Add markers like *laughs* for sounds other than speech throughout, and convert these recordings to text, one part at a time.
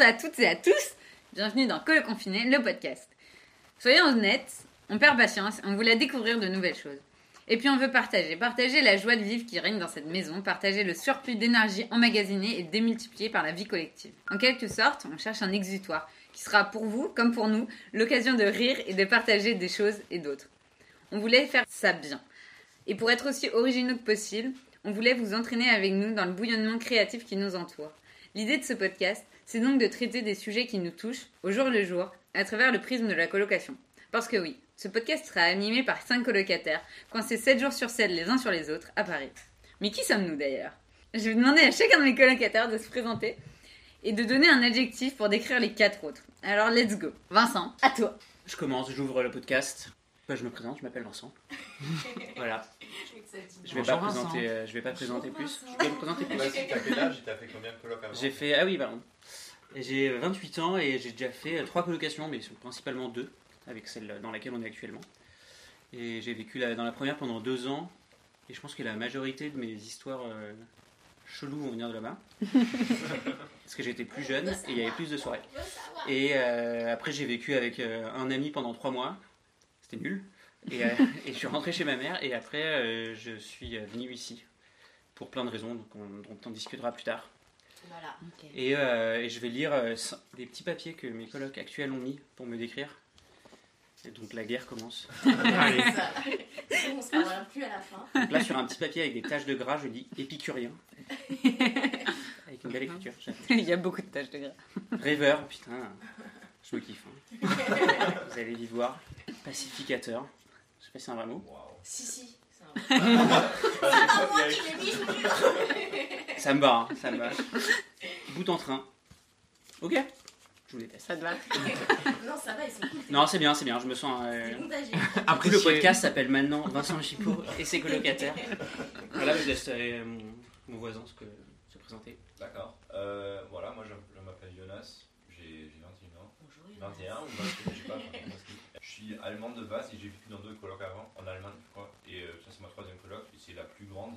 À toutes et à tous, bienvenue dans Colo Confiné, le podcast. Soyons honnêtes, on perd patience, on voulait découvrir de nouvelles choses. Et puis on veut partager, partager la joie de vivre qui règne dans cette maison, partager le surplus d'énergie emmagasiné et démultiplié par la vie collective. En quelque sorte, on cherche un exutoire qui sera pour vous, comme pour nous, l'occasion de rire et de partager des choses et d'autres. On voulait faire ça bien. Et pour être aussi originaux que possible, on voulait vous entraîner avec nous dans le bouillonnement créatif qui nous entoure. L'idée de ce podcast, c'est donc de traiter des sujets qui nous touchent au jour le jour à travers le prisme de la colocation. Parce que oui, ce podcast sera animé par cinq colocataires, coincés 7 jours sur 7 les uns sur les autres à Paris. Mais qui sommes-nous d'ailleurs? Je vais demander à chacun de mes colocataires de se présenter et de donner un adjectif pour décrire les quatre autres. Alors let's go. Vincent, à toi. Je commence, j'ouvre le podcast. Bah, je me présente, je m'appelle Vincent. *laughs* voilà. Je vais pas Vincent. présenter, euh, je vais pas présenter plus. Je peux me présenter plus. J'ai fait ah oui pardon. J'ai 28 ans et j'ai déjà fait euh, trois colocations, mais principalement deux, avec celle dans laquelle on est actuellement. Et j'ai vécu dans la première pendant deux ans. Et je pense que la majorité de mes histoires euh, cheloues vont venir de là-bas. *laughs* Parce que j'étais plus jeune et il y avait plus de soirées. Et euh, après, j'ai vécu avec euh, un ami pendant trois mois. C'était nul. Et, *laughs* et je suis rentré chez ma mère. Et après, je suis venu ici. Pour plein de raisons, donc on, dont on discutera plus tard. Voilà. Et, euh, et je vais lire euh, des petits papiers que mes colocs actuels ont mis pour me décrire. Et donc la guerre commence. *laughs* Allez. *laughs* On se parlera plus à la fin. Donc là, sur un petit papier avec des taches de gras, je dis épicurien. *laughs* Avec une belle écriture. Il y a beaucoup de tâches de gras. Rêveur, putain, je me kiffe. hein. Vous allez vite voir. Pacificateur. Je sais pas si c'est un vrai mot. Si, si. C'est un- C'est pas moi qui l'ai dit, je vous jure. Ça me va, hein, ça me va. Bout en train. Ok. Je vous déteste. Ça te va Non, ça va, ils sont cool. Non, c'est bien, c'est bien. Je me sens. Euh, montagé. Après, le podcast s'appelle maintenant Vincent Chipot et ses colocataires. *laughs* Voilà, je laisse euh, mon, voisin se, se présenter. D'accord. Euh, voilà, moi je, je m'appelle Jonas, j'ai j'ai 21 ans. Bonjour, 21 ou 28, je sais pas. enfin, parce que Je suis allemande de base et j'ai vécu dans deux colocs avant, en Allemagne, je crois. Et euh, ça, c'est ma troisième coloc, et c'est la plus grande.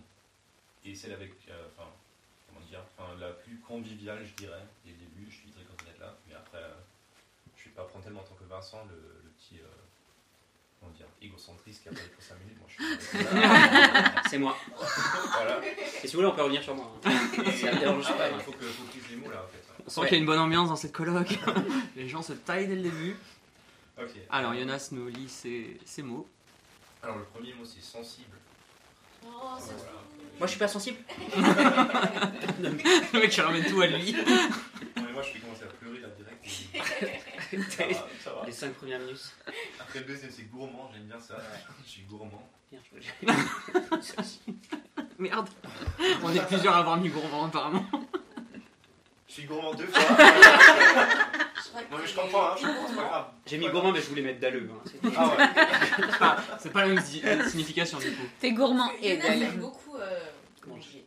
Et celle avec, euh, enfin, comment dire, enfin, la plus conviviale, je dirais. Dès le début, je suis très content d'être là. Mais après, euh, je vais pas prendre tellement en tant que Vincent, le, le petit, euh, comment dire, égocentriste qui a parlé pour 5 minutes. Moi, je suis. *laughs* C'est moi. voilà. Et si vous voulez, on peut revenir sur moi. hein. Ça me dérange pas. il faut que faut que tu uses les mots là, en fait. On sent qu'il y a une bonne ambiance dans cette coloc. *laughs* Les gens se taillent dès le début. Alors Jonas nous lit ses, ses mots. Alors le premier mot c'est sensible. Oh, c'est Voilà. trop Moi, je suis pas sensible. *laughs* Le mec il ramène tout à lui. Non, mais moi je vais commencer à pleurer là direct. et- *laughs* Ça va, ça va. Les 5 premières minutes. Après le deuxième c'est gourmand, j'aime bien ça. *laughs* Je suis gourmand. Merde. On est plusieurs à avoir mis gourmand apparemment. Je suis gourmand deux fois. *laughs* Non mais je comprends, hein, je comprends, c'est pas grave. J'ai mis gourmand, mais je voulais mettre dalleux. hein. C'est- Ah ouais. C'est pas la même si- signification du coup. T'es gourmand et égal. aime beaucoup euh, manger.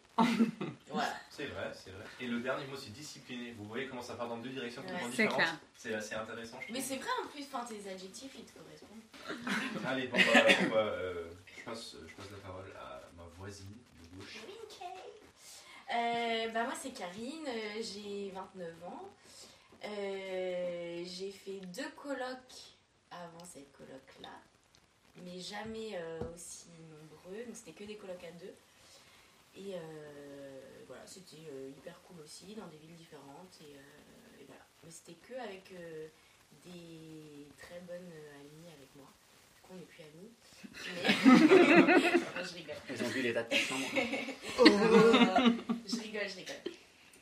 Voilà. C'est vrai, c'est vrai. Et le dernier mot c'est discipliné. Vous voyez comment ça part dans deux directions complètement C'est différentes. clair. C'est assez intéressant. je Mais trouve. c'est vrai en plus, enfin, tes adjectifs ils te correspondent. Allez, bon, bah, on va, euh, je, passe, je passe la parole à ma voisine de gauche. Euh, bah moi c'est Karine, euh, j'ai 29 ans. Euh, j'ai fait deux colocs avant cette coloc là, mais jamais aussi nombreux, donc c'était que des colocs à deux. Et voilà, c'était hyper cool aussi, dans des villes différentes. Mais c'était que avec des très bonnes amies avec moi. On n'est plus amis. Mais... Non, *laughs* je rigole. Ils ont vu de ta chambre. *laughs* je rigole, je rigole.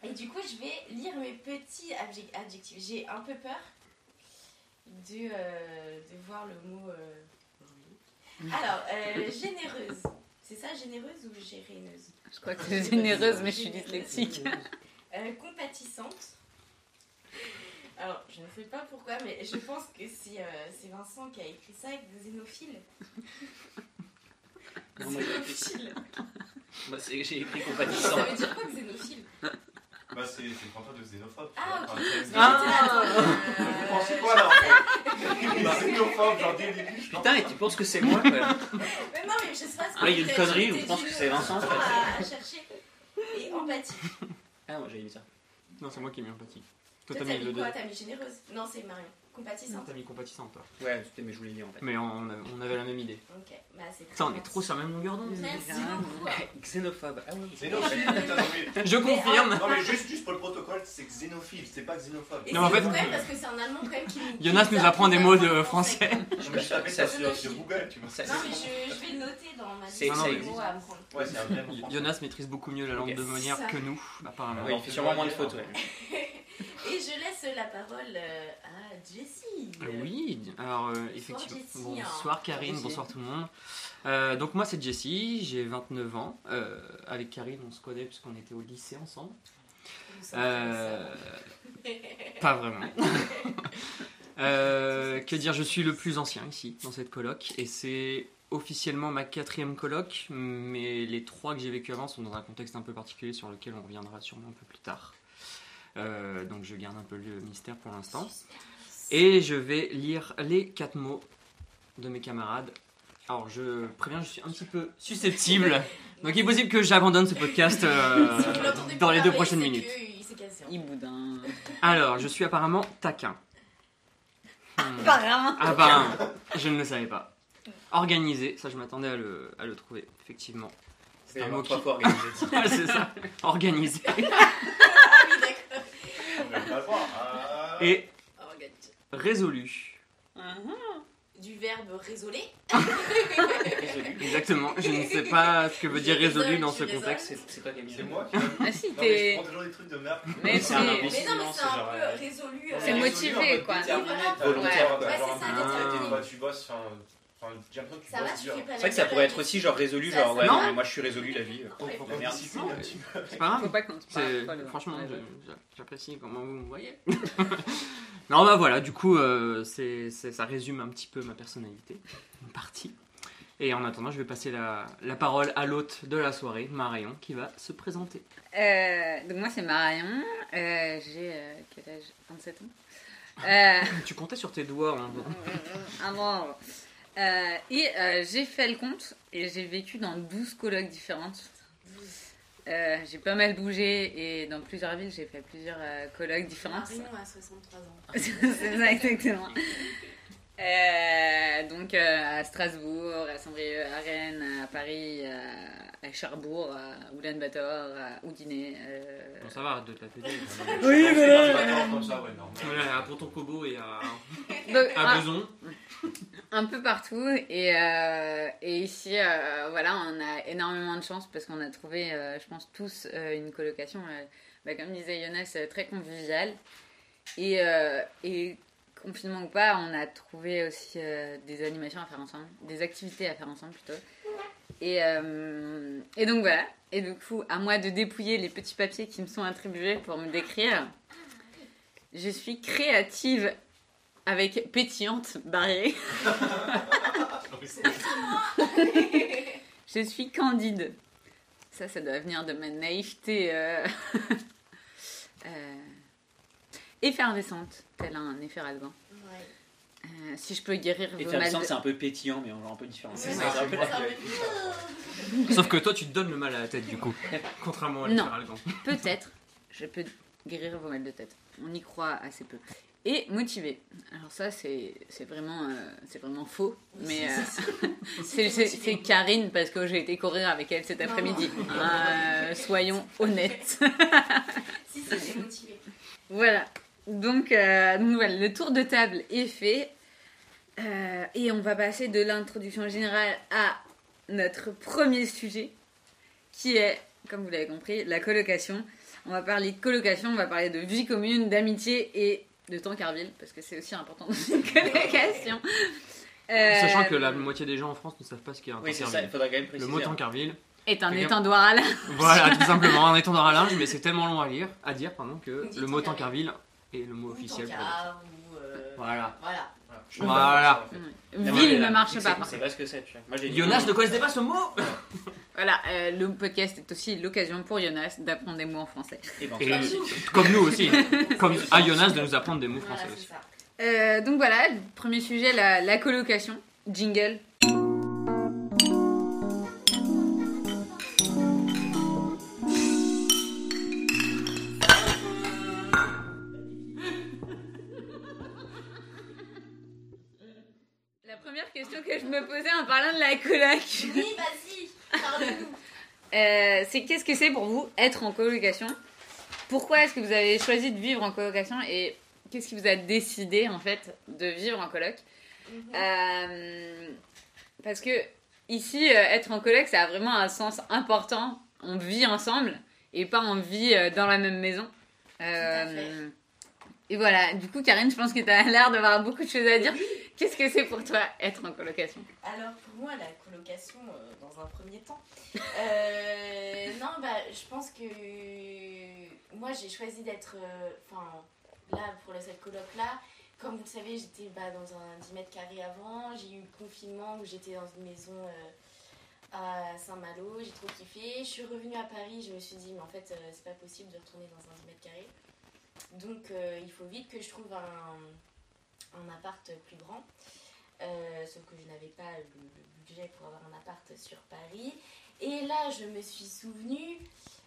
Et du coup, je vais lire mes petits adjec- adjectifs. J'ai un peu peur de, euh, de voir le mot. euh. Alors, euh, généreuse. C'est ça, généreuse ou géréneuse Je crois que c'est généreuse, mais je suis dyslexique. Euh, Compatissante. Alors, je ne sais pas pourquoi, mais je pense que c'est euh, Vincent qui a écrit ça avec des xénophiles. *laughs* Non, j'ai Xénophile. Moi, c'est- j'ai écrit *laughs* Ça compatissant. veut dire quoi, xénophile Bah, c'est le contraire de xénophobe. Ah, ok. Ah. Vous pensez quoi là en fait? Xénophobe, genre dès le début, je Putain, et tu penses que c'est moi quoi. Mais non, mais je sais pas ce que Ouais, il y a une connerie, je pense que c'est Vincent. À, chercher. Et empathie. Ah, moi j'avais dit ça. Non, c'est moi qui ai mis empathie. Toi, t'as mis mis le quoi. T'as mis généreuse Non, c'est Marion. Compatissante. T'as mis compatissante, toi. Ouais, c'était, mais je voulais dire en fait. Mais on, avait- on avait la même idée. Ok, bah c'est Putain, on est trop sur la même longueur d'onde. Merci beaucoup. *laughs* Xénophobe. Ah Xénophile, Je confirme. Non mais juste, juste pour le protocole, c'est xénophile, c'est pas xénophobe. Et Non, en c'est fait- vrai parce que c'est un allemand quand même qui. *laughs* Jonas nous apprend des mots de français. Je me suis Ça, sur, Google, tu vois. Non, mais je, je vais le noter dans ma liste de mots à apprendre. Ouais, c'est un vrai mot *laughs* français. Jonas maîtrise beaucoup mieux la langue de manière Ça. que nous, apparemment. Ouais, il fait sûrement moins de fautes. ouais. *laughs* Et je laisse la parole euh, à Jessie. Euh, Oui, alors euh, effectivement. Jessie, Bonsoir hein. Karine, Jessie. bonsoir tout le monde. Euh, donc moi c'est Jessie, j'ai 29 ans. Euh, avec Karine on se connaît puisqu'on était au lycée ensemble. Euh, pas vraiment. *laughs* Euh, que dire, je suis le plus ancien ici dans cette coloc et c'est officiellement ma quatrième coloc, mais les trois que j'ai vécu avant sont dans un contexte un peu particulier sur lequel on reviendra sûrement un peu plus tard. Euh, donc je garde un peu le mystère pour l'instant. Et je vais lire les quatre mots de mes camarades. Alors je préviens, je suis un petit peu susceptible. *laughs* Donc il est possible que j'abandonne ce podcast euh, dans les deux prochaines minutes. que Il s'est cassé. hein. Boudin. Alors je suis apparemment taquin. Hmm. Apparemment. Ah bah, je ne le savais pas. Organisé, ça je m'attendais à le, à le trouver, effectivement. C'est un mot qui... trois fois organisé. *laughs* Ouais, c'est ça, organisé. *laughs* Ah oui, d'accord. On va pas le voir. Et Organise. résolu. Du verbe résolé. Résolu. Exactement, je ne sais pas ce que veut dire résolu dans ce contexte. C'est toi qui C'est moi qui. Ah si, t'es. prends toujours des trucs de merde. Mais C'est un. Mais non, mais non, c'est un peu euh, résolu. euh, C'est résolu motivé, quoi. volontaire, genre, quoi, Ouais, genre, c'est ça, Ah. Toi, tu bosses, enfin, enfin, j'ai l'impression que tu Ça va, bosses tu dur. fais pas C'est vrai que ça pourrait être aussi genre résolu, Ça, genre ça ouais, va. mais moi je suis résolu la vie. Faut faut qu'on Merde. discipline un petit peu. C'est pas grave. Faut pas qu'on se C'est- parle. Franchement, Ouais, je- ouais. j'a- j'apprécie comment vous me voyez. *laughs* non, bah voilà, du coup, euh, c'est, c'est- ça résume un petit peu ma personnalité, une partie. Et en attendant, je vais passer la, la parole à l'hôte de la soirée, Marion, qui va se présenter. Euh, donc moi c'est Marion, Euh, j'ai euh, quel âge? 27 ans. Euh, *laughs* Tu comptais sur tes doigts. hein. un bon. Euh, et euh, j'ai fait le compte et j'ai vécu dans 12 colocs différentes. Euh, j'ai pas mal bougé et dans plusieurs villes j'ai fait plusieurs euh, colocs différentes. Marion a 63 ans. *laughs* c'est ça exactement. *laughs* Euh, donc euh, à Strasbourg, à Saint-Brieuc, à Rennes, à Paris, à, à Cherbourg, à Oulan-Bator, à Oudiné. euh, Bon, ça va, arrête de te la péter. *laughs* Oui, mais là- comme ça, ouais. Voilà, à Ponton Kobo et à, *laughs* donc, à un, Beson. *laughs* un peu partout. Et, euh, et ici, euh, voilà, on a énormément de chance parce qu'on a trouvé, euh, je pense, tous euh, une colocation, euh, bah, comme disait Jonas, euh, très conviviale. Et, euh, et confinement ou pas, on a trouvé aussi euh, des animations à faire ensemble, des activités à faire ensemble plutôt. Et, euh, et donc voilà. Et du coup, à moi de dépouiller les petits papiers qui me sont attribués pour me décrire. Je suis créative avec pétillante barrée. Je suis candide. Ça, ça doit venir de ma naïveté euh, *laughs* euh, effervescente, tel un efferalgan. Ouais. Euh, si je peux guérir vos mal Effervescent, de... c'est un peu pétillant, mais on un peu différent. Moi ça. *laughs* Sauf que toi, tu te donnes le mal à la tête, du coup. Contrairement à Non. *laughs* Peut-être, je peux guérir vos mal de tête. On y croit assez peu. Et motivé. Alors ça, c'est c'est vraiment, euh, c'est vraiment faux. Mais euh, *laughs* c'est Karine, parce que j'ai été courir avec elle cet après-midi. Euh, soyons honnêtes. Si, si, c'est motivé. Voilà. Donc, euh, donc voilà, le tour de table est fait. Euh, et on va passer de l'introduction générale à notre premier sujet, qui est, comme vous l'avez compris, la colocation. On va parler de colocation, on va parler de vie commune, d'amitié et de Tancarville, parce que c'est aussi important dans une colocation. Euh, Sachant que la moitié des gens en France ne savent pas ce qu'est un Oui, c'est ça, il Tancarville. faudrait quand même Le mot hein. Tancarville, est un étendoir à la... voilà, tout simplement un étendard à linge, mais c'est tellement long à lire, à dire, pardon, que le mot Tancarville. Tancarville est le mot Ou officiel. ou. euh, Voilà. Voilà. Voilà. Non, Ville ne marche c'est- pas. C'est pas ce que c'est, Jonas ne connaissait pas ce mot Voilà, euh, le podcast est aussi l'occasion pour Jonas d'apprendre des mots en français. Et ben, Et comme nous aussi. *laughs* Comme à Jonas de nous apprendre des mots Voilà, français aussi. Euh, donc voilà, le premier sujet, la, la colocation. Jingle. Que je me posais en parlant de la coloc. Oui, vas-y, parle-nous. *laughs* Euh, c'est qu'est-ce que c'est pour vous être en colocation? Pourquoi est-ce que vous avez choisi de vivre en colocation et qu'est-ce qui vous a décidé en fait de vivre en coloc? Mhm. Euh, Parce que ici, euh, être en coloc, ça a vraiment un sens important. On vit ensemble et pas on vit dans la même maison. à et voilà, du coup, Karine, je pense que tu as l'air d'avoir beaucoup de choses à dire. Qu'est-ce que c'est pour toi être en colocation? Alors pour moi, la colocation, euh, dans un premier temps, euh, non, bah, je pense que moi j'ai choisi d'être, euh, enfin là pour cette coloc là, comme vous le savez, j'étais bah, dans un 10 mètres carrés avant, j'ai eu le confinement où j'étais dans une maison à Saint-Malo, j'ai trop kiffé. Je suis revenue à Paris, je me suis dit, mais en fait, c'est pas possible de retourner dans un 10 mètres carrés. Donc euh, il faut vite que je trouve un, un appart plus grand. Euh, sauf que je n'avais pas le, budget pour avoir un appart sur Paris. Et là, je me suis souvenue.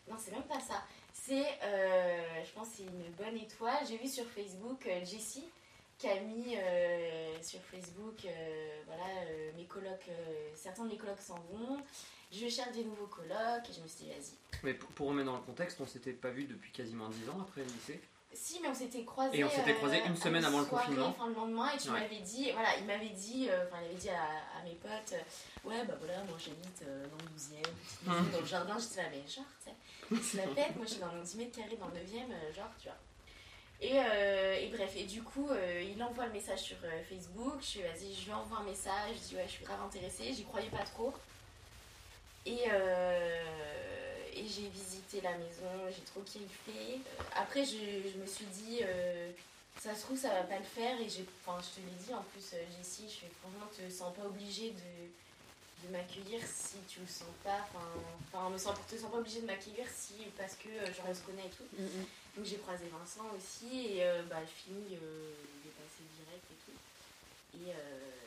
Non, c'est même pas ça. C'est, euh, je pense, c'est une bonne étoile. J'ai vu sur Facebook Jessie qui a mis sur Facebook, voilà, mes colocs, certains de mes colocs s'en vont. Je cherche des nouveaux colocs et je me suis dit, vas-y. Mais pour, pour remettre dans le contexte, on s'était pas vu depuis quasiment 10 ans après le lycée. Si, mais on s'était croisés. Et on s'était croisés une euh, semaine à avant le soirée, confinement. Enfin, le lendemain, et tu Ouais. m'avais dit, voilà, il m'avait dit, euh, enfin, il avait dit à, à mes potes, euh, ouais, bah voilà, moi j'habite dans le 12e, petite maison Hum. dans le jardin, j'étais là, mais genre, tu sais, c'est la pète, moi je suis dans mon 10 mètres carrés dans le 9e, euh, genre, tu vois. Et, euh, et bref, et du coup, euh, il envoie le message sur euh, Facebook, je suis vas-y, je lui envoie un message, je dis, ouais, je suis grave intéressée, j'y croyais pas trop. Et, et j'ai visité la maison, j'ai trop kiffé. Euh, Après, je, je me suis dit, euh, ça se trouve, ça va pas le faire. Et j'ai, enfin, je te l'ai dit en plus, euh, Jessie, je fais franchement, te sens pas obligée de, de m'accueillir si tu le sens pas. Enfin, enfin me sens, te sens pas obligée de m'accueillir si, parce que euh, genre, on se connaît et tout. Donc j'ai croisé Vincent aussi. Et euh, bah, euh, il est passé direct et tout. Et euh,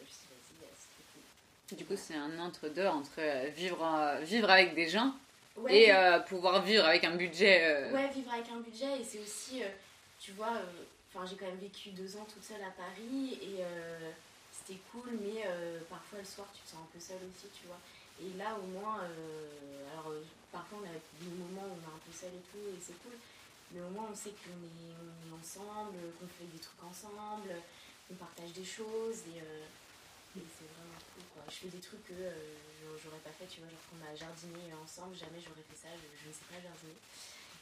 je me suis dit, vas-y, euh, c'était cool. Du coup, c'est un entre-deux entre euh, vivre, euh, vivre avec des gens Ouais, et euh, pouvoir vivre avec un budget. euh, Ouais, vivre avec un budget et c'est aussi, euh, tu vois, enfin j'ai quand même vécu deux ans toute seule à Paris et c'était cool, mais parfois le soir tu te sens un peu seule aussi, tu vois. Et là au moins, alors parfois on a des moments où on est un peu seul et tout et c'est cool, mais au moins on sait qu'on est, on est ensemble, qu'on fait des trucs ensemble, qu'on partage des choses et, et c'est vraiment cool quoi. Je fais des trucs que euh, j'aurais pas fait, tu vois, genre qu'on a jardiné ensemble, jamais j'aurais fait ça, je, je ne sais pas jardiner.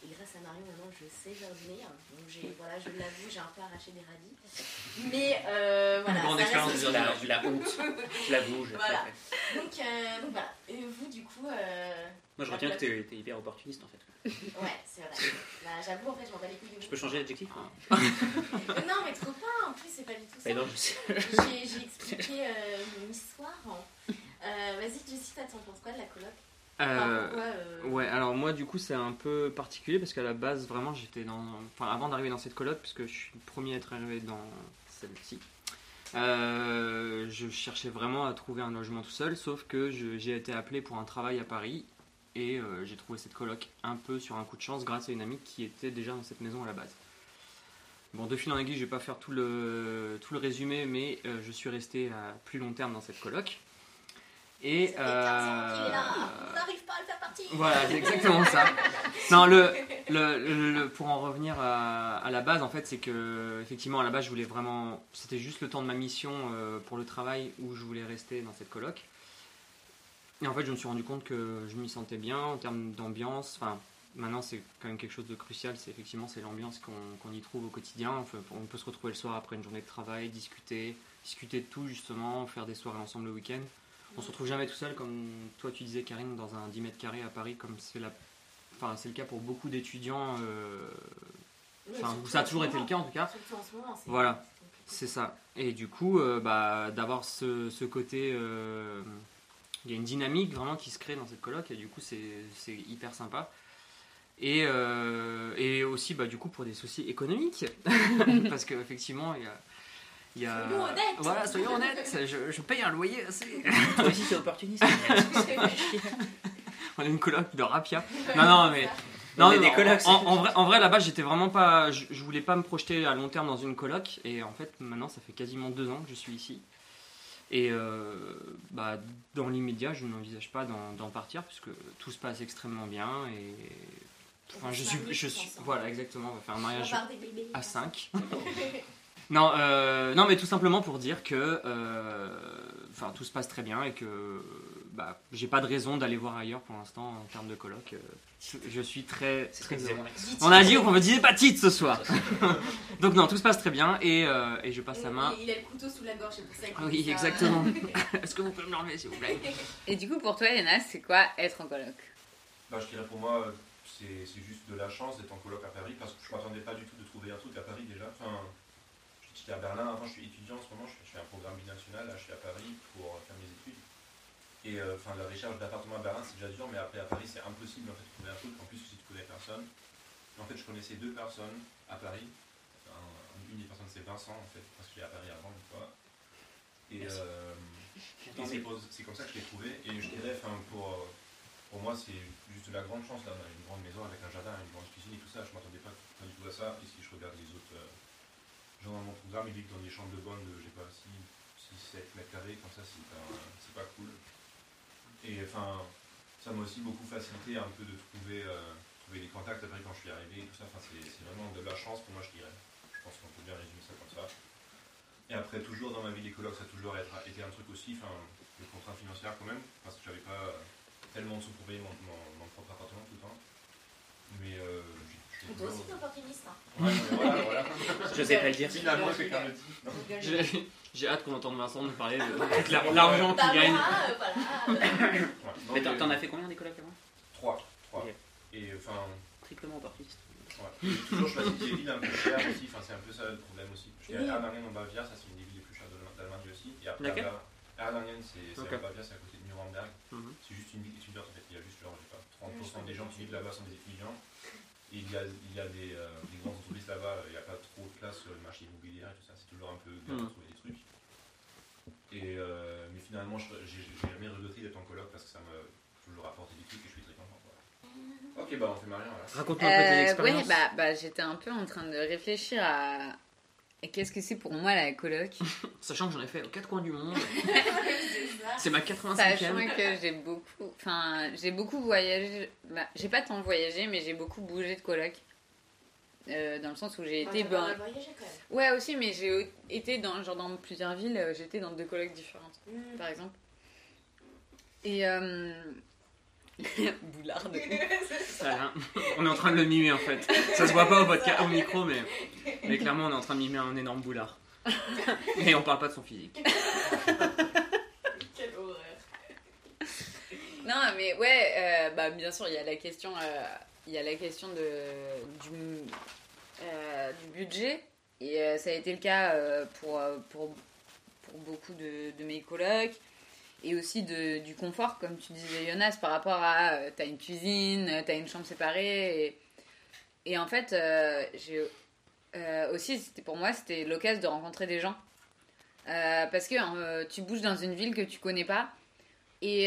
Et grâce à Marion, maintenant, je sais jardiner. hein. Donc, j'ai, voilà, je l'avoue, j'ai un peu arraché des radis. Mais euh, voilà. grande expérience de La, la honte, je l'avoue. je- Voilà. Donc, euh, donc voilà. Et vous, du coup, euh, Moi, je retiens que t'es t'es hyper opportuniste en fait. Ouais, c'est vrai. Bah, j'avoue, en fait, je m'en bats les couilles de. Je peux changer d'adjectif hein *laughs* Euh, Non, mais trop pas. En plus, c'est pas du tout ça. Bah non, je sais. J'ai, expliqué euh, mon histoire. Euh, vas-y, Jessie, t'as- t'en penses quoi de la coloc? Enfin, Euh, pourquoi, euh, Ouais, alors moi du coup c'est un peu particulier parce qu'à la base vraiment j'étais dans... Enfin avant d'arriver dans cette coloc, parce que je suis le premier à être arrivé dans celle-ci, euh, je cherchais vraiment à trouver un logement tout seul, sauf que j'ai été appelé pour un travail à Paris et euh, j'ai trouvé cette coloc un peu sur un coup de chance grâce à une amie qui était déjà dans cette maison à la base. Bon, de fil en aiguille, je vais pas faire tout le, tout le résumé, mais euh, je suis resté à plus long terme dans cette coloc. Et Ça fait 15 ans qu'il est là. euh, On n'arrive pas à le faire partir. voilà, c'est exactement ça. *laughs* Non, le, le, le- le- pour en revenir à, à la base, en fait, c'est que effectivement à la base, je voulais vraiment, c'était juste le temps de ma mission euh, pour le travail où je voulais rester dans cette coloc. Et en fait, je me suis rendu compte que je m'y sentais bien en termes d'ambiance. Enfin, maintenant, c'est quand même quelque chose de crucial. C'est effectivement c'est l'ambiance qu'on y trouve au quotidien. On peut se retrouver le soir après une journée de travail, discuter, discuter de tout justement, faire des soirées ensemble le week-end. On se retrouve jamais tout seul, comme toi tu disais, Karine, dans un 10 mètres carrés à Paris, comme c'est la... enfin, le cas pour beaucoup d'étudiants. euh, Enfin, ça a toujours été le cas en tout cas. Surtout en ce moment, Voilà. c'est ça. Et du coup, euh, bah, d'avoir ce, ce côté. euh, Il y a une dynamique vraiment qui se crée dans cette coloc, et du coup, c'est c'est hyper sympa. Et, euh, et aussi, bah, du coup, pour des soucis économiques. *laughs* Parce qu'effectivement, il y a. il y a- Soyons honnêtes. Voilà, soyons honnêtes. Je, je paye un loyer assez. *laughs* Toi aussi, c'est opportuniste. On a une coloc de rapia. Non, non, mais. Non, non, des colocs, en vrai, en vrai, là-bas, j'étais vraiment pas. Je, je voulais pas me projeter à long terme dans une coloc. Et en fait, maintenant, ça fait quasiment deux ans que je suis ici. Et euh, bah, dans l'immédiat, je n'envisage pas d'en partir puisque tout se passe extrêmement bien et enfin, je suis, je suis voilà exactement, on va faire un mariage à 5. *laughs* non, euh, non, mais tout simplement pour dire que euh, enfin, tout se passe très bien et que bah, j'ai pas de raison d'aller voir ailleurs pour l'instant en termes de coloc. euh, je, suis très, très très heureux. zéro. On a dit qu'on me disait pas titre ce soir. *laughs* Donc non, tout se passe très bien et, euh, et je passe la main. Il, il a le couteau sous la gorge, c'est pour ça qu'il Oui, ça. exactement. *laughs* *laughs* Est-ce que vous pouvez me l'enlever s'il vous plaît? Et du coup, pour toi, Léna, c'est quoi être en coloc Bah, je dirais pour moi, c'est c'est juste de la chance d'être en coloc à Paris parce que je m'attendais pas du tout de trouver un truc à Paris déjà. Enfin, j'étais à Berlin avant, je suis étudiant en ce moment, je fais, je fais un programme binational, là je suis à Paris pour faire mes études. Et euh, enfin, la recherche d'appartement à Berlin c'est déjà dur, mais après à Paris c'est impossible en fait de trouver un truc. En plus, si tu connais personne. En fait, je connaissais deux personnes à Paris. Un- une des personnes c'est Vincent en fait, parce que j'étais à Paris avant une fois. Et, euh, c'est comme ça que je l'ai trouvé. Et je dirais, pour, euh, pour moi, c'est juste de la grande chance. Là, on a une grande maison avec un jardin, une grande cuisine et tout ça. Je m'attendais pas, pas du tout à ça. Et si je regarde les autres euh, gens dans mon programme, ils vivent dans des chambres de bonne de, je sais pas, 6, 6 7 mètres carrés. Comme ça, c'est pas, c'est pas cool. Et enfin, ça m'a aussi beaucoup facilité un peu de trouver, euh, trouver des contacts après quand je suis arrivé et tout ça. Enfin, c'est vraiment de la chance pour moi, je dirais. Je pense qu'on peut bien résumer ça comme ça. Et après, toujours dans ma vie, les colocs, ça a toujours été un truc aussi, enfin, le contrat financière quand même, parce que j'avais pas euh, tellement de sous pour payer mon, propre appartement tout le temps. Mais euh, Toi aussi, t'es opportuniste. Hein. Ouais, mais voilà, voilà. Je sais pas le dire. Finalement, quelqu'un le dit. Non. J'ai hâte qu'on entende Vincent nous parler de de la- l'argent Bah, qu'il gagne. voilà, euh, Mais t'en as fait combien des colocs avant Trois. trois. Et enfin, Triplement opportuniste. ouais. J'ai toujours choisi des villes un peu chères aussi, enfin, c'est un peu ça le problème aussi. Je suis à Erlangen en Bavière, ça c'est une des villes les plus chères d'Allemagne aussi. Et après, Erlangen, c'est c'est Ok. en Bavière, c'est à côté de Nuremberg. Mhm. C'est juste une ville étudiante en fait. Il y a juste genre, je sais pas, 30% Ouais, je des gens qui vivent là-bas sont des étudiants. Il y a, il y a des, euh, des grandes entreprises là-bas, il n'y a pas trop de place sur le marché immobilier et tout ça. C'est toujours un peu galère de trouver des trucs. Et, euh, mais finalement, je- j'ai jamais regretté d'être en coloc parce que ça m'a toujours apporté des trucs et je suis très content. Voilà. *laughs* Ok, bah on fait Marion là. Raconte-nous un peu tes Euh, expériences. ouais, bah, bah, j'étais un peu en train de réfléchir à qu'est-ce que c'est pour moi la coloc? *laughs* Sachant que j'en ai fait aux quatre coins du monde. *laughs* c'est ma Sachant 85e. que j'ai beaucoup, enfin, j'ai beaucoup voyagé. Bah, j'ai pas tant voyagé, mais j'ai beaucoup bougé de coloc. Euh, dans le sens où j'ai été, ben, voyagé quand même. ouais aussi, mais j'ai été dans genre dans plusieurs villes. euh, J'étais dans deux colocs différentes, Mm. par exemple. Et euh... *laughs* Boularde. *laughs* Voilà. On est en train de le mimer en fait. Ça se voit pas au *laughs* podcast, au micro, mais, mais clairement on est en train de mimer un énorme boulard. Mais on parle pas de son physique. Quelle horreur. Non, mais ouais, euh, bah, bien sûr, il y a la question, euh, il y a la question de, du, euh, du budget. Et euh, ça a été le cas euh, pour, pour, pour beaucoup de, de mes colocs. Et aussi de, du confort, comme tu disais, Jonas, par rapport à euh, t'as une cuisine, euh, t'as une chambre séparée. Et, en fait, euh, j'ai aussi, pour moi, c'était l'occasion de rencontrer des gens. Parce que tu bouges dans une ville que tu connais pas. Et,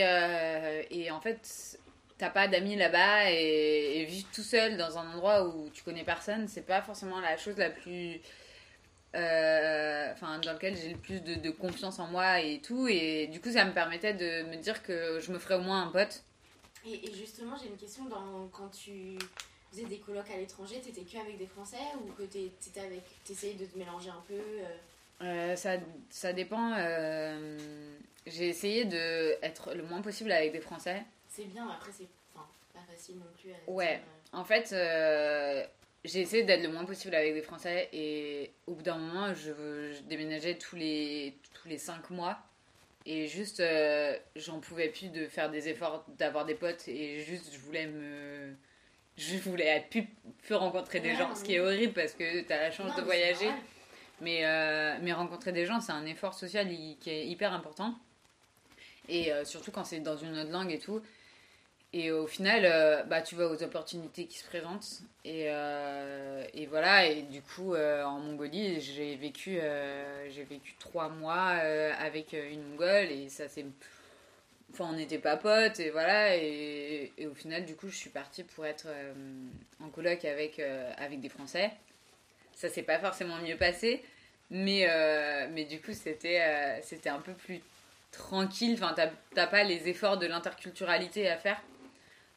et en fait, t'as pas d'amis là-bas et, et vivre tout seul dans un endroit où tu connais personne, c'est pas forcément la chose la plus. Euh, Enfin, dans lequel j'ai le plus de, de confiance en moi et tout. Et du coup, ça me permettait de me dire que je me ferais au moins un pote. Et, et justement, j'ai une question. Dans, quand tu faisais des colocs à l'étranger, t'étais que avec des Français ou que t'étais avec, t'essayais de te mélanger un peu euh, Euh, ça, ça dépend. j'ai essayé de être le moins possible avec des Français. C'est bien, après, c'est enfin, pas facile non plus à Ouais. En fait, j'ai essayé d'être le moins possible avec des Français et au bout d'un moment, je, je déménageais tous les, tous les 5 mois et juste, euh, j'en pouvais plus de faire des efforts, d'avoir des potes et juste, je voulais me. Je voulais plus, plus rencontrer des Ouais, gens, ce qui est horrible parce que tu as la chance Non, de voyager. Mais, euh, mais rencontrer des gens, c'est un effort social qui est hyper important. Et euh, surtout quand c'est dans une autre langue et tout. Et au final, euh, bah, tu vas aux opportunités qui se présentent. Et, euh, et voilà, et du coup, euh, en Mongolie, j'ai vécu, j'ai vécu trois mois avec une Mongole. Et ça s'est. Enfin, on n'était pas potes, et voilà. Et, au final, du coup, je suis partie pour être en coloc avec, avec des Français. Ça s'est pas forcément mieux passé. Mais, mais du coup, c'était c'était un peu plus tranquille. Enfin, t'as pas les efforts de l'interculturalité à faire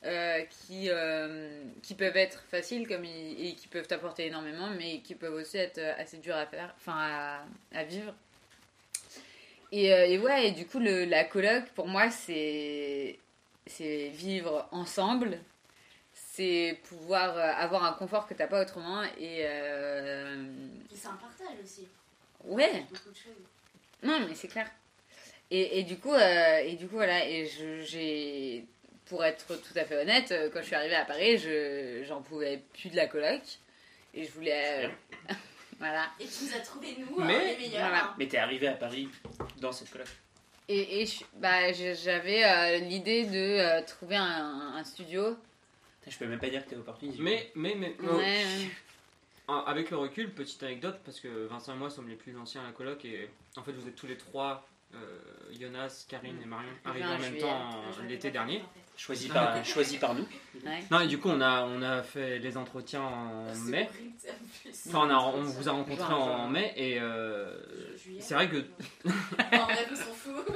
euh, qui, euh, qui peuvent être faciles comme ils- et qui peuvent t'apporter énormément, mais qui peuvent aussi être euh, assez durs à faire, enfin à, à vivre. Et, et ouais, et du coup, le, la coloc, pour moi, c'est vivre ensemble, c'est pouvoir avoir un confort que t'as pas autrement et euh, Et c'est un partage aussi. ouais. Beaucoup de choses. Non, mais c'est clair. Et, et du coup, euh, et du coup, voilà. Et j'ai, pour être tout à fait honnête, euh, quand je suis arrivée à Paris, je j'en pouvais plus de la coloc et je voulais, euh, *laughs* voilà. Et tu nous as trouvé, nous, Mais- les meilleurs. voilà. hein. Mais t'es arrivé à Paris dans cette coloc. Et, et je- bah, j'avais euh, l'idée de euh, trouver un, un studio. Je peux même pas dire que t'es opportuniste. Mais, mais, mais, Ouais, ouais. Ah, Avec le recul, petite anecdote, parce que Vincent et moi sommes les plus anciens à la coloc, et en fait vous êtes tous les trois, euh, Jonas, Karine et Marion, arrivés en même temps l'été dernier. compris, en fait. Choisi par, choisi par nous. ouais. Non, et du coup on a, on a fait les entretiens en mai. Enfin, on, a- on vous a rencontré en mai, et euh, c'est vrai que. En bref, on s'en fout.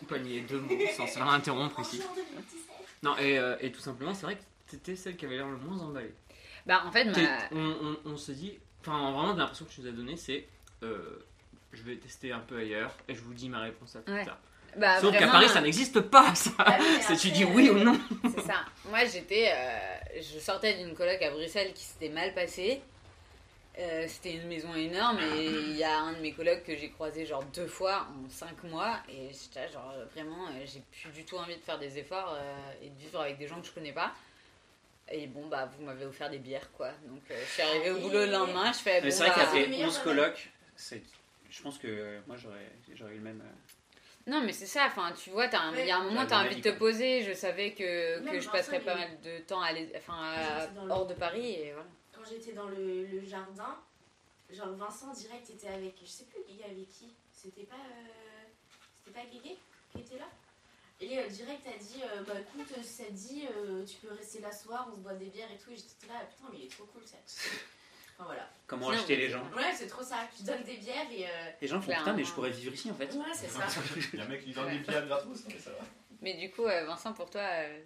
Qu'on peut aligner deux mots sans se faire interrompre ici? Juin 2017. Non, et, euh, et tout simplement, c'est vrai que t'étais celle qui avait l'air le moins emballée. Bah, en fait, ma- on, on- on se dit, enfin vraiment l'impression que tu nous as donné, c'est euh, je vais tester un peu ailleurs et je vous dis ma réponse à plus Ouais. tard. Bah, Sauf qu'à Paris ça n'existe pas ça. Ah oui, mais *laughs* c'est tu dis oui ou non. C'est ça. Moi, j'étais. euh, je sortais d'une coloc à Bruxelles qui s'était mal passée. Euh, C'était une maison énorme et il y a un de mes colocs que j'ai croisé genre deux fois en cinq mois et j'étais genre vraiment euh, j'ai plus du tout envie de faire des efforts euh, et de vivre avec des gens que je connais pas. Et bon bah vous m'avez offert des bières quoi donc euh, je suis arrivée au boulot le lendemain je fais Mais bon c'est vrai bah, qu'après le meilleur 11 domaine. colocs, c'est- je pense que euh, moi j'aurais j'aurais eu le même. Euh, Non, mais c'est ça, enfin, tu vois, t'as un- il Ouais. y a un moment, t'as même envie de te poser. Je savais que, que je passerais pas mal de temps à aller, enfin, à- le- hors de Paris, et voilà. Quand j'étais dans le, le jardin, genre Vincent direct était avec, je sais plus, il y avait qui C'était pas, euh, c'était pas Guégué qui était là? Et euh, direct a dit, euh, bah écoute, euh, ça te dit, euh, tu peux rester là ce soir, on se boit des bières et tout. Et j'étais là, putain, mais il est trop cool ça. Enfin voilà. Comment acheter les gens Ouais, c'est trop ça. Tu donnes des bières et. euh, Les gens font Clairement. putain, mais je pourrais vivre ici en fait. Ouais, c'est ça. *laughs* Il y a un mec qui donne des bières gratos, mais ça va. Mais du coup, euh, Vincent, pour toi, euh,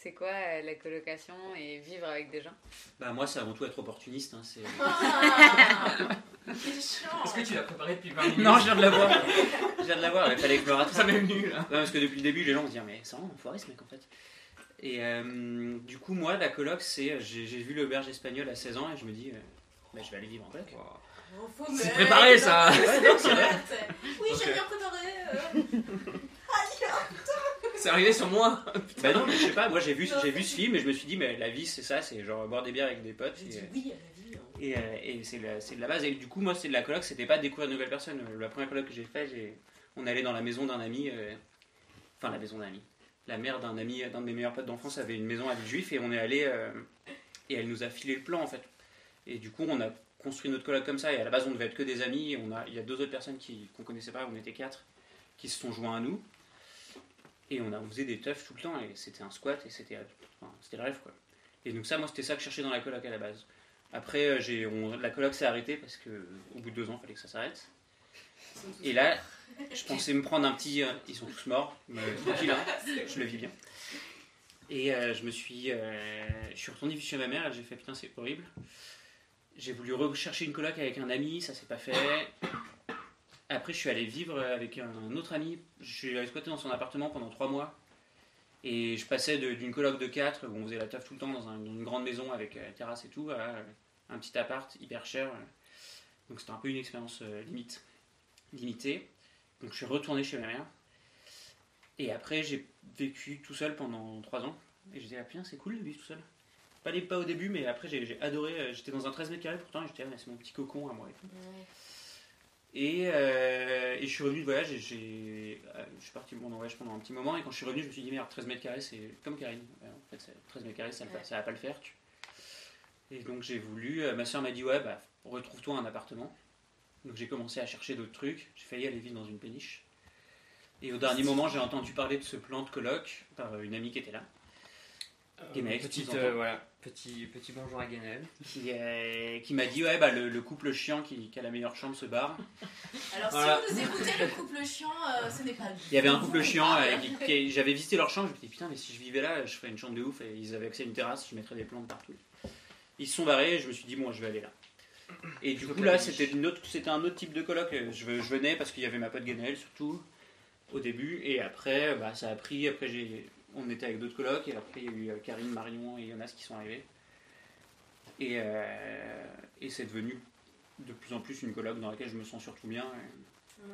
c'est quoi euh, la colocation et vivre avec des gens? Bah, moi, c'est avant tout être opportuniste. hein, c'est- Ah, *laughs* C'est chiant. Est-ce que tu l'as préparé depuis 20 *laughs* minutes? Non, je viens de l'avoir. Je viens de l'avoir, il fallait que je me rattrape. Ça m'est venu là. Non, parce que depuis le début, les gens vont se dire, mais c'est vraiment enfoiré ce mec en fait. Et euh, du coup, moi, la coloc, c'est. J'ai j'ai vu l'auberge espagnole à 16 ans et je me dis, euh, bah, je vais aller vivre en. Oh, faut C'est préparé, ça. Ouais, non. Oui, j'ai bien préparé. euh. C'est arrivé sur moi. *laughs* Bah non, mais je sais pas, moi j'ai vu, j'ai vu ce film et je me suis dit, mais la vie c'est ça, c'est genre boire des bières avec des potes. Et, dit oui à la vie. hein. et, euh, et c'est de la base. Et du coup, moi, c'est de la coloc, c'était pas découvrir de nouvelles personnes. La première coloc que j'ai fait, j'ai, on allait dans la maison d'un ami, euh, enfin la maison d'un ami. La mère d'un ami, d'un de mes meilleurs potes d'enfance avait une maison à Villejuif et on est allé euh, et elle nous a filé le plan en fait. Et du coup, on a construit notre coloc comme ça. Et à la base, on devait être que des amis. Il y a deux autres personnes qu'on connaissait pas, on était quatre, qui se sont joints à nous. Et on, a, faisait des teufs tout le temps et c'était un squat et c'était, le rêve quoi. Et donc ça, moi, c'était ça que je cherchais dans la coloc à la base. Après, euh, la coloc s'est arrêtée parce que au bout de deux ans, il fallait que ça s'arrête. Et là, je pensais me prendre un petit. ils sont tous morts, mais tranquille, hein, je le vis bien. Et euh, je me suis. euh, je suis retourné chez ma mère j'ai fait putain, c'est horrible. J'ai voulu rechercher une coloc avec un ami, ça s'est pas fait. Après, je suis allé vivre avec un autre ami. Je suis allé squatter dans son appartement pendant trois mois. Et je passais d'une coloc de 4 où on faisait la taf tout le temps dans, un- dans une grande maison avec euh, terrasse et tout, à un petit appart hyper cher. Donc c'était un peu une expérience euh, limitée. Donc je suis retourné chez ma mère. Et après, j'ai vécu tout seul pendant 3 ans. Et j'étais là, putain, c'est cool de vivre tout seul. Pas, les, pas au début, mais après, j'ai j'ai adoré. euh, J'étais dans un 13 mètres carrés pourtant, et j'étais là, mais c'est mon petit cocon à moi. et tout. Ouais. Et, euh, et je suis revenu de voyage et j'ai, euh, je suis parti en voyage pendant un petit moment. Et quand je suis revenu, je me suis dit, merde, 13 mètres carrés, c'est comme Karine. Ouais, en fait, c'est- 13 mètres carrés, ça, ne Ouais. va pas le faire. tu- Et donc j'ai voulu, euh, ma soeur m'a dit, ouais, bah, retrouve-toi un appartement. Donc j'ai commencé à chercher d'autres trucs. J'ai failli aller vivre dans une péniche. Et au dernier moment, j'ai entendu parler de ce plan de coloc par euh, une amie qui était là. Petite, petite, euh, voilà, petit, petit bonjour à Guénel. qui, euh, qui m'a dit ouais bah le, le couple chiant qui, qui a la meilleure chambre se barre. *laughs* Alors, Voilà. si vous nous écoutez, le couple chiant, euh, ce n'est pas. Il y avait un couple *laughs* chiant, euh, j'avais visité leur chambre, je me disais putain mais si je vivais là, je ferais une chambre de ouf et ils avaient accès à une terrasse, je mettrais des plantes partout. Ils se sont barrés et je me suis dit bon je vais aller là. Et du coup là c'était une autre, c'était un autre type de coloc. Je, je venais parce qu'il y avait ma pote Guénel surtout au début et après bah, ça a pris. Après j'ai, on était avec d'autres colocs et après il y a eu euh, Karine, Marion et Jonas qui sont arrivés. Et, euh, et c'est devenu de plus en plus une coloc dans laquelle je me sens surtout bien. et- Mm.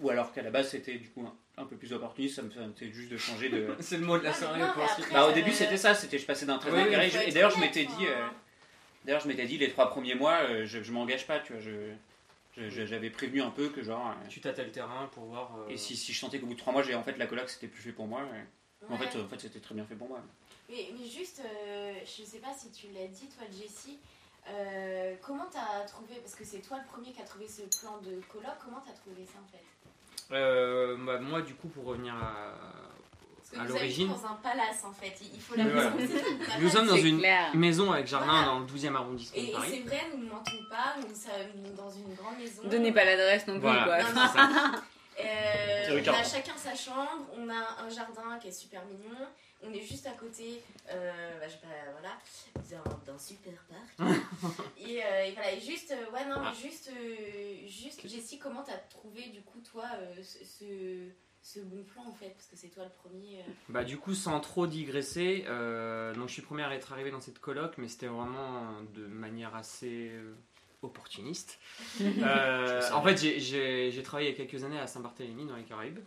Ou alors qu'à la base c'était du coup un, un peu plus opportuniste, ça me fait juste de changer de. *laughs* C'est le mot de la Ah, soirée non, après- Bah au début c'était ça, c'était je passais d'un bon oui, carré. Et d'ailleurs je m'étais dit, enfin. euh, d'ailleurs je m'étais dit les trois premiers mois, euh, je, je m'engage pas, tu vois, je, j'avais prévenu un peu que genre. Tu tâtais le terrain pour voir. euh, et si, si je sentais qu'au bout de trois mois, j'ai en fait la coloc c'était plus fait pour moi. En fait, euh, en fait c'était très bien fait pour moi. Mais, mais juste, euh, je sais pas si tu l'as dit, toi, Jessie, euh, comment t'as trouvé, parce que c'est toi le premier qui a trouvé ce plan de coloc, comment t'as trouvé ça en fait? Euh, bah, moi, du coup, pour revenir à, à l'origine, dans un palace en fait, il faut la voilà. nous sommes dans une clair. maison avec jardin Voilà. dans le 12e arrondissement Et, et c'est vrai, nous ne mentons pas, nous sommes dans une grande maison. Donnez pas l'adresse non plus, Voilà. quoi. Non, c'est non. *laughs* *laughs* Euh, on a chacun sa chambre, on a un jardin qui est super mignon, on est juste à côté, euh, bah, je sais pas, voilà, d'un- super parc. *laughs* et, euh, et voilà, et juste, ouais, non, Ah. mais juste, juste, Jessie, comment t'as trouvé du coup, toi, ce, ce, bon plan en fait Parce que c'est toi le premier. Bah du coup, sans trop digresser, donc je suis première à être arrivé dans cette coloc, mais c'était vraiment de manière assez opportuniste. *laughs* Euh, en fait, j'ai- travaillé il y a quelques années à Saint-Barthélemy dans les Caraïbes,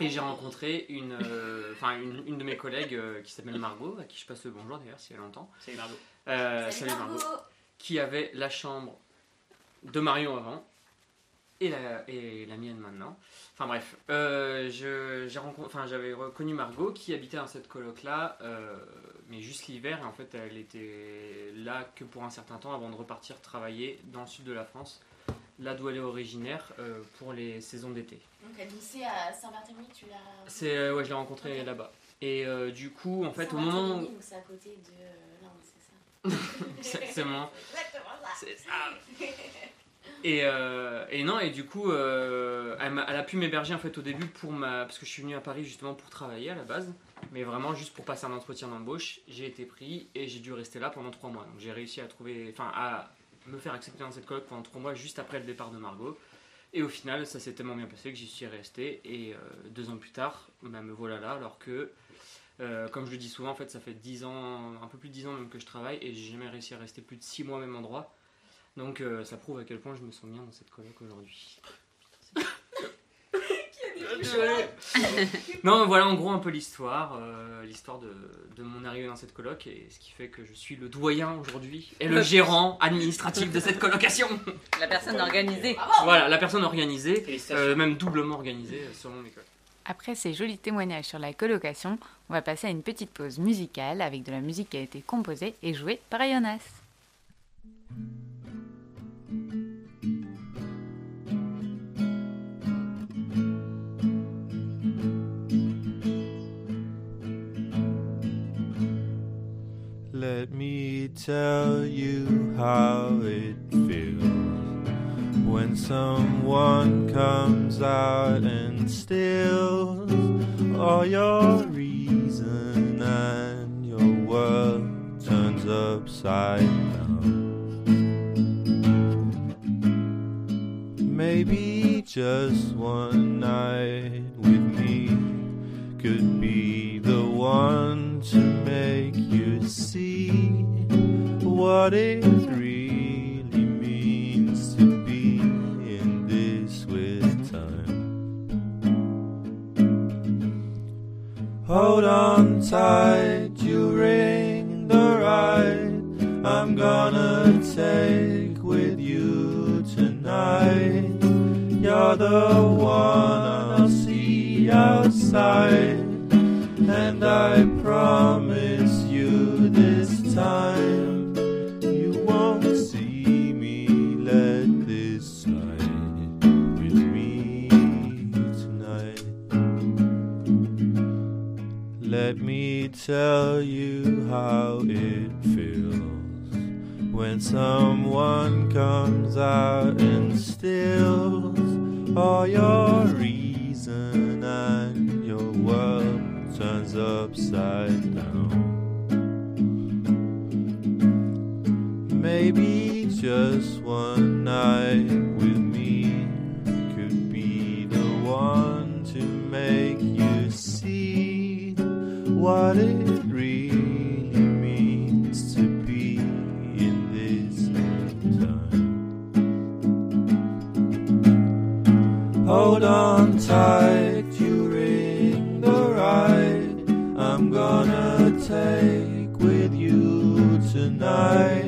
et j'ai rencontré une, euh, enfin une, une de mes collègues euh, qui s'appelle Margot, à qui je passe le bonjour d'ailleurs si elle entend. Salut Margot. Euh, Salut Margot qui avait la chambre de Marion avant et la, et la mienne maintenant. Enfin bref, euh, je- j'ai rencontré- enfin, j'avais reconnu Margot qui habitait dans cette coloc-là, euh, mais juste l'hiver, et en fait elle était là que pour un certain temps avant de repartir travailler dans le sud de la France, là d'où elle est originaire, euh, pour les saisons d'été. Donc elle lycée à Saint-Barthélemy, tu l'as. C'est, euh, ouais, je l'ai rencontrée là-bas. Et euh, du coup, en fait, au moment où... c'est à côté de l'Inde, c'est ça. *laughs* *laughs* Exactement ça C'est ça. Et, euh, et non, et du coup, euh, elle a pu m'héberger en fait au début pour ma. Parce que je suis venu à Paris justement pour travailler à la base, mais vraiment juste pour passer un entretien d'embauche. J'ai été pris et j'ai dû rester là pendant trois mois. Donc j'ai réussi à trouver. Enfin, à me faire accepter dans cette coloc pendant trois mois juste après le départ de Margot. Et au final, ça s'est tellement bien passé que j'y suis resté. Et euh, deux ans plus tard, bah, me voilà là, alors que. euh, comme je le dis souvent, en fait, ça fait 10 ans, un peu plus de 10 ans même que je travaille et j'ai jamais réussi à rester plus de 6 mois au même endroit. Donc euh, ça prouve à quel point je me sens bien dans cette coloc aujourd'hui. *laughs* *laughs* non, voilà en gros un peu l'histoire, euh, l'histoire de, de mon arrivée dans cette coloc et ce qui fait que je suis le doyen aujourd'hui et le *laughs* gérant administratif de cette colocation. La personne organisée. Bravo voilà, la personne organisée, euh, même doublement organisée euh, selon collègues. Après ces jolis témoignages sur la colocation, on va passer à une petite pause musicale avec de la musique qui a été composée et jouée par Jonas. Let me tell you how it feels when someone comes out and steals all your reason and your world turns upside down. Maybe just one night with me could be the one to make you see what it really means to be in this with time. Hold on tight, you ring the ride. I'm gonna take with you tonight. You're the one I'll see outside. And I promise you won't see me let this slide with me tonight. let me tell you how it feels when someone comes out and steals all your reason and your world turns upside down. Maybe just one night with me could be the one to make you see what it really means to be in this time. Hold on tight, you ring the ride. I'm gonna take with you tonight.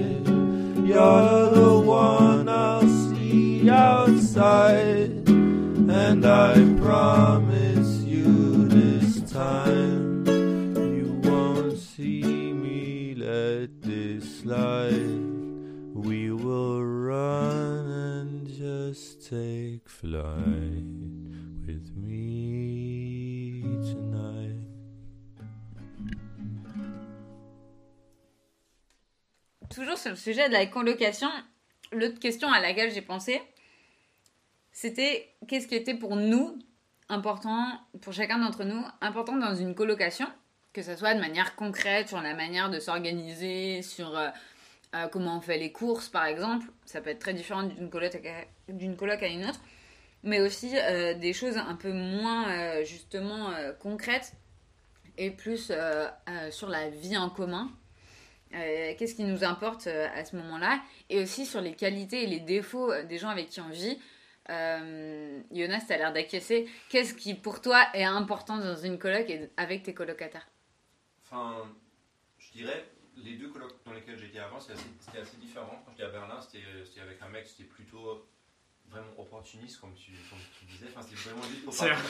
You're the one I'll see outside, and I sur le sujet de la colocation, l'autre question à laquelle j'ai pensé, c'était qu'est-ce qui était pour nous important, pour chacun d'entre nous, important dans une colocation, que ce soit de manière concrète, sur la manière de s'organiser, sur euh, euh, comment on fait les courses par exemple, ça peut être très différent d'une coloc à, une autre, mais aussi euh, des choses un peu moins justement concrètes et plus sur la vie en commun. Euh, Qu'est-ce qui nous importe euh, à ce moment-là? Et aussi sur les qualités et les défauts euh, des gens avec qui on vit. Euh, tu as l'air d'acquiescer. Qu'est-ce qui pour toi est important dans une coloc et avec tes colocataires? Enfin, je dirais, les deux colocs dans lesquels j'étais avant, c'était assez, assez différent. Quand j'étais à Berlin, c'était avec un mec, c'était plutôt vraiment opportuniste, comme tu, comme tu disais. Enfin, c'était vraiment juste pour C'est parler-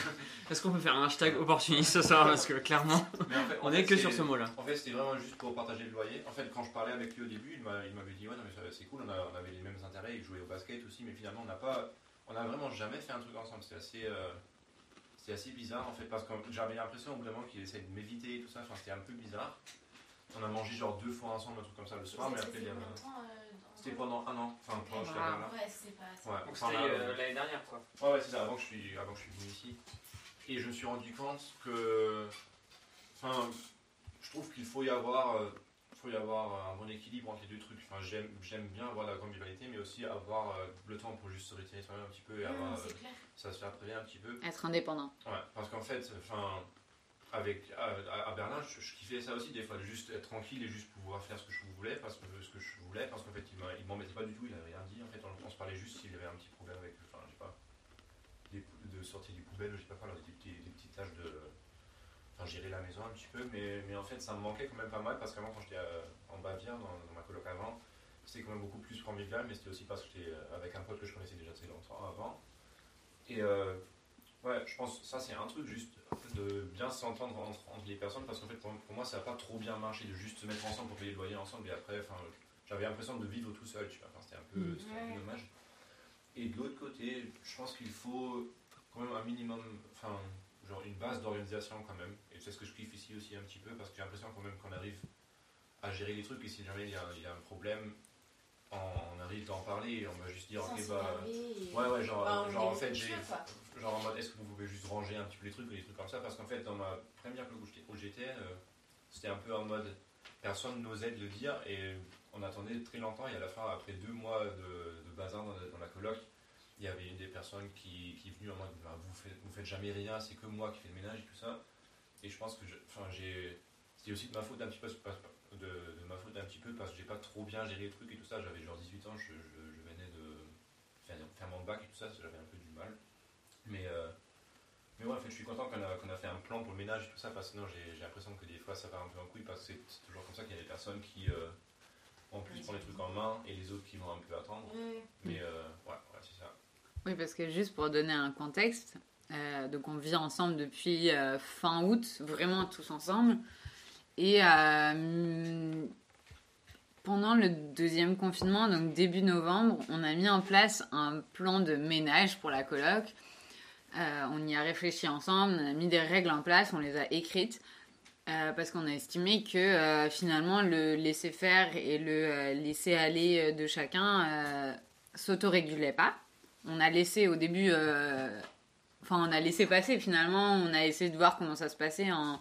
Est-ce qu'on peut faire un hashtag opportuniste ce soir Parce que clairement, Mais en fait- en on fait, est que c'est- sur ce mot-là. En fait, c'était vraiment juste pour partager le loyer. En fait, quand je parlais avec lui au début, il m'a- il m'avait dit Ouais, non, mais ça- c'est cool, on, a- on avait les mêmes intérêts, il jouait au basket aussi, mais finalement, on n'a pas. On a vraiment jamais fait un truc ensemble. C'était assez. euh, c'était assez bizarre en fait, parce que j'avais l'impression vraiment qu'il essayait de m'éviter et tout ça. Enfin, c'était un peu bizarre. On a mangé genre deux fois ensemble, un truc comme ça le soir, mais après, il y temps, euh, C'était pendant un an, enfin, pendant que j'étais Wow. Berlin. Ouais, c'est pas. Ouais, c'était là, euh, l'année dernière quoi. Ouais, ouais, c'est ça, avant que, je suis, avant que je suis venu ici. Et je me suis rendu compte que. Enfin, je trouve qu'il faut y avoir. euh, faut y avoir un bon équilibre entre les deux trucs. Enfin, j'aime, j'aime bien avoir la convivialité, mais aussi avoir euh, le temps pour juste se retirer soi-même un petit peu et Non, avoir. euh, ça se fait après un petit peu. Être indépendant. Ouais, parce qu'en fait, enfin, avec, à, Berlin, je, kiffais ça aussi des fois, de juste être tranquille et juste pouvoir faire ce que je voulais, parce que, ce que je voulais, parce qu'en fait, il m'embêtait pas du tout, il avait rien dit. En fait, on, se parlait juste s'il avait un petit problème avec, enfin, je sais pas, des, de sortir du poubelle, je sais pas quoi, des, des petites tâches de. Enfin, gérer la maison un petit peu, mais, mais en fait, ça me manquait quand même pas mal, parce qu'avant, quand j'étais euh, en Bavière, dans, dans ma coloc avant, c'était quand même beaucoup plus convivial, mais c'était aussi parce que j'étais euh, avec un pote que je connaissais déjà très longtemps avant. Euh, ouais, je pense que ça, c'est un truc juste de bien s'entendre entre, entre les personnes, parce qu'en fait, pour, pour moi, ça n'a pas trop bien marché de juste se mettre ensemble pour payer le loyer ensemble, et après, enfin, j'avais l'impression de vivre tout seul, tu vois, enfin, c'était un, peu- Mm. un peu dommage. Et de l'autre côté, je pense qu'il faut quand même un minimum, enfin, genre une base d'organisation quand même, et c'est ce que je kiffe ici aussi un petit peu, parce que j'ai l'impression quand même qu'on arrive à gérer les trucs, et si jamais il y a, il y a un problème, on, arrive d'en parler, et on va juste dire, ok, bah... Ouais, ouais, genre, Bah, genre en fait, j'ai. Genre en mode, est-ce que vous pouvez juste ranger un petit peu les trucs ou des trucs comme ça? Parce qu'en fait, dans ma première coloc où j'étais- euh, c'était un peu en mode, personne n'osait de le dire et on attendait très longtemps. Et à la fin, après deux mois de, de bazar dans, la- dans la coloc, il y avait une des personnes qui, qui est venue en mode, Bah, vous, faites, vous faites jamais rien, c'est que moi qui fais le ménage et tout ça. Et je pense que, je- enfin, j'ai. C'était aussi de ma faute un petit peu, parce- de, de ma faute un petit peu parce que j'ai pas trop bien géré le truc et tout ça. J'avais genre 18 ans, je, je- je venais de faire, faire mon bac et tout ça, j'avais un peu du mal. Mais, euh, mais ouais, en fait, je suis content qu'on a, qu'on a fait un plan pour le ménage et tout ça, parce que sinon j'ai j'ai l'impression que des fois ça part un peu en couille, parce que c'est toujours comme ça qu'il y a des personnes qui, euh, en plus, prennent les trucs en main et les autres qui vont un peu attendre. Mais euh, ouais, ouais c'est ça. Oui, parce que juste pour donner un contexte, euh, donc on vit ensemble depuis euh, fin août, vraiment tous ensemble. Et euh, pendant le deuxième confinement, donc début novembre, on a mis en place un plan de ménage pour la coloc. Euh, on y a réfléchi ensemble, on a mis des règles en place, on les a écrites. Euh, parce qu'on a estimé que finalement le laisser faire et le laisser aller de chacun s'autorégulait pas. On a laissé au début, enfin on a laissé passer finalement, on a essayé de voir comment ça se passait en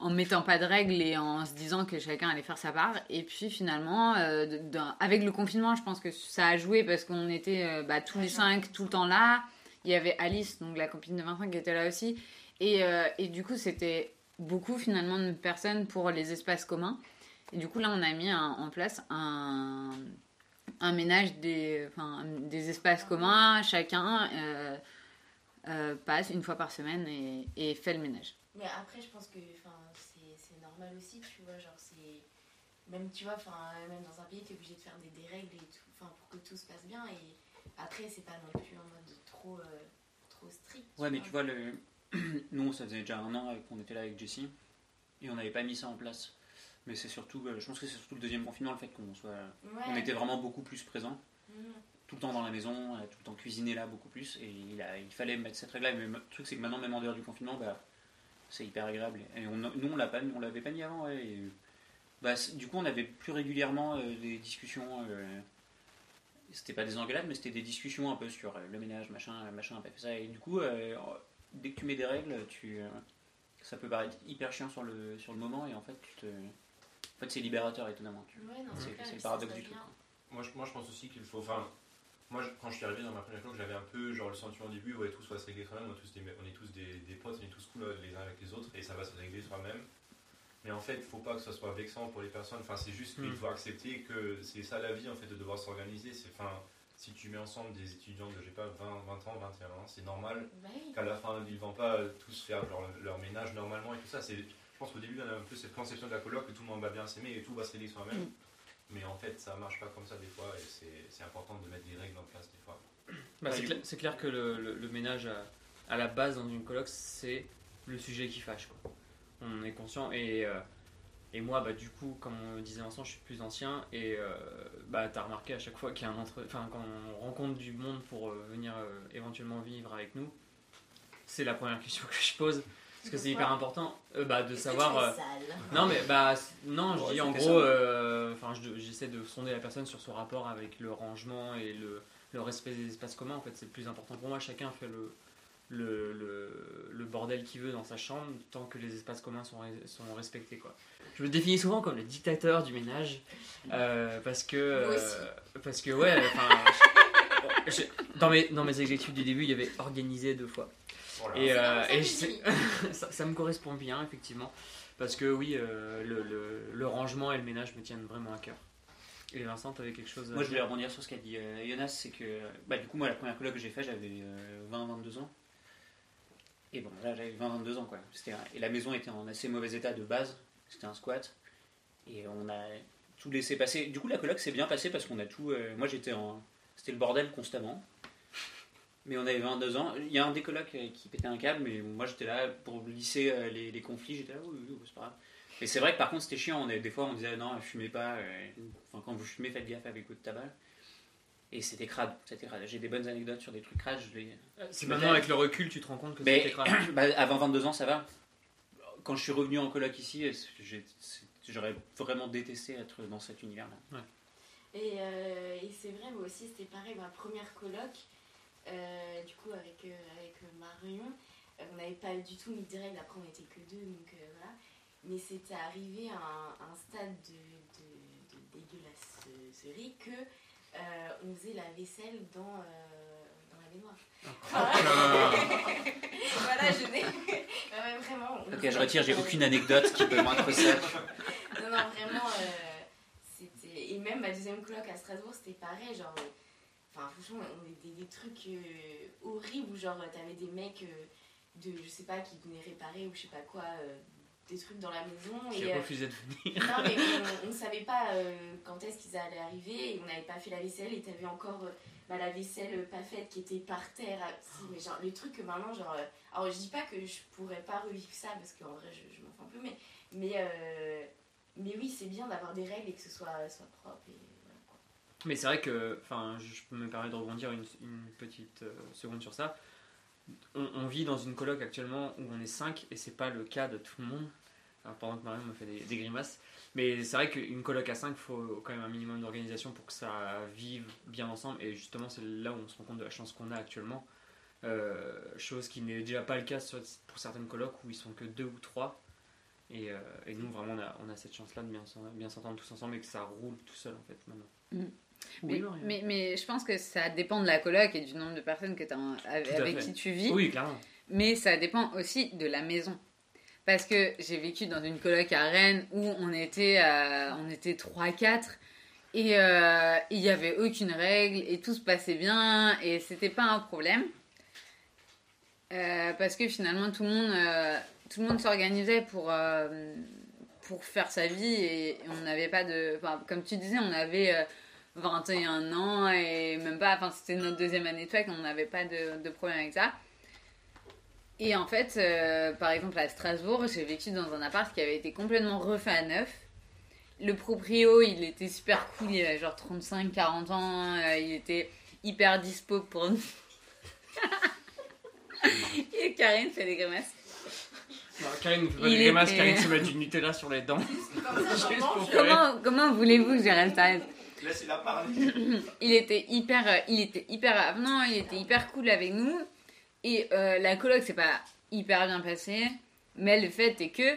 en mettant pas de règles et en se disant que chacun allait faire sa part. Et puis finalement, euh, avec le confinement, je pense que ça a joué parce qu'on était euh, bah, tous les cinq tout le temps là. Il y avait Alice, donc la copine de Vincent, qui était là aussi. Et, euh, et du coup, c'était beaucoup finalement de personnes pour les espaces communs. Et du coup, là, on a mis en place un, un ménage des, enfin, des espaces communs. Chacun passe une fois par semaine et, et fait le ménage. Mais après, je pense que normal aussi, tu vois. Genre, c'est. Même, tu vois, enfin, même dans un pays, tu es obligé de faire des, des règles et tout, enfin, pour que tout se passe bien. Et après, c'est pas non plus en mode trop, euh, trop strict. Ouais, mais tu vois, le... *clears throat* nous, ça faisait déjà un an euh, qu'on était là avec Jessie et on n'avait pas mis ça en place. Mais c'est surtout, euh, je pense que c'est surtout le deuxième confinement, le fait qu'on soit, Ouais. on était vraiment beaucoup plus présents, Mhm. tout le temps dans la maison, tout le temps cuisiner là beaucoup plus. Et il, a, il fallait mettre cette règle-là. Mais le truc, c'est que maintenant, même en dehors du confinement, bah, c'est hyper agréable. Et on, nous, on l'a pas, on l'avait pas mis avant. ouais, et, bah, du coup, on avait plus régulièrement euh, des discussions. euh, c'était pas des engueulades, mais c'était des discussions un peu sur euh, le ménage, machin, machin, un peu ça. Et du coup, euh, dès que tu mets des règles, tu, euh, ça peut paraître hyper chiant sur le, sur le moment, et en fait, tu te, en fait c'est libérateur étonnamment. Ouais, c'est, le paradoxe du quoi. Moi je, moi, je pense aussi qu'il faut. Enfin, moi, je- quand je suis arrivé dans ma première coloc, j'avais un peu genre le sentiment au début, ouais, tout va se régler soi-même, on est tous des, on est tous des, des potes, on est tous cool euh, les uns avec les autres, et ça va se régler soi-même. Mais en fait, il faut pas que ça soit vexant pour les personnes. Enfin, c'est juste qu'il Mm. faut accepter que c'est ça la vie en fait de devoir s'organiser. C'est, enfin, si tu mets ensemble des étudiants de, je sais pas, 20, 20 ans, 21 ans, c'est normal Bah oui. qu'à la fin ils vont pas tous faire leur, leur ménage normalement et tout ça. C'est, je pense qu'au début on a un peu cette conception de la coloc que tout le monde va bien s'aimer et tout va se régler soi-même. Mm. Mais en fait ça marche pas comme ça des fois et c'est, c'est important de mettre des règles en place des fois. Bah, c'est, cla- clair que le, le- le ménage à, à la base dans une coloc, c'est le sujet qui fâche. Quoi. On est conscient et, euh, et moi, bah, du coup, comme on disait Vincent, je suis plus ancien et euh, bah, t'as remarqué à chaque fois qu'il y a un entre... enfin, quand on rencontre du monde pour euh, venir euh, éventuellement vivre avec nous, c'est la première question que je pose parce que c'est hyper important euh, bah, de savoir. tu es euh, sale? non, mais bah, non, je dis en gros, euh, enfin, je- j'essaie de sonder la personne sur son rapport avec le rangement et le, le respect des espaces communs. En fait, c'est le plus important pour moi. Chacun fait le, le, le, le bordel qu'il veut dans sa chambre tant que les espaces communs sont, respectés. Quoi. Je me définis souvent comme le dictateur du ménage euh, parce que. Euh, parce que, ouais, enfin. je- je- dans, mes, dans mes exécutifs du début, il y avait organisé deux fois. Voilà. Et, euh, *laughs* ça et me correspond bien, effectivement. Parce que oui, euh, le, le- le rangement et le ménage me tiennent vraiment à cœur. Et Vincent, tu avais quelque chose à Moi, je voulais rebondir sur ce qu'a dit euh, Jonas, c'est que, bah, du coup, moi, la première coloc que j'ai fait, j'avais 20-22 ans. Et bon, là, j'avais 20-22 ans, quoi. Et la maison était en assez mauvais état de base. C'était un squat. Et on a tout laissé passer. Du coup, la coloc s'est bien passée parce qu'on a tout. euh, Moi, j'étais en. C'était le bordel constamment. Mais on avait 22 ans. Il y a un des colocs euh, qui pétait un câble, mais moi, j'étais là pour lisser euh, les, les conflits. J'étais là, oui, oui, oui, c'est pas grave. Mais c'est vrai que par contre, c'était chiant. On avait- des fois, on disait, non, fumez pas. euh, Enfin, quand vous fumez, faites gaffe avec votre tabac. Et c'était crade. C'était crade. J'ai des bonnes anecdotes sur des trucs crades. Je les... C'est maintenant avec le recul, tu te rends compte que Mais c'était grave. *clears throat* bah, avant 22 ans, ça va. Quand je suis revenu en coloc ici, j'aurais vraiment détesté être dans cet univers-là. Et, euh, et c'est vrai, moi aussi, c'était pareil, ma première coloc, euh, du coup, avec, euh, avec Marion, euh, on n'avait pas du tout mis de règles, après on n'était que deux, donc euh, voilà. Mais c'était arrivé à un, un stade de, de, de dégueulasserie que euh, on faisait la vaisselle dans, euh, dans la baignoire. *laughs* voilà, je n'ai. *laughs* Ouais, vraiment. on Ok, je retire, j'ai aucune anecdote qui peut moindre ça. *laughs* non, non, vraiment, euh, c'était. Et même ma deuxième coloc à Strasbourg, c'était pareil. Genre, euh, enfin, franchement, on était des trucs euh, horribles où, genre, t'avais des mecs euh, de, je sais pas, qui venaient réparer ou je sais pas quoi, euh, des trucs dans la maison. J'ai et, refusé de venir. *laughs* non, mais *laughs* on, on savait pas quand est-ce qu'ils allaient arriver et on n'avait pas fait la vaisselle et t'avais encore bah, la vaisselle pas faite qui était par terre. mais genre, les trucs que maintenant, genre. alors, je dis pas que je pourrais pas revivre ça parce qu'en vrai, je, je m'en fais un peu, mais. Mais, mais oui, c'est bien d'avoir des règles et que ce soit, soit propre. Et. Mais c'est vrai que, enfin, je me permets de rebondir une, petite euh, seconde sur ça. On, vit dans une coloc actuellement où on est 5 et c'est pas le cas de tout le monde. alors, pendant que Marion me fait des, grimaces. Mais c'est vrai qu'une coloc à 5, il faut quand même un minimum d'organisation pour que ça vive bien ensemble. Et justement, c'est là où on se rend compte de la chance qu'on a actuellement. Euh, chose qui n'est déjà pas le cas pour certaines colocs où ils sont que deux ou trois. Et, euh, nous, vraiment, on a, cette chance-là de bien s'en- bien s'entendre tous ensemble et que ça roule tout seul en fait maintenant. Mhm. Mais, Marion. mais, mais je pense que ça dépend de la coloc et du nombre de personnes que avec, qui tu vis. Oui, clairement. Mais ça dépend aussi de la maison. Parce que j'ai vécu dans une coloc à Rennes où on était, euh, on était 3-4 et euh, il n'y avait aucune règle et tout se passait bien et c'était pas un problème. Euh, parce que finalement tout le monde, euh, tout le monde s'organisait pour, euh, pour faire sa vie et on n'avait pas de... enfin, comme tu disais, on avait euh, 21 ans et même pas... Enfin, c'était notre deuxième année de fac, on n'avait pas de, de problème avec ça. Et en fait, euh, par exemple à Strasbourg, j'ai vécu dans un appart qui avait été complètement refait à neuf. Le proprio, il était super cool, il avait genre 35-40 ans, euh, il était hyper dispo pour nous. *laughs* Et Karine fait des grimaces. Non, Karine ne fait pas Il des grimaces, était- Karine se met du Nutella sur les dents. *laughs* Comment voulez-vous que je reste à l'aise Laissez-la parler. *laughs* il était hyper euh, il était hyper avenant il était hyper cool avec nous et euh, la coloc c'est pas hyper bien passé mais le fait est que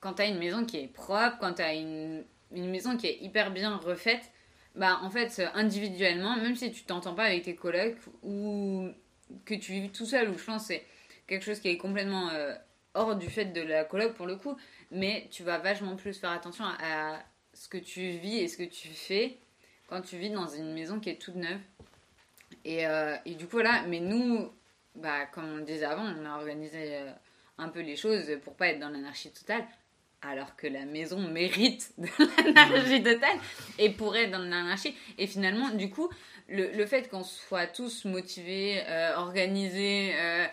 quand t'as une maison qui est propre quand t'as une, une maison qui est hyper bien refaite bah en fait euh, individuellement même si tu t'entends pas avec tes colocs ou que tu vis tout seul ou je pense c'est quelque chose qui est complètement euh, hors du fait de la coloc pour le coup mais tu vas vachement plus faire attention à ce que tu vis et ce que tu fais quand tu vis dans une maison qui est toute neuve. Et, euh, et du coup, voilà, mais nous, bah, comme on le disait avant, on a organisé euh, un peu les choses pour pas être dans l'anarchie totale, alors que la maison mérite *laughs* de l'anarchie totale et pourrait être dans l'anarchie. Et finalement, du coup, le, le fait qu'on soit tous motivés, euh, organisés, euh,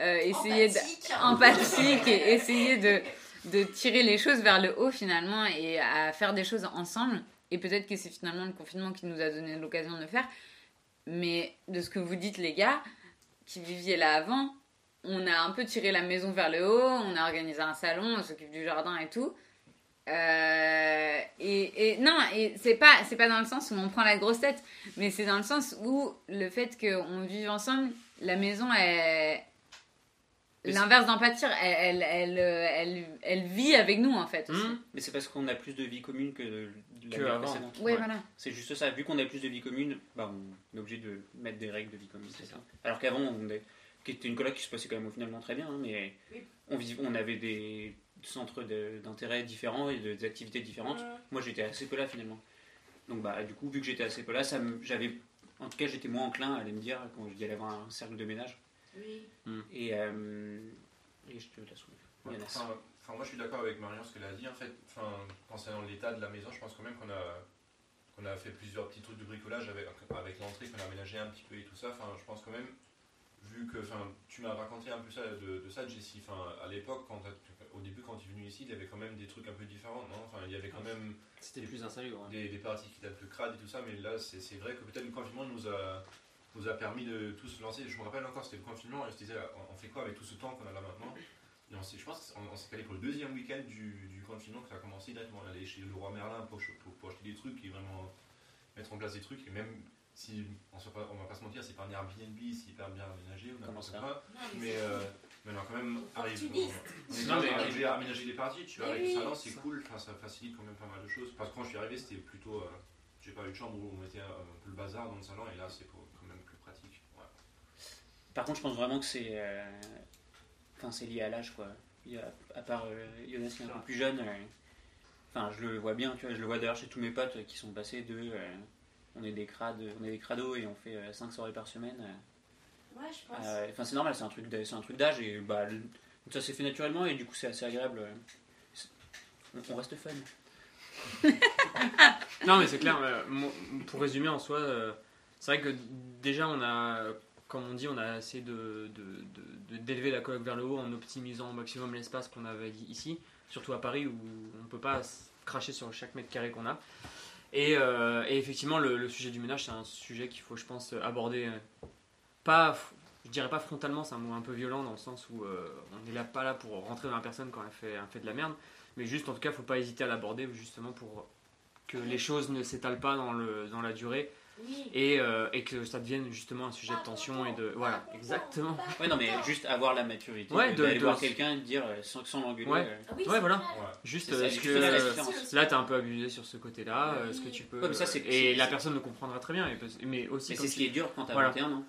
euh, essayer de Empathique. empathique et *laughs* essayer de, de tirer les choses vers le haut finalement et à faire des choses ensemble. Et peut-être que c'est finalement le confinement qui nous a donné l'occasion de le faire. Mais de ce que vous dites les gars, qui viviez là avant, on a un peu tiré la maison vers le haut, on a organisé un salon, on s'occupe du jardin et tout. Euh, et, non, c'est pas, c'est pas dans le sens où on prend la grosse tête, mais c'est dans le sens où le fait qu'on vive ensemble, la maison est. L'inverse d'empathir, elle, elle, elle, euh, elle, elle vit avec nous en fait. aussi. Hum, Mais c'est parce qu'on a plus de vie commune que de la Que vie avant. précédente. Ouais. voilà. C'est juste ça. Vu qu'on a plus de vie commune, bah, on est obligé de mettre des règles de vie commune. C'est ça. Alors qu'avant, on est... était une coloc qui se passait quand même finalement très bien, hein, mais Oui. on, viv- on avait des centres d'intérêt différents et de- des activités différentes. Moi, j'étais assez peu là finalement. Donc, bah, du coup, vu que j'étais assez peu là, ça me- j'avais, en tout cas, j'étais moins enclin à aller me dire quand j'y allais avoir un cercle de ménage. Oui. Et, euh, et je te la. Ouais. Enfin, enfin, moi je suis d'accord avec Marion ce qu'elle a dit. En fait, enfin, concernant l'état de la maison, je pense quand même qu'on a, qu'on a fait plusieurs petits trucs de bricolage avec, avec l'entrée, qu'on a aménagé un petit peu et tout ça. Enfin, je pense quand même, vu que enfin, tu m'as raconté un peu ça de, de ça, Jessie. Enfin, à l'époque, quand au début, quand tu es venu ici, il y avait quand même des trucs un peu différents, non? Enfin, il y avait quand même C'était plus insalubre. des, des parties qui datent de crade et tout ça, mais là, c'est c'est vrai que peut-être le confinement nous a, nous a permis de tous se lancer. Je me rappelle encore, c'était le confinement, et je disais, on, on fait quoi avec tout ce temps qu'on a là maintenant Et on je pense qu'on on s'est calé pour le deuxième week-end du, du confinement que ça a commencé directement. On allé chez le roi Merlin pour, pour, pour acheter des trucs et vraiment mettre en place des trucs. Et même si, on, se, on va pas se mentir, c'est pas un Airbnb, c'est hyper bien aménagé ou n'importe ça quoi. Non, mais euh, mais on a quand même arrivé, Optimiste. on est Non, quand mais- même arrivé à aménager les parties. Tu vois, avec le oui. salon, c'est cool, enfin, ça facilite quand même pas mal de choses. Parce que quand je suis arrivé, c'était plutôt. euh, j'ai pas eu de chambre où on mettait un peu le bazar dans le salon, et là, c'est pour- quand même plus pratique. Ouais. Par contre, je pense vraiment que c'est. euh, Enfin, c'est lié à l'âge, quoi. Il y a- à part euh, Jonas qui est un peu plus jeune. euh, Enfin, je le vois bien, tu vois. Je le vois d'ailleurs chez tous mes potes qui sont passés de. euh, on est des crades, on est des crados et on fait 5 soirées par semaine. Ouais, je pense. Enfin, c'est normal, c'est un truc, de- c'est un truc d'âge et bah, le- ça s'est fait naturellement et du coup, c'est assez agréable. On, on reste fun. *laughs* Non, mais c'est clair. pour résumer en soi, c'est vrai que déjà, on a, comme on dit, on a essayé de, de- de- d'élever la coloc vers le haut en optimisant au maximum l'espace qu'on avait ici, surtout à Paris où on ne peut pas cracher sur chaque mètre carré qu'on a. Et, euh, effectivement, le, sujet du ménage, c'est un sujet qu'il faut, je pense, aborder. euh, pas, je dirais pas frontalement, c'est un mot un peu violent dans le sens où euh, on n'est là pas là pour rentrer dans la personne quand elle fait, elle fait de la merde, mais juste en tout cas, faut pas hésiter à l'aborder justement pour que les choses ne s'étalent pas dans, le, dans la durée Oui. et, euh, et que ça devienne justement un sujet de tension et de. Voilà, exactement. Ouais, non, mais juste avoir la maturité. Ouais, de, de- d'aller de- voir quelqu'un et de dire euh, sans, sans l'engueuler. Ouais. euh, Ah oui, Ouais, voilà. Ouais. Juste, est-ce que euh, là, t'as un peu abusé sur ce côté-là, euh, est-ce que tu peux. Ouais, mais ça, c'est- et la personne le comprendra très bien, et mais aussi. C'est ce tu- qui est dur quand t'as Voilà. 21 ans.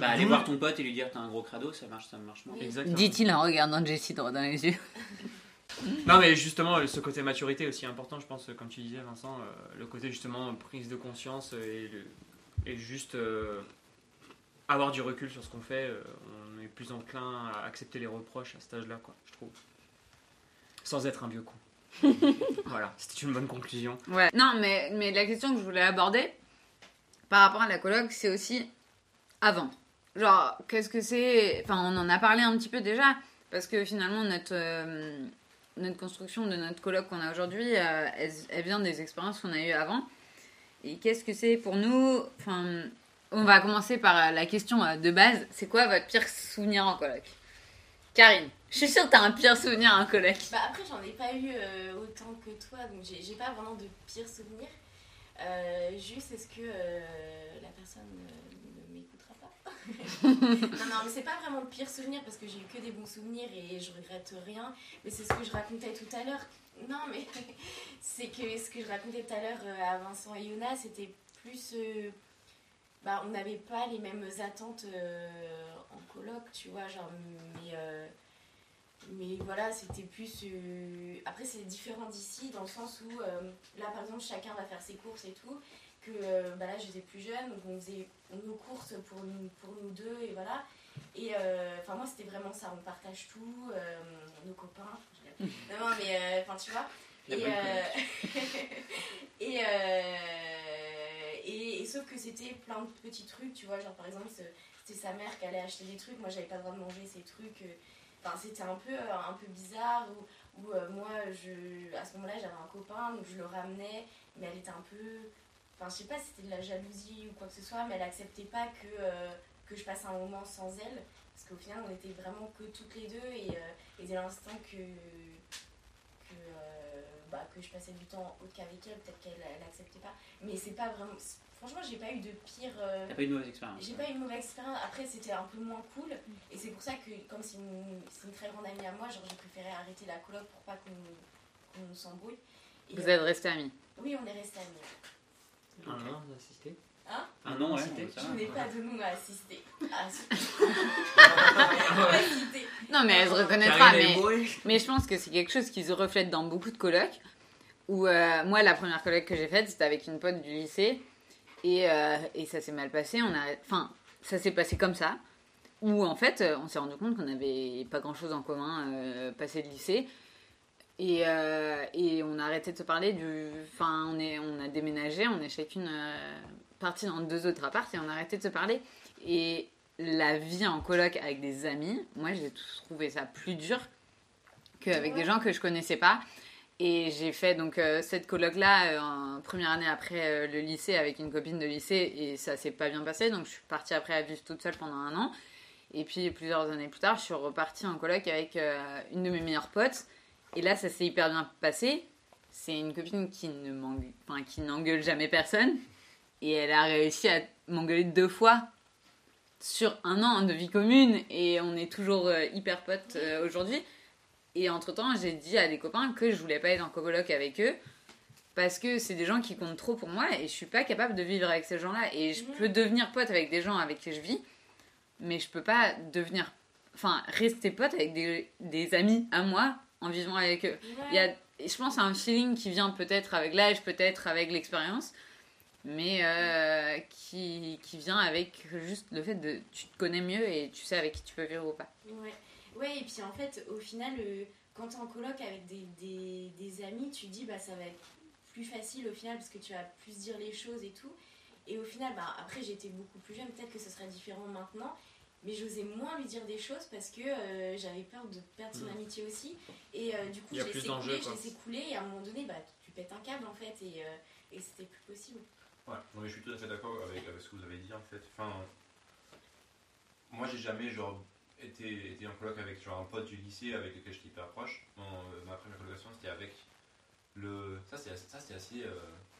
Bah, aller voir ton pote et lui dire t'as un gros crado, ça marche, ça marche moins. Dit-il en regardant Jessie droit dans les yeux. *laughs* Non, mais justement, ce côté maturité aussi important, je pense, comme tu disais, Vincent, euh, le côté justement prise de conscience et, le- et juste euh, avoir du recul sur ce qu'on fait. euh, on est plus enclin à accepter les reproches à cet âge-là, quoi, je trouve. Sans être un vieux con. *laughs* voilà, c'était une bonne conclusion. Ouais. Non, mais, mais la question que je voulais aborder par rapport à la coloc, c'est aussi avant. Genre, qu'est-ce que c'est? Enfin, on en a parlé un petit peu déjà, parce que finalement, notre, euh, notre construction de notre coloc qu'on a aujourd'hui, euh, elle, vient des expériences qu'on a eues avant. Et qu'est-ce que c'est pour nous? Enfin, on va commencer par la question euh, de base c'est quoi votre pire souvenir en coloc? Karine, je suis sûre que t'as un pire souvenir en coloc. Bah après j'en ai pas eu euh, autant que toi, donc j'ai pas vraiment de pire souvenir. Euh, juste est-ce que euh, la personne euh, ne m'écoutera pas Non non mais c'est pas vraiment le pire souvenir parce que j'ai eu que des bons souvenirs et je regrette rien. Mais c'est ce que je racontais tout à l'heure. Non mais *laughs* c'est que ce que je racontais tout à l'heure euh, à Vincent et Yona c'était plus... euh, bah, on n'avait pas les mêmes attentes euh, en coloc, tu vois, genre, mais, mais voilà, c'était plus. Après, c'est différent d'ici, dans le sens où, là, par exemple, chacun va faire ses courses et tout, que bah, là, j'étais plus jeune, donc on faisait nos courses pour nous, pour nous deux, et voilà. Et euh, enfin, moi, c'était vraiment ça, on partage tout, euh, nos copains. Non, non, mais euh, enfin, tu vois. Et, *laughs* et, et, et sauf que c'était plein de petits trucs, tu vois, genre par exemple, c'était sa mère qui allait acheter des trucs, moi j'avais pas le droit de manger ces trucs. Enfin, c'était un peu, un peu bizarre où, où, moi, je, à ce moment-là, j'avais un copain, donc je le ramenais, mais elle était un peu. Enfin, je sais pas si c'était de la jalousie ou quoi que ce soit, mais elle acceptait pas que, euh, que je passe un moment sans elle, parce qu'au final, on était vraiment que toutes les deux, et, euh, et dès l'instant que, que, euh, bah, que je passais du temps autre qu'avec elle, peut-être qu'elle elle acceptait pas. Mais c'est pas vraiment. Franchement, j'ai pas eu de pire. euh, T'as pas eu de mauvaise expérience. j'ai pas eu une mauvaise expérience. Après, c'était un peu moins cool. Et c'est pour ça que, comme c'est une, c'est une très grande amie à moi, genre j'ai préféré arrêter la coloc pour pas qu'on qu'on s'embrouille. Et, Vous êtes restés amis. Oui, on est restés amis. Un an d'assister Hein Un nom. Cité. ça Je n'ai pas de nom à assister. Ah. *laughs* Non, mais elle se reconnaîtra. Mais, mais je pense que c'est quelque chose qui se reflète dans beaucoup de colocs. Où euh, moi, la première coloc que j'ai faite, c'était avec une pote du lycée. Et, euh, et ça s'est mal passé. On a, enfin, ça s'est passé comme ça. Où en fait, euh, on s'est rendu compte qu'on n'avait pas grand chose en commun euh, passé de lycée. Et, euh, et on a arrêté de se parler du. Enfin, on, est, on a déménagé, on est chacune euh, partie dans deux autres apparts et on a arrêté de se parler. Et la vie en coloc avec des amis, moi j'ai trouvé ça plus dur qu'avec des gens que je connaissais pas. Et j'ai fait donc euh, cette coloc là en première année après le lycée avec une copine de lycée et ça s'est pas bien passé donc je suis partie après à vivre toute seule pendant un an. Et puis plusieurs années plus tard, je suis repartie en coloc avec une de mes meilleures potes et là ça s'est hyper bien passé. C'est une copine qui ne enfin, qui n'engueule jamais personne et elle a réussi à m'engueuler deux fois sur un an de vie commune et on est toujours euh, hyper potes euh, aujourd'hui. Et entre temps, j'ai dit à des copains que je voulais pas être en coloc avec eux parce que c'est des gens qui comptent trop pour moi et je suis pas capable de vivre avec ces gens-là. Et je peux devenir pote avec des gens avec qui je vis, mais je peux pas devenir, enfin, rester pote avec des, des amis à moi en vivant avec eux. Il y a, je pense à un feeling qui vient peut-être avec l'âge, peut-être avec l'expérience, mais euh, qui, qui vient avec juste le fait de tu te connais mieux et tu sais avec qui tu peux vivre ou pas. Ouais. ouais, et puis en fait, au final, euh, quand tu es en coloc avec des, des, des amis, tu dis bah ça va être plus facile au final parce que tu vas plus dire les choses et tout. Et au final, bah, après j'étais beaucoup plus jeune, peut-être que ce serait différent maintenant, mais j'osais moins lui dire des choses parce que euh, j'avais peur de perdre son Mm. amitié aussi. Et euh, du coup, je laissais couler, je quoi. laissais couler, et à un moment donné, bah, tu pètes un câble en fait, et, euh, et c'était plus possible. Ouais, non, mais je suis tout à fait d'accord avec, avec ce que vous avez dit en fait. Enfin, moi j'ai jamais genre été, été en coloc avec genre un pote du lycée avec lequel j'étais hyper proche. Non, euh, ma première colocation c'était avec le. Ça c'était assez, assez, euh,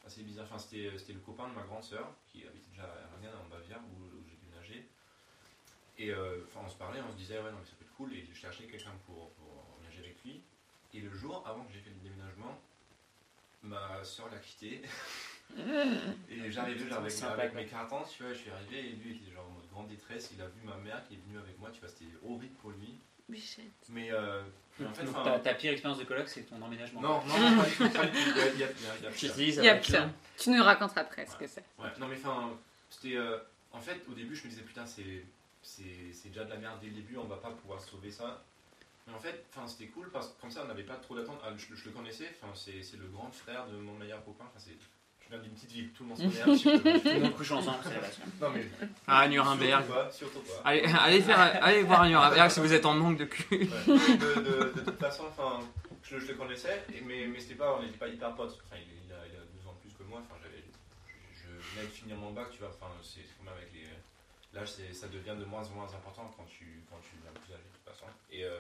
assez bizarre. Enfin, c'était, c'était le copain de ma grande sœur qui habitait déjà à Erlangen en Bavière où. Et euh, enfin, on se parlait, on se disait ouais non mais ça peut être cool et je cherchais quelqu'un pour, pour emménager avec lui. Et le jour avant que j'ai fait le déménagement, ma soeur l'a quitté. *laughs* et j'arrivais genre avec, avec mes cartons, tu vois, je suis arrivé et lui était genre en mode grande détresse. Il a vu ma mère qui est venue avec moi, tu vois, c'était horrible pour lui. Bichette. Mais, euh, mais en fait, Donc, ta, ta pire expérience de coloc, c'est ton emménagement. non, non, non. Il y a, il y a- il y a- il pire. Il y pire. Tu nous raconteras après ce que c'est. Ouais, non mais enfin, c'était. euh, en fait, au début, je me disais, putain, c'est, c'est, c'est déjà de la merde dès le début, on va pas pouvoir sauver ça. Mais en fait, enfin, c'était cool parce que comme ça, on n'avait pas trop d'attente. Ah, je, je le connaissais, enfin, c'est, c'est le grand frère de mon meilleur copain. Enfin, c'est, je viens d'une petite ville, tout le monde se connaît. *laughs* Tout le monde couche ensemble, c'est la base. Non mais. Ah, Nuremberg. Surtout pas, surtout pas. Allez, allez, faire, allez voir Nuremberg si vous êtes en manque de cul. Ouais. De, de- de toute façon, enfin, je, je le connaissais, et- mais, mais c'était pas, on n'était pas hyper potes. Enfin, il, il a, il a deux ans de plus que moi. Enfin, j'avais, je, venais de finir mon bac, tu vois. Enfin, c'est c'est comme avec les. L'âge, c'est- ça devient de moins en moins important quand tu, quand tu deviens plus âgé, de toute façon. Et euh,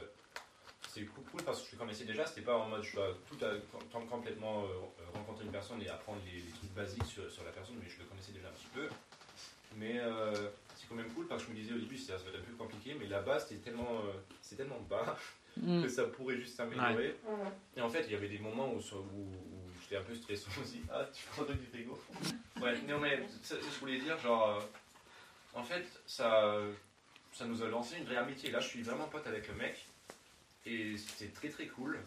c'est cool, cool parce que je le connaissais déjà. C'était pas en mode je dois tout à, com- complètement euh, rencontrer une personne et apprendre les, les trucs basiques sur, sur la personne, mais je le connaissais déjà un petit peu. Mais euh, c'est quand même cool parce que je me disais au début ça, va être un peu compliqué, mais là-bas c'était tellement, euh, c'est tellement bas *laughs* que ça pourrait juste s'améliorer. Et en fait, il y avait des moments où, où, où j'étais un peu stressé aussi. Ah, tu prends du frigo Ouais, non, mais ça, ça, je voulais dire, genre, euh, en fait, ça, nous a lancé une vraie amitié. Là, je suis vraiment pote avec le mec, et c'était très très cool.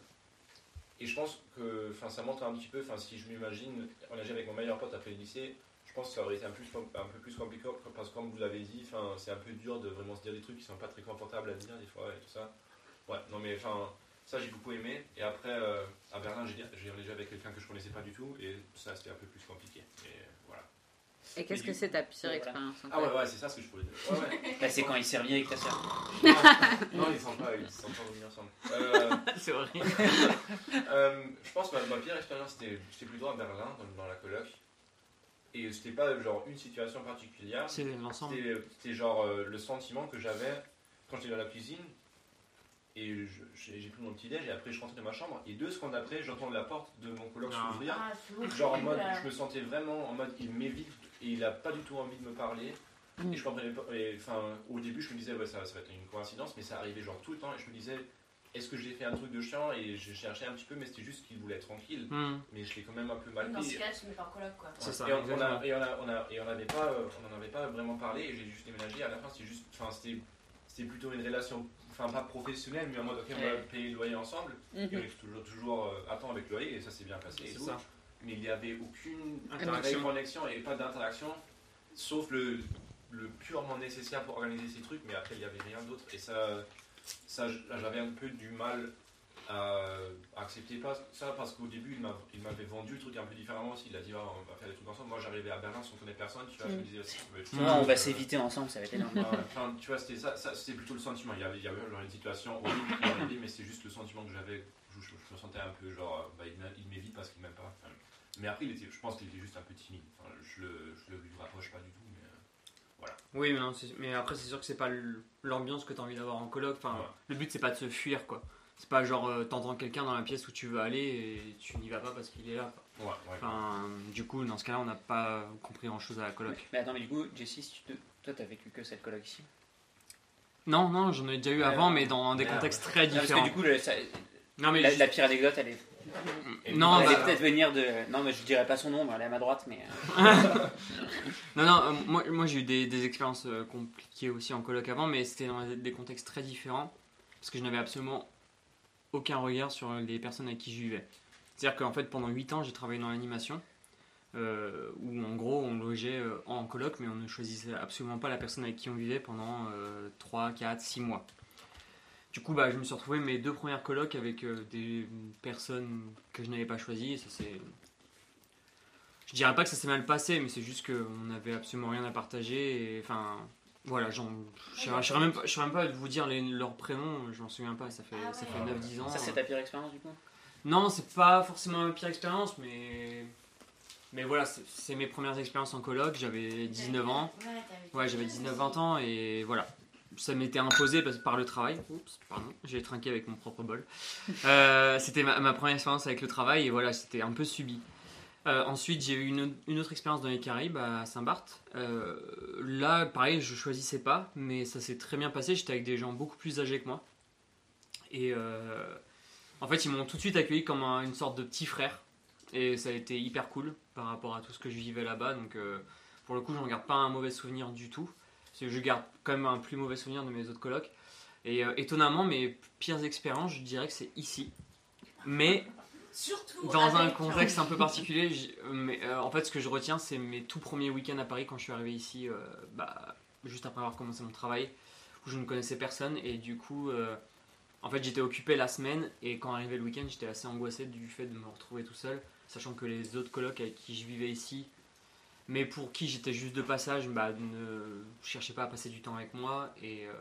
Et je pense que ça montre un petit peu, si je m'imagine engager avec mon meilleur pote après le lycée, je pense que ça aurait été un, peu plus compliqué parce que comme vous l'avez dit, c'est un peu dur de vraiment se dire des trucs qui sont pas très confortables à dire des fois et tout ça. Ouais, non mais enfin, ça j'ai beaucoup aimé. Et après, euh, à Berlin, j'ai engagé avec quelqu'un que je connaissais pas du tout et ça c'était un peu plus compliqué. Et qu'est-ce que c'est ta pire expérience en Ah ouais, ouais, c'est ça ce que je voulais dire. Ouais, ouais. Là, *laughs* c'est quand il sert bien avec ta sœur. non, ils sont pas, ils sont pas venus ensemble. Euh, C'est vrai. *laughs* Euh, je pense que ma, ma pire expérience c'était c'était plutôt à Berlin, dans, dans la coloc. Et c'était pas genre une situation particulière, C'est l'ensemble. c'était c'était genre euh, le sentiment que j'avais quand j'étais dans la cuisine. Et j'ai pris mon petit déj et après je rentrais dans ma chambre. Et deux secondes après, j'entends la porte de mon coloc Ah. s'ouvrir. Ah, horrible. Genre en mode, je me sentais vraiment en mode, il m'évite et il a pas du tout envie de me parler. Mm. Et je comprenais pas. et, Enfin, au début, je me disais, ouais, ça, ça va être une coïncidence, mais ça arrivait genre tout le temps. Et je me disais, est-ce que j'ai fait un truc de chiant? Et je cherchais un petit peu, mais c'était juste qu'il voulait être tranquille. Hmm, Mais je l'ai quand même un peu mal Dans pris. ce cas, tu mets pas en coloc quoi. C'est ça, Et on, on a, exactement. et on a, on a, et on avait pas, euh, on en avait pas vraiment parlé. Et j'ai juste déménagé. À la fin, c'était juste, enfin, c'était, c'était plutôt une relation, enfin pas professionnelle, mais en mode, ok, on va payer le loyer ensemble. Et on Mhm. est toujours, toujours euh, à temps avec le loyer, et ça s'est bien passé. et C'est tout. ça. Mais il n'y avait aucune Interaction. vraie connexion et pas d'interaction, sauf le, le purement nécessaire pour organiser ces trucs, mais après il n'y avait rien d'autre. Et ça, ça j'avais un peu du mal à accepter pas ça parce qu'au début il m'a- il m'avait vendu le truc un peu différemment aussi. Il a dit Ah, on va faire des trucs ensemble. Moi j'arrivais à Berlin sans connaître personne, tu vois, je me disais aussi. vois, on va euh, s'éviter ensemble, ça va être énorme. Enfin, tu vois, c'était ça, ça c'était plutôt le sentiment. Il y avait, il y avait genre une situation horrible qui mais c'est juste le sentiment que j'avais. Je, je- je me sentais un peu genre, bah, il m'évite parce qu'il m'aime pas. Enfin, mais après, il était, je pense qu'il était juste un peu timide. Enfin, je, le, je le lui rapproche pas du tout. Mais, euh, Oui, mais, non, mais après, c'est sûr que c'est pas l'ambiance que tu as envie d'avoir en coloc. Enfin, Ouais. Le but, c'est pas de se fuir, quoi. C'est pas genre, euh, t'entends quelqu'un dans la pièce où tu veux aller et tu n'y vas pas parce qu'il est là. quoi. ouais, ouais. Enfin, du coup, dans ce cas-là, on n'a pas compris grand-chose à la coloc. Mais attends, mais du coup, Jessie, si tu te- toi, t'as vécu que cette coloc ici? Non, non, j'en ai déjà eu Ouais, avant, ouais. mais dans des contextes très Non, parce que différents. du coup, le- ça- Non, mais la, juste- la pire anecdote, elle est, non, elle bah, peut-être venir de. Non, mais je dirais pas son nom, elle est à ma droite, mais. euh, *laughs* non, non, euh, moi, moi j'ai eu des, des expériences euh, compliquées aussi en coloc avant, mais c'était dans des contextes très différents parce que je n'avais absolument aucun regard sur les personnes avec qui je vivais. C'est-à-dire qu'en fait, pendant 8 ans, j'ai travaillé dans l'animation euh, où en gros on logeait en coloc, mais on ne choisissait absolument pas la personne avec qui on vivait pendant euh, 3, 4, 6 mois. Du coup, bah, je me suis retrouvé mes deux premières colocs avec euh, des personnes que je n'avais pas choisies. Ça c'est je dirais pas que ça s'est mal passé, mais c'est juste qu'on n'avait absolument rien à partager. Et, enfin, voilà, j'en- je ne saurais même, pas- je saurais même pas vous dire les- leurs prénoms, je m'en souviens pas, ça fait, Ah ça ouais. fait 9-10 ans. Ça, c'est ta pire expérience, du coup? Non, c'est pas forcément ma pire expérience, mais. Mais voilà, c'est mes premières expériences en coloc, j'avais 19 ans. Ouais, t'avais Ouais, j'avais 19-20 ans et voilà. Ça m'était imposé par le travail. Oups, pardon, j'ai trinqué avec mon propre bol. Euh, c'était ma, première expérience avec le travail et voilà, c'était un peu subi. Euh, ensuite, j'ai eu une, autre expérience dans les Caraïbes à Saint-Barth. Euh, là, pareil, je choisissais pas, mais ça s'est très bien passé. J'étais avec des gens beaucoup plus âgés que moi. Et en fait, ils m'ont tout de suite accueilli comme un- une sorte de petit frère. Et ça a été hyper cool par rapport à tout ce que je vivais là-bas. Donc, pour le coup, j'en garde pas un mauvais souvenir du tout. Que je garde quand même un plus mauvais souvenir de mes autres colocs. Et euh, étonnamment, mes pires expériences, je dirais que c'est ici. Mais Surtout dans un contexte un peu particulier, j'ai- mais, euh, en fait, ce que je retiens, c'est mes tout premiers week-ends à Paris quand je suis arrivé ici, euh, bah, juste après avoir commencé mon travail, où je ne connaissais personne. Et du coup, euh, en fait, j'étais occupé la semaine. Et quand arrivait le week-end, j'étais assez angoissé du fait de me retrouver tout seul, sachant que les autres colocs avec qui je vivais ici, mais pour qui j'étais juste de passage, bah, ne cherchaient pas à passer du temps avec moi. Et euh,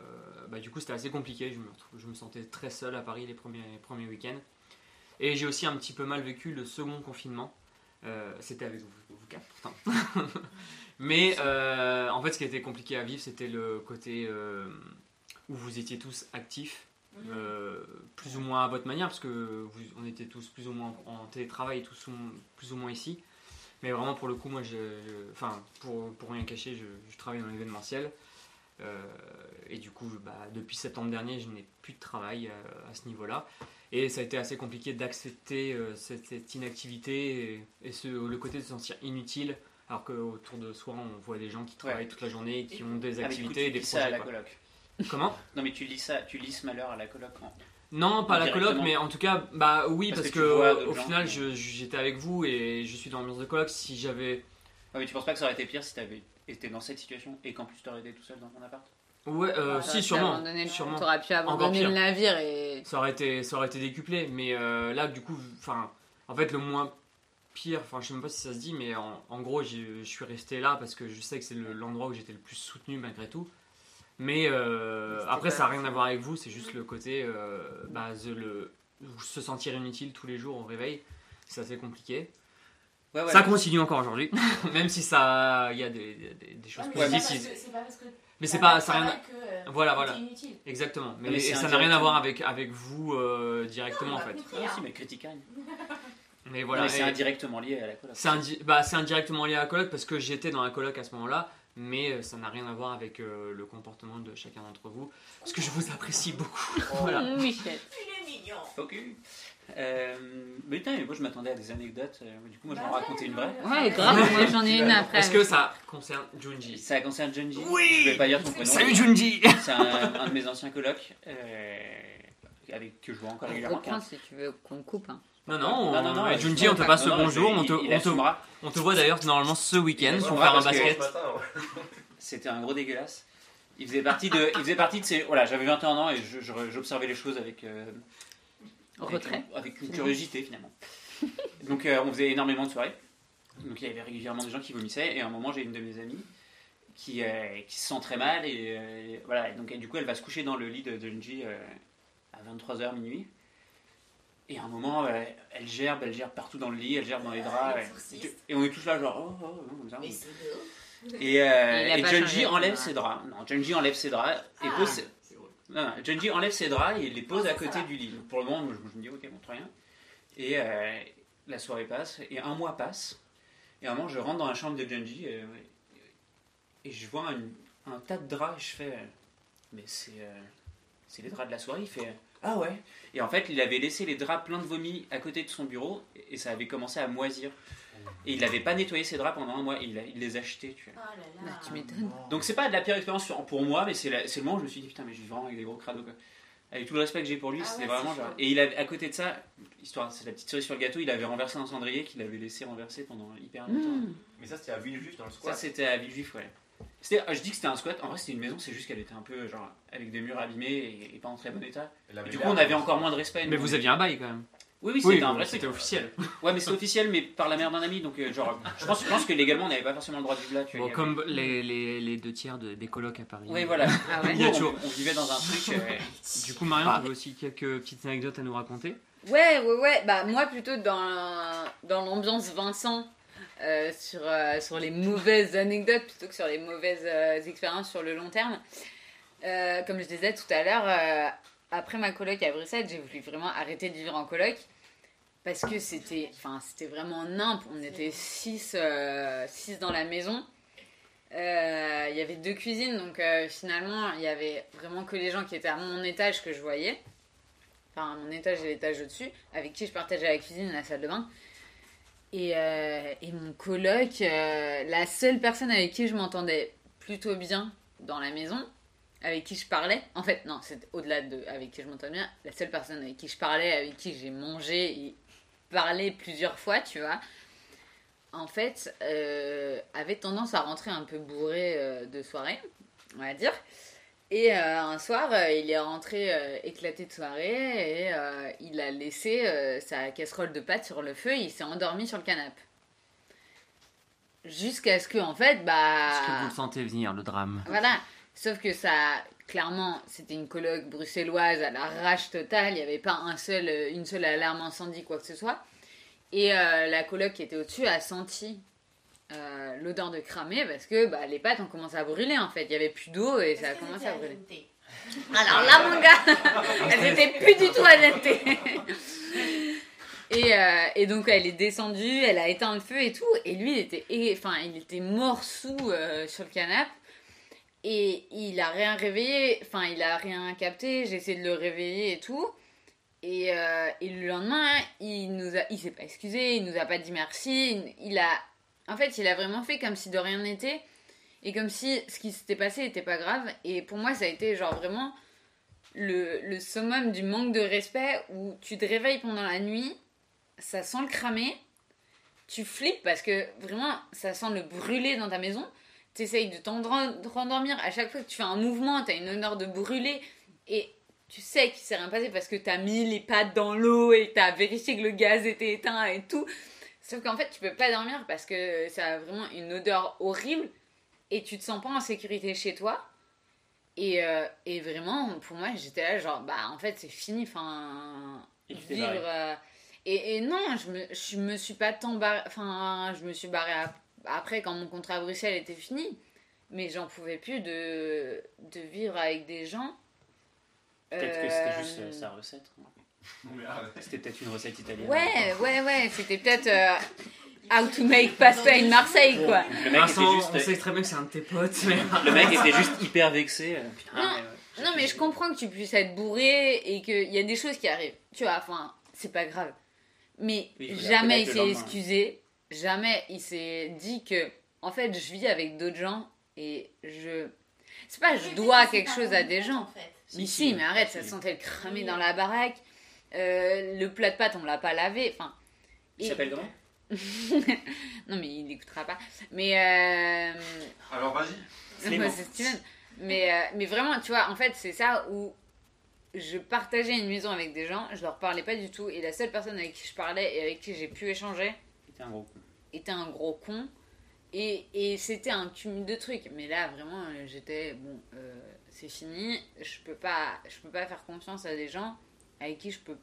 bah, du coup, c'était assez compliqué. Je me, je me sentais très seul à Paris les premiers, les premiers week-ends. Et j'ai aussi un petit peu mal vécu le second confinement. Euh, c'était avec vous, vous quatre, pourtant. *laughs* Mais euh, en fait, ce qui était compliqué à vivre, c'était le côté où vous étiez tous actifs, Mhm. euh, plus ou moins à votre manière, parce que vous- on était tous plus ou moins en télétravail, tous ou- plus ou moins ici. Mais vraiment, pour le coup, moi, je, je- enfin, pour, pour rien cacher, je, je travaille dans l'événementiel. Euh, et du coup, bah, depuis septembre dernier, je n'ai plus de travail euh, à ce niveau-là. Et ça a été assez compliqué d'accepter euh, cette, cette inactivité et, et ce, le côté de se sentir inutile, alors qu'autour de soi, on voit des gens qui travaillent Ouais. toute la journée et qui ont des Ah, coup, activités tu et des lis ça à projets. la quoi. coloc. Comment? Non, mais tu lis ça, tu lis ce malheur à la coloc. en- Non, pas la coloc, mais en tout cas, bah oui, Parce parce, que vois au final, je- j'étais avec vous et je suis dans l'ambiance de coloc. Si j'avais. Ah, mais tu penses pas que ça aurait été pire si t'avais été dans cette situation et qu'en plus t'aurais été tout seul dans ton appart? Ouais, euh, T'aurais si, sûrement. sûrement. T'aurais pu abandonner le navire et. Ça aurait été, ça aurait été décuplé, mais euh, là, du coup, enfin, en fait, le moins pire, enfin, je sais même pas si ça se dit, mais en, en gros, je suis resté là parce que je sais que c'est le- l'endroit où j'étais le plus soutenu malgré tout. Mais euh, après, ça n'a rien à voir avec vous, c'est juste le côté, euh, bah, the- le, se sentir inutile tous les jours au réveil, c'est assez compliqué. Ouais, ouais. Ça continue encore aujourd'hui, *laughs* même si ça, il y a des, des- des choses Ouais, mais c'est pas positives. parce que- C'est pas parce que. Mais c'est pas, ça a rien. que, euh, Voilà, voilà. inutile. Exactement, mais, Mais et c'est ça n'a rien à voir avec avec vous euh, directement Non, en fait. Ah, si, mais critique. *laughs* Mais Voilà, c'est indirectement lié à la coloc. C'est indi- bah, c'est indirectement lié à la coloc parce que j'étais dans la coloc à ce moment-là, mais euh, ça n'a rien à voir avec euh, le comportement de chacun d'entre vous, parce que je vous apprécie beaucoup. *laughs* voilà. Mmh, Michel. Il est mignon. Ok. Euh, mais putain, mais moi je m'attendais à des anecdotes. euh, Du coup, moi je vais en Bah raconter une vraie. Ouais, grave, moi *laughs* j'en ai une après. Est-ce que ça concerne Junji? Ça concerne Junji. Oui Je vais pas dire ton prénom. Salut Junji C'est un, un de mes anciens colocs euh, avec que je vois encore régulièrement. Reprends si tu veux qu'on coupe. hein. Non, non, on- non, non, et non, Junji, non, on te non, passe non, le non, bonjour, il- on te, on, te, on te voit d'ailleurs normalement ce week-end pour faire un basket. *laughs* C'était un gros dégueulasse. Il faisait partie de, il faisait partie de ces. Voilà, j'avais 21 ans et j'observais les choses avec, euh, avec, Retrait. avec une C'est curiosité finalement. *laughs* Donc euh, on faisait énormément de soirées. Donc il y avait régulièrement des gens qui vomissaient et à un moment j'ai une de mes amies qui, euh, qui se sent très mal et euh, voilà. Et donc et du coup elle va se coucher dans le lit de Junji euh, à 23h minuit. Et à un moment, euh, elle gerbe, elle gerbe partout dans le lit, elle gerbe dans les draps. ouais. L'exorciste. Et on est tous là genre oh, oh, oh, comme ça. Mais. Et, euh, et pas Junji enlève ses draps. Non, Junji enlève ses draps et Ah. pose. ses- Non, non, Junji enlève ses draps et les pose Oh, ça, à côté du lit. Donc, pour le moment, je, je me dis ok, bon, très rien. Et euh, la soirée passe et un mois passe. Et à un moment, je rentre dans la chambre de Junji et, et je vois un, un tas de draps et je fais euh, mais c'est euh, c'est les draps de la soirée. Il fait ah ouais. Et en fait, il avait laissé les draps pleins de vomi à côté de son bureau et ça avait commencé à moisir. Et il n'avait pas nettoyé ses draps pendant un mois. Il, a- il les a jetés. Tu vois. Oh là Bah, tu m'étonnes. Donc c'est pas de la pire expérience pour moi, mais c'est le moment où je me suis dit putain mais je vis vraiment avec des gros crados quoi. Avec tout le respect que j'ai pour lui, Ah c'était ouais, vraiment genre. Et il avait, à côté de ça, histoire, c'est la petite cerise sur le gâteau, il avait renversé un cendrier qu'il avait laissé renverser pendant hyper longtemps. Mmh. Mais ça, c'était à Villejuif dans le Ça squat. c'était à Villejuif, ouais. Ah, je dis que c'était un squat, en vrai c'était une maison, c'est juste qu'elle était un peu genre avec des murs abîmés et, et pas en très bon état. Et du coup on avait encore moins de respect. Mais vous aviez un bail quand même. Oui, oui, Oui, c'était un vrai c'était truc. officiel. Ouais, mais c'est officiel, mais par la mère d'un ami, donc euh, genre, je pense, je pense que légalement on n'avait pas forcément le droit de vivre là. Tu vois, Bon, avait- comme les, les, les deux tiers de- des colocs à Paris. Oui, voilà. *laughs* Ah ouais. On, vivait dans un truc. euh, *laughs* Du coup, Marion, Ah. tu veux aussi quelques petites anecdotes à nous raconter? Ouais, ouais, ouais. Bah, moi, plutôt dans, dans l'ambiance Vincent, euh, sur, euh, sur les mauvaises anecdotes plutôt que sur les mauvaises euh, expériences sur le long terme. Comme je disais tout à l'heure, après ma coloc à Bruxelles, j'ai voulu vraiment arrêter de vivre en coloc parce que c'était, c'était vraiment nimp. On était six, euh, six dans la maison. Il y avait deux cuisines, donc finalement, il y avait vraiment que les gens qui étaient à mon étage que je voyais. Enfin, à mon étage et l'étage au-dessus, avec qui je partageais la cuisine et la salle de bain. Et, euh, et mon coloc, euh, la seule personne avec qui je m'entendais plutôt bien dans la maison, avec qui je parlais, en fait, non, c'est au-delà de avec qui je m'entendais bien, la seule personne avec qui je parlais, avec qui j'ai mangé et parlé plusieurs fois, tu vois, en fait, euh, avait tendance à rentrer un peu bourré de soirée, on va dire. Et euh, un soir, euh, il est rentré euh, éclaté de soirée et il a laissé sa casserole de pâtes sur le feu et il s'est endormi sur le canapé. Jusqu'à ce que, en fait, bah. Est-ce que vous le sentez venir, le drame Voilà. Sauf que ça, clairement, c'était une colloque bruxelloise à la rage totale. Il n'y avait pas un seul, une seule alarme incendie, quoi que ce soit. Et la coloc qui était au-dessus a senti euh, l'odeur de cramé parce que bah, les pâtes ont commencé à brûler en fait. Il n'y avait plus d'eau et ça a commencé à brûler. *laughs* Alors là, mon gars, *laughs* elles étaient plus du tout adaptées. Et, euh, et donc elle est descendue, elle a éteint le feu et tout, et lui il était, et- enfin il était mort sous euh, sur le canapé, et il a rien réveillé, enfin il a rien capté. J'ai essayé de le réveiller et tout, et, euh, et le lendemain il nous a, il s'est pas excusé, il nous a pas dit merci, il a, en fait il a vraiment fait comme si de rien n'était, et comme si ce qui s'était passé était pas grave. Et pour moi ça a été genre vraiment le, summum du manque de respect où tu te réveilles pendant la nuit, ça sent le cramer, tu flippes parce que vraiment ça sent le brûler dans ta maison, t'essayes de t'endor- de rendormir, à chaque fois que tu fais un mouvement, t'as une odeur de brûlé et tu sais qu'il s'est rien passé parce que t'as mis les pattes dans l'eau et t'as vérifié que le gaz était éteint et tout. Sauf qu'en fait tu peux pas dormir parce que ça a vraiment une odeur horrible et tu te sens pas en sécurité chez toi. Et, euh, et vraiment, pour moi, j'étais là, genre, bah en fait, c'est fini. Enfin, vivre. euh, et, et non, je me, je me suis pas tant barré. Enfin, je me suis barré ap- après quand mon contrat à Bruxelles était fini. Mais j'en pouvais plus de, de vivre avec des gens. Peut-être que c'était juste euh, sa recette. Arrête. *laughs* C'était peut-être une recette italienne. Ouais, ouais, ouais, c'était peut-être euh, How to make pasta in Marseille, quoi. Le mec Vincent, était on juste. sait très bien que c'est un de tes potes, mais... Le mec était juste hyper vexé. euh, Putain, Non, mais, ouais. Non, mais je comprends que tu puisses être bourré et qu'il y a des choses qui arrivent. Tu vois, enfin, c'est pas grave. Mais Oui, jamais il s'est excusé, jamais il s'est dit que, en fait, je vis avec d'autres gens et je. C'est pas je dois quelque chose à des gens. en fait. Mais Si, mais arrête, ça sentait le cramé Oui. dans la baraque. Euh, le plat de pâtes, on l'a pas lavé. Enfin. Il et- s'appelle comment? *laughs* Non, mais il n'écoutera pas. Mais. Euh... Alors vas-y. *laughs* Mais, euh, mais vraiment, tu vois, en fait, c'est ça où je partageais une maison avec des gens, je leur parlais pas du tout, et la seule personne avec qui je parlais et avec qui j'ai pu échanger C'était un gros con. était un gros con. Et, et c'était un cumul de trucs. Mais là, vraiment, j'étais, bon, euh, c'est fini, je peux, pas, je peux pas faire confiance à des gens avec qui je peux.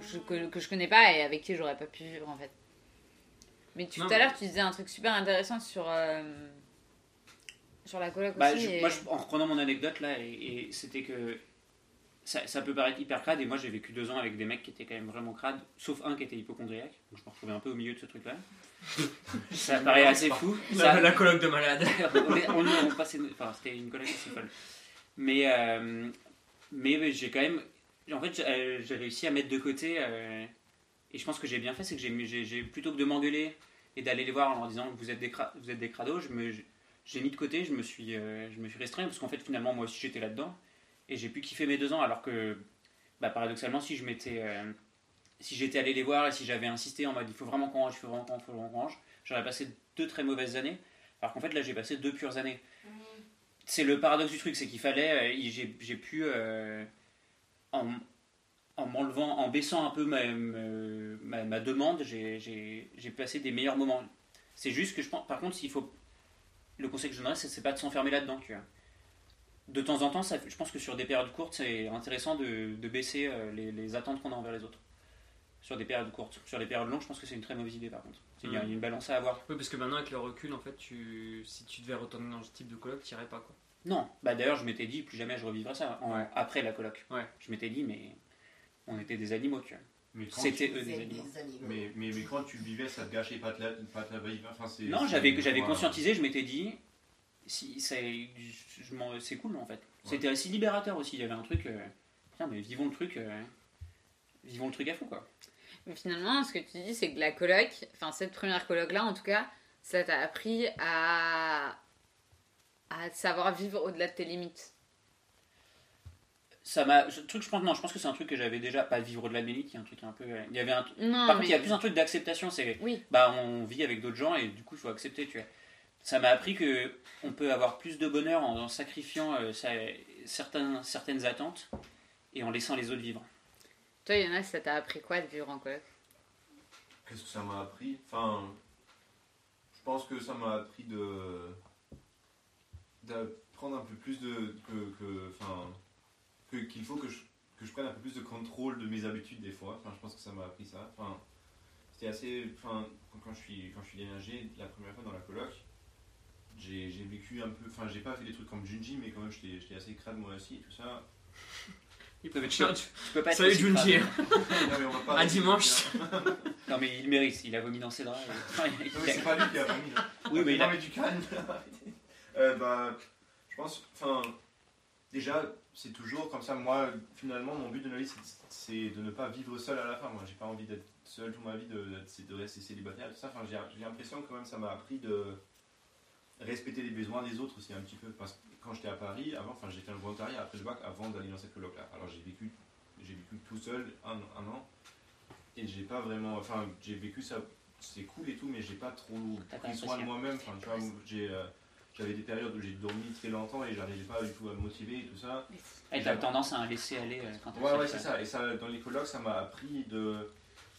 je- que, que je connais pas et avec qui j'aurais pas pu vivre, en fait. Mais tout Non, à mais- l'heure, tu disais un truc super intéressant sur. euh, sur la coloc Bah, aussi. je- et- moi, je- en reprenant mon anecdote là, et, et c'était que ça, ça peut paraître hyper crade, et moi j'ai vécu deux ans avec des mecs qui étaient quand même vraiment crades, sauf un qui était hypochondriaque, donc je me retrouvais un peu au milieu de ce truc-là. *laughs* ça paraît assez fou. La, Ça- la colloque de malade. *laughs* on, est- on, est- on passait- enfin, c'était une collègue assez folle. Mais, euh, mais j'ai quand même. En fait, j'ai euh, j'ai réussi à mettre de côté. euh, et je pense que j'ai bien fait, c'est que j'ai plutôt que de m'engueuler et d'aller les voir en leur disant que vous êtes des, vous êtes des crados, je me- j'ai mis de côté, je me suis, euh, je me suis restreint parce qu'en fait, finalement, moi aussi j'étais là-dedans. Et j'ai pu kiffer mes deux ans alors que, bah, paradoxalement, si je m'étais. si j'étais allé les voir et si j'avais insisté en mode il faut vraiment qu'on range, il faut vraiment qu'on range, il faut vraiment qu'on range, j'aurais passé deux très mauvaises années. Alors qu'en fait, là, j'ai passé deux pures années. C'est le paradoxe du truc, c'est qu'il fallait. j'ai, j'ai pu. euh, en, en m'enlevant, en baissant un peu ma, ma, ma demande, j'ai, passé des meilleurs moments. C'est juste que je pense. Par contre, s'il faut. Le conseil que je donnerais, c'est, pas de s'enfermer là-dedans, tu vois. De temps en temps, ça, je pense que sur des périodes courtes, c'est intéressant de, de baisser euh, les, les attentes qu'on a envers les autres. Sur des périodes courtes. Sur les périodes longues, je pense que c'est une très mauvaise idée, par contre. Il y a Mm. une balance à avoir. Oui, parce que maintenant, avec le recul, en fait, tu... si tu devais retourner dans ce type de colloque, tu irais pas, quoi. Non, bah d'ailleurs, je m'étais dit, plus jamais je revivrai ça, en- Ouais. après la coloc. Ouais. Je m'étais dit, mais on était des animaux, tu vois. C'était eux des animaux. des animaux. Mais, mais, mais quand tu le vivais, ça te gâchait pas de la, pas la vie. Enfin, c'est- Non, j'avais j'avais voilà. conscientisé, je m'étais dit, si, c'est je m'en- c'est cool en fait. C'était aussi libérateur aussi, il y avait un truc, euh, tiens, mais vivons le truc, euh, vivons le truc à fond quoi. Mais finalement, ce que tu dis, c'est que la coloc, enfin cette première coloc-là, en tout cas, ça t'a appris à... à savoir vivre au-delà de tes limites. Ça m'a, ce truc, je pense, non, je pense que c'est un truc que j'avais déjà, pas vivre au-delà de mes limites, il y a un truc un peu, il y avait un, Non, par mais... contre, il y a plus un truc d'acceptation, c'est, Oui. bah, on vit avec d'autres gens et du coup, il faut accepter, tu vois. Ça m'a appris que on peut avoir plus de bonheur en, en sacrifiant euh, sa- certains, certaines attentes et en laissant les autres vivre. Toi, Jonas, ça t'a appris quoi de vivre en coloc Qu'est-ce que ça m'a appris? Enfin, je pense que ça m'a appris de d'apprendre un peu plus de que enfin que- qu'il faut que je que je prenne un peu plus de contrôle de mes habitudes des fois. Enfin, je pense que ça m'a appris ça. Enfin, c'était assez. Enfin, quand, quand je suis quand je suis déménagé la première fois dans la coloc, j'ai j'ai vécu un peu. Enfin, j'ai pas fait des trucs comme Junji, mais quand même j'étais j'étais assez crade moi aussi et tout ça. Ils peuvent être Salut chauds. Tu peux pas être Salut Junji. pas- À dimanche. *laughs* Non mais il mérite, il a vomi dans ses draps. et- Non, mais c'est pas lui qui a mis. Oui, mais il non, a- mais du calme. *laughs* euh, bah, je pense, enfin, déjà, c'est toujours comme ça. Moi, finalement, mon but de ma vie, c'est- de ne pas vivre seul à la fin. Moi, j'ai pas envie d'être seul toute ma vie, de, de, rester célibataire, tout ça. Enfin, j'ai l'impression quand même, ça m'a appris de respecter les besoins des autres aussi un petit peu. Parce que quand j'étais à Paris, avant, enfin, j'ai fait un volontariat après le bac avant d'aller dans cette coloc-là. Alors, j'ai vécu, j'ai vécu tout seul un, un an. Et j'ai pas vraiment. Enfin, j'ai vécu ça, c'est cool et tout, mais j'ai pas trop pris soin de moi-même. Enfin, tu vois, j'ai. euh, j'avais des périodes où j'ai dormi très longtemps et j'arrivais pas du tout à me motiver et tout ça. Et t'as tendance à laisser aller euh, quand t'es Ouais, ouais, c'est ça. Et ça, dans les colloques, ça m'a appris de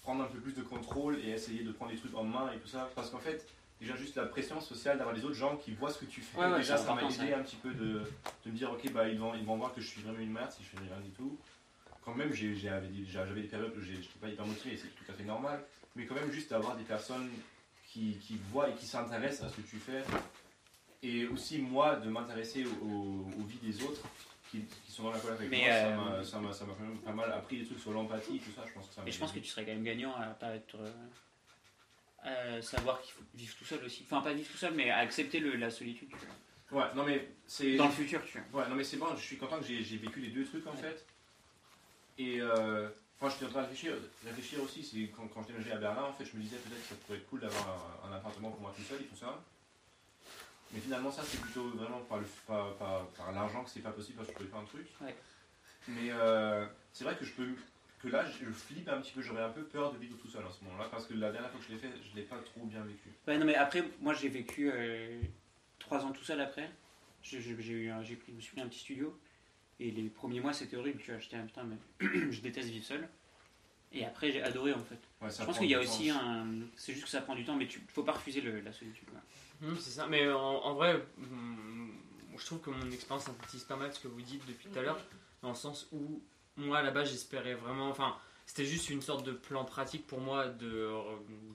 prendre un peu plus de contrôle et essayer de prendre des trucs en main et tout ça. Parce qu'en fait, déjà, juste la pression sociale d'avoir les autres gens qui voient ce que tu fais. Ouais, ouais, déjà, ça m'a aidé ça. un petit peu de, de me dire, ok, bah, ils vont, ils vont voir que je suis vraiment une merde si je fais rien du tout. Quand même, j'ai- j'avais des, périodes où j'étais pas hyper motivé et c'est tout à fait normal. Mais quand même, juste d'avoir des personnes qui, qui voient et qui s'intéressent à ce que tu fais. Et aussi, moi, de m'intéresser aux, aux- aux vies des autres qui, qui sont dans la coloc avec Mais, moi, ça euh, m'a- ça m'a quand même pas mal appris des trucs sur l'empathie et tout ça. Je pense que ça m'a Et je pense que tu serais quand même gagnant à pas être. euh, savoir qu'il faut vivre tout seul aussi. Enfin, pas vivre tout seul, mais accepter le, la solitude. tu vois. Ouais, non mais c'est. Dans le futur, tu vois. Ouais, non mais c'est bon, je suis content que j'ai vécu les deux trucs en fait. Et euh, enfin, j'étais en train de réfléchir, réfléchir aussi, c'est quand, quand je déménageais à Berlin, en fait, je me disais peut-être que ça pourrait être cool d'avoir un, un appartement pour moi tout seul et tout ça. Mais finalement, ça c'est plutôt vraiment par, le, par, par, par l'argent que c'est pas possible parce que je pouvais faire un truc. Ouais. Mais euh, c'est vrai que je peux. Que là, je flippe un petit peu, j'aurais un peu peur de vivre tout seul en ce moment-là parce que la dernière fois que je l'ai fait, je l'ai pas trop bien vécu. Ouais, non, mais après, moi j'ai vécu euh, trois ans tout seul après. J'ai eu un- j'ai pris, je me suis pris un petit studio. Et les premiers mois c'était horrible, tu vois. J'étais un putain, mais *clears throat* je déteste vivre seul. Et après, j'ai adoré en fait. Ouais, Je pense qu'il y a aussi temps. un. C'est juste que ça prend du temps, mais tu faut pas refuser le- la solitude. Hum, c'est ça, mais en, en vrai, hum, je trouve que mon expérience synthétise pas mal ce que vous dites depuis tout à l'heure, dans le sens où moi là-bas j'espérais vraiment, enfin c'était juste une sorte de plan pratique pour moi de,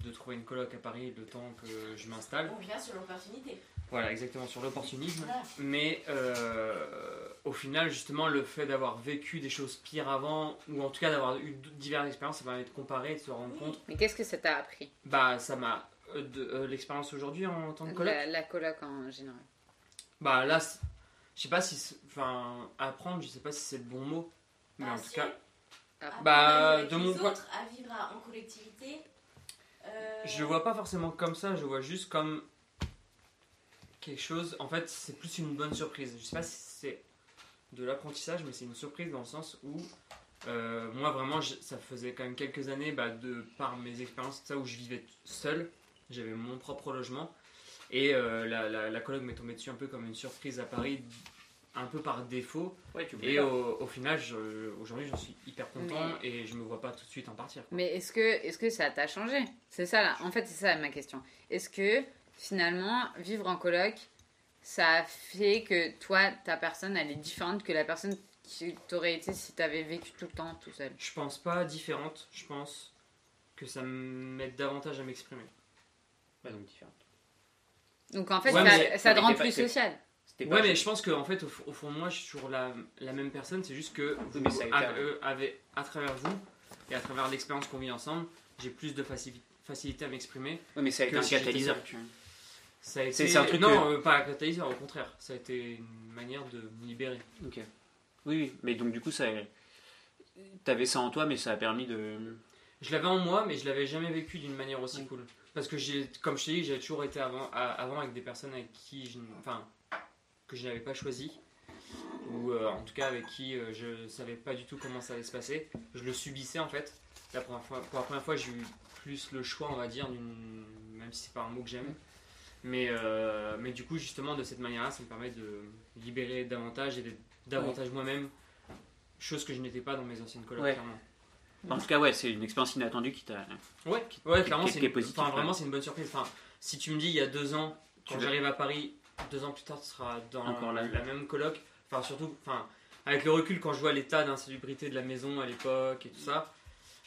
de trouver une coloc à Paris le temps que je m'installe. On vient sur l'opportunité. Voilà, exactement, sur l'opportunisme. Mais euh, au final, justement, le fait d'avoir vécu des choses pires avant, ou en tout cas d'avoir eu diverses expériences, ça permet de comparer et de se rendre compte. Mais qu'est-ce que ça t'a appris? Bah, ça m'a. euh, euh, L'expérience aujourd'hui en tant que coloc la, la coloc en général. Bah là, je sais pas si. Enfin, apprendre, je sais pas si c'est le bon mot. Mais Ah, en tout si. cas, Apprendre Bah, avec de les mon point- autres, à vivre à- en collectivité. euh, je le vois pas forcément comme ça, je vois juste comme quelque chose. En fait, c'est plus une bonne surprise. Je sais pas si c'est de l'apprentissage, mais c'est une surprise dans le sens où. euh, moi vraiment je- ça faisait quand même quelques années bah, de par mes expériences ça où je vivais seul j'avais mon propre logement et euh, la, la, la coloc m'est tombée dessus un peu comme une surprise à Paris un peu par défaut Ouais, tu Et au, au final, je- aujourd'hui, j'en suis hyper content Mais- et je me vois pas tout de suite en partir. quoi. Mais est-ce que, est que ça t'a changé? C'est ça là. En fait, c'est ça ma question. Est-ce que finalement, vivre en coloc, ça a fait que toi, ta personne, elle est différente que la personne qui t'aurait été si t'avais vécu tout le temps tout seul Je pense pas différente, je pense que ça m'aide davantage à m'exprimer. Bah, donc différente. Donc en fait, Ouais, ça, mais ça te rend plus social. Pas Ouais, mais je pense qu'en fait, au, fond de moi, je suis toujours la, la même personne. C'est juste que Oui, à, avant. euh, avec- à travers vous et à travers l'expérience qu'on vit ensemble, j'ai plus de faci- facilité à m'exprimer. Ouais, mais ça a été un si catalyseur. seul. Été... C'est- un truc Non, euh, pas un catalyseur, au contraire. Ça a été une manière de me libérer. Ok. Oui, oui, mais donc du coup, ça, t'avais ça en toi, mais ça a permis de. Je l'avais en moi, mais je l'avais jamais vécu d'une manière aussi cool. Parce que j'ai, comme je t'ai dit, j'ai toujours été avant, avec des personnes avec qui je, enfin, que je n'avais pas choisi, ou euh, en tout cas avec qui euh, je savais pas du tout comment ça allait se passer. Je le subissais en fait. La première fois, pour la première fois, j'ai eu plus le choix, on va dire, même si c'est pas un mot que j'aime. Mais, euh, mais du coup, justement, de cette manière-là, ça me permet de libérer davantage et d'être davantage moi-même, chose que je n'étais pas dans mes anciennes colocs, Ouais. clairement. En tout cas, ouais, c'est une expérience inattendue qui t'a. Ouais, ouais clairement, c'est positif, enfin, vraiment, c'est une bonne surprise. Enfin, si tu me dis il y a deux ans, quand j'arrive à Paris, deux ans plus tard, tu seras dans Encore la même coloc. Enfin, surtout, enfin, avec le recul, quand je vois l'état d'insalubrité de la maison à l'époque et tout ça,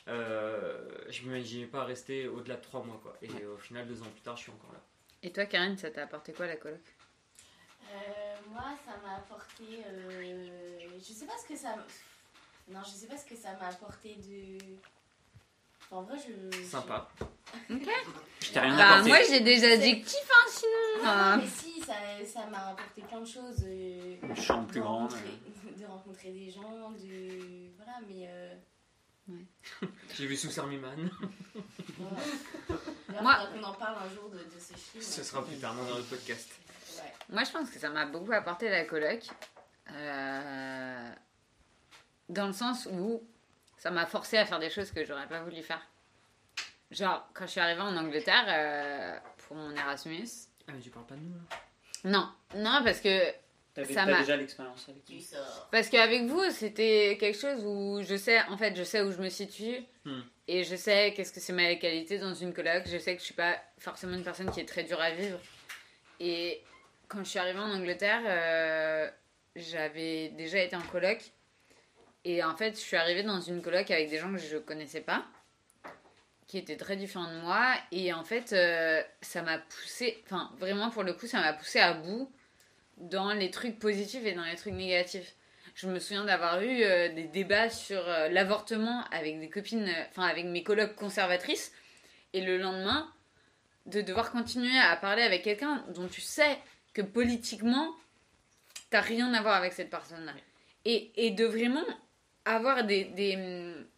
euh, je m'imaginais pas rester au-delà de trois mois, quoi. Et au final, deux ans plus tard, je suis encore là. Et toi, Karine, ça t'a apporté quoi la coloc? Euh, moi, ça m'a apporté. euh, je sais pas ce que ça. Non, je sais pas ce que ça m'a apporté de. Enfin, en vrai, je. Sympa. Je t'ai rien Bah, apporté. moi j'ai des adjectifs, hein, sinon. Non, Ah. non, mais si, ça ça m'a apporté plein de choses. euh, Une chambre plus de grande. rencontrer- *laughs* De rencontrer des gens, de. Voilà, mais. Euh, J'ai vu Sous Armiman. Moi- qu'on en parle un jour de, de ce film. Ce sera plus tard dans notre podcast. Ouais. Moi, je pense que ça m'a beaucoup apporté la coloc. euh, dans le sens où ça m'a forcé à faire des choses que j'aurais pas voulu faire. Genre, quand je suis arrivée en Angleterre euh, pour mon Erasmus. Ah, mais tu parles pas de nous, là Non, non, parce que T'avais ça t'as m'a- déjà l'expérience avec lui. Parce qu'avec vous, c'était quelque chose où je sais, en fait, je sais où je me situe. Hmm. Et je sais qu'est-ce que c'est ma qualité dans une coloc. Je sais que je suis pas forcément une personne qui est très dure à vivre. Et quand je suis arrivée en Angleterre, euh, j'avais déjà été en coloc. Et en fait, je suis arrivée dans une coloc avec des gens que je connaissais pas, qui étaient très différents de moi. Et en fait, euh, ça m'a poussé, enfin, vraiment pour le coup, ça m'a poussé à bout dans les trucs positifs et dans les trucs négatifs. Je me souviens d'avoir eu euh, des débats sur euh, l'avortement avec des copines, euh, enfin avec mes colocs conservatrices, et le lendemain, de devoir continuer à parler avec quelqu'un dont tu sais que politiquement, t'as rien à voir avec cette personne-là. Et, et de vraiment avoir des, des.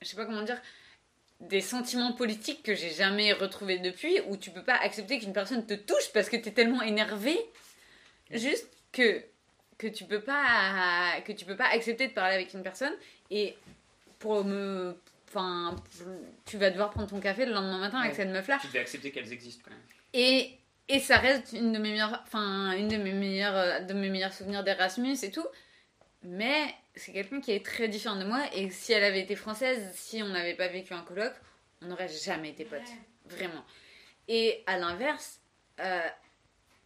Je sais pas comment dire. Des sentiments politiques que j'ai jamais retrouvés depuis, où tu peux pas accepter qu'une personne te touche parce que t'es tellement énervé, juste que que tu peux pas que tu peux pas accepter de parler avec une personne et pour me enfin tu vas devoir prendre ton café le lendemain matin avec Ouais. cette meuf là Tu devais accepter qu'elles existent quand même. et et ça reste une de mes meilleures enfin une de mes meilleures de mes meilleurs souvenirs d'Erasmus et tout. Mais c'est quelqu'un qui est très différent de moi et si elle avait été française si on n'avait pas vécu un colloque on n'aurait jamais été potes. Vraiment. Et à l'inverse euh,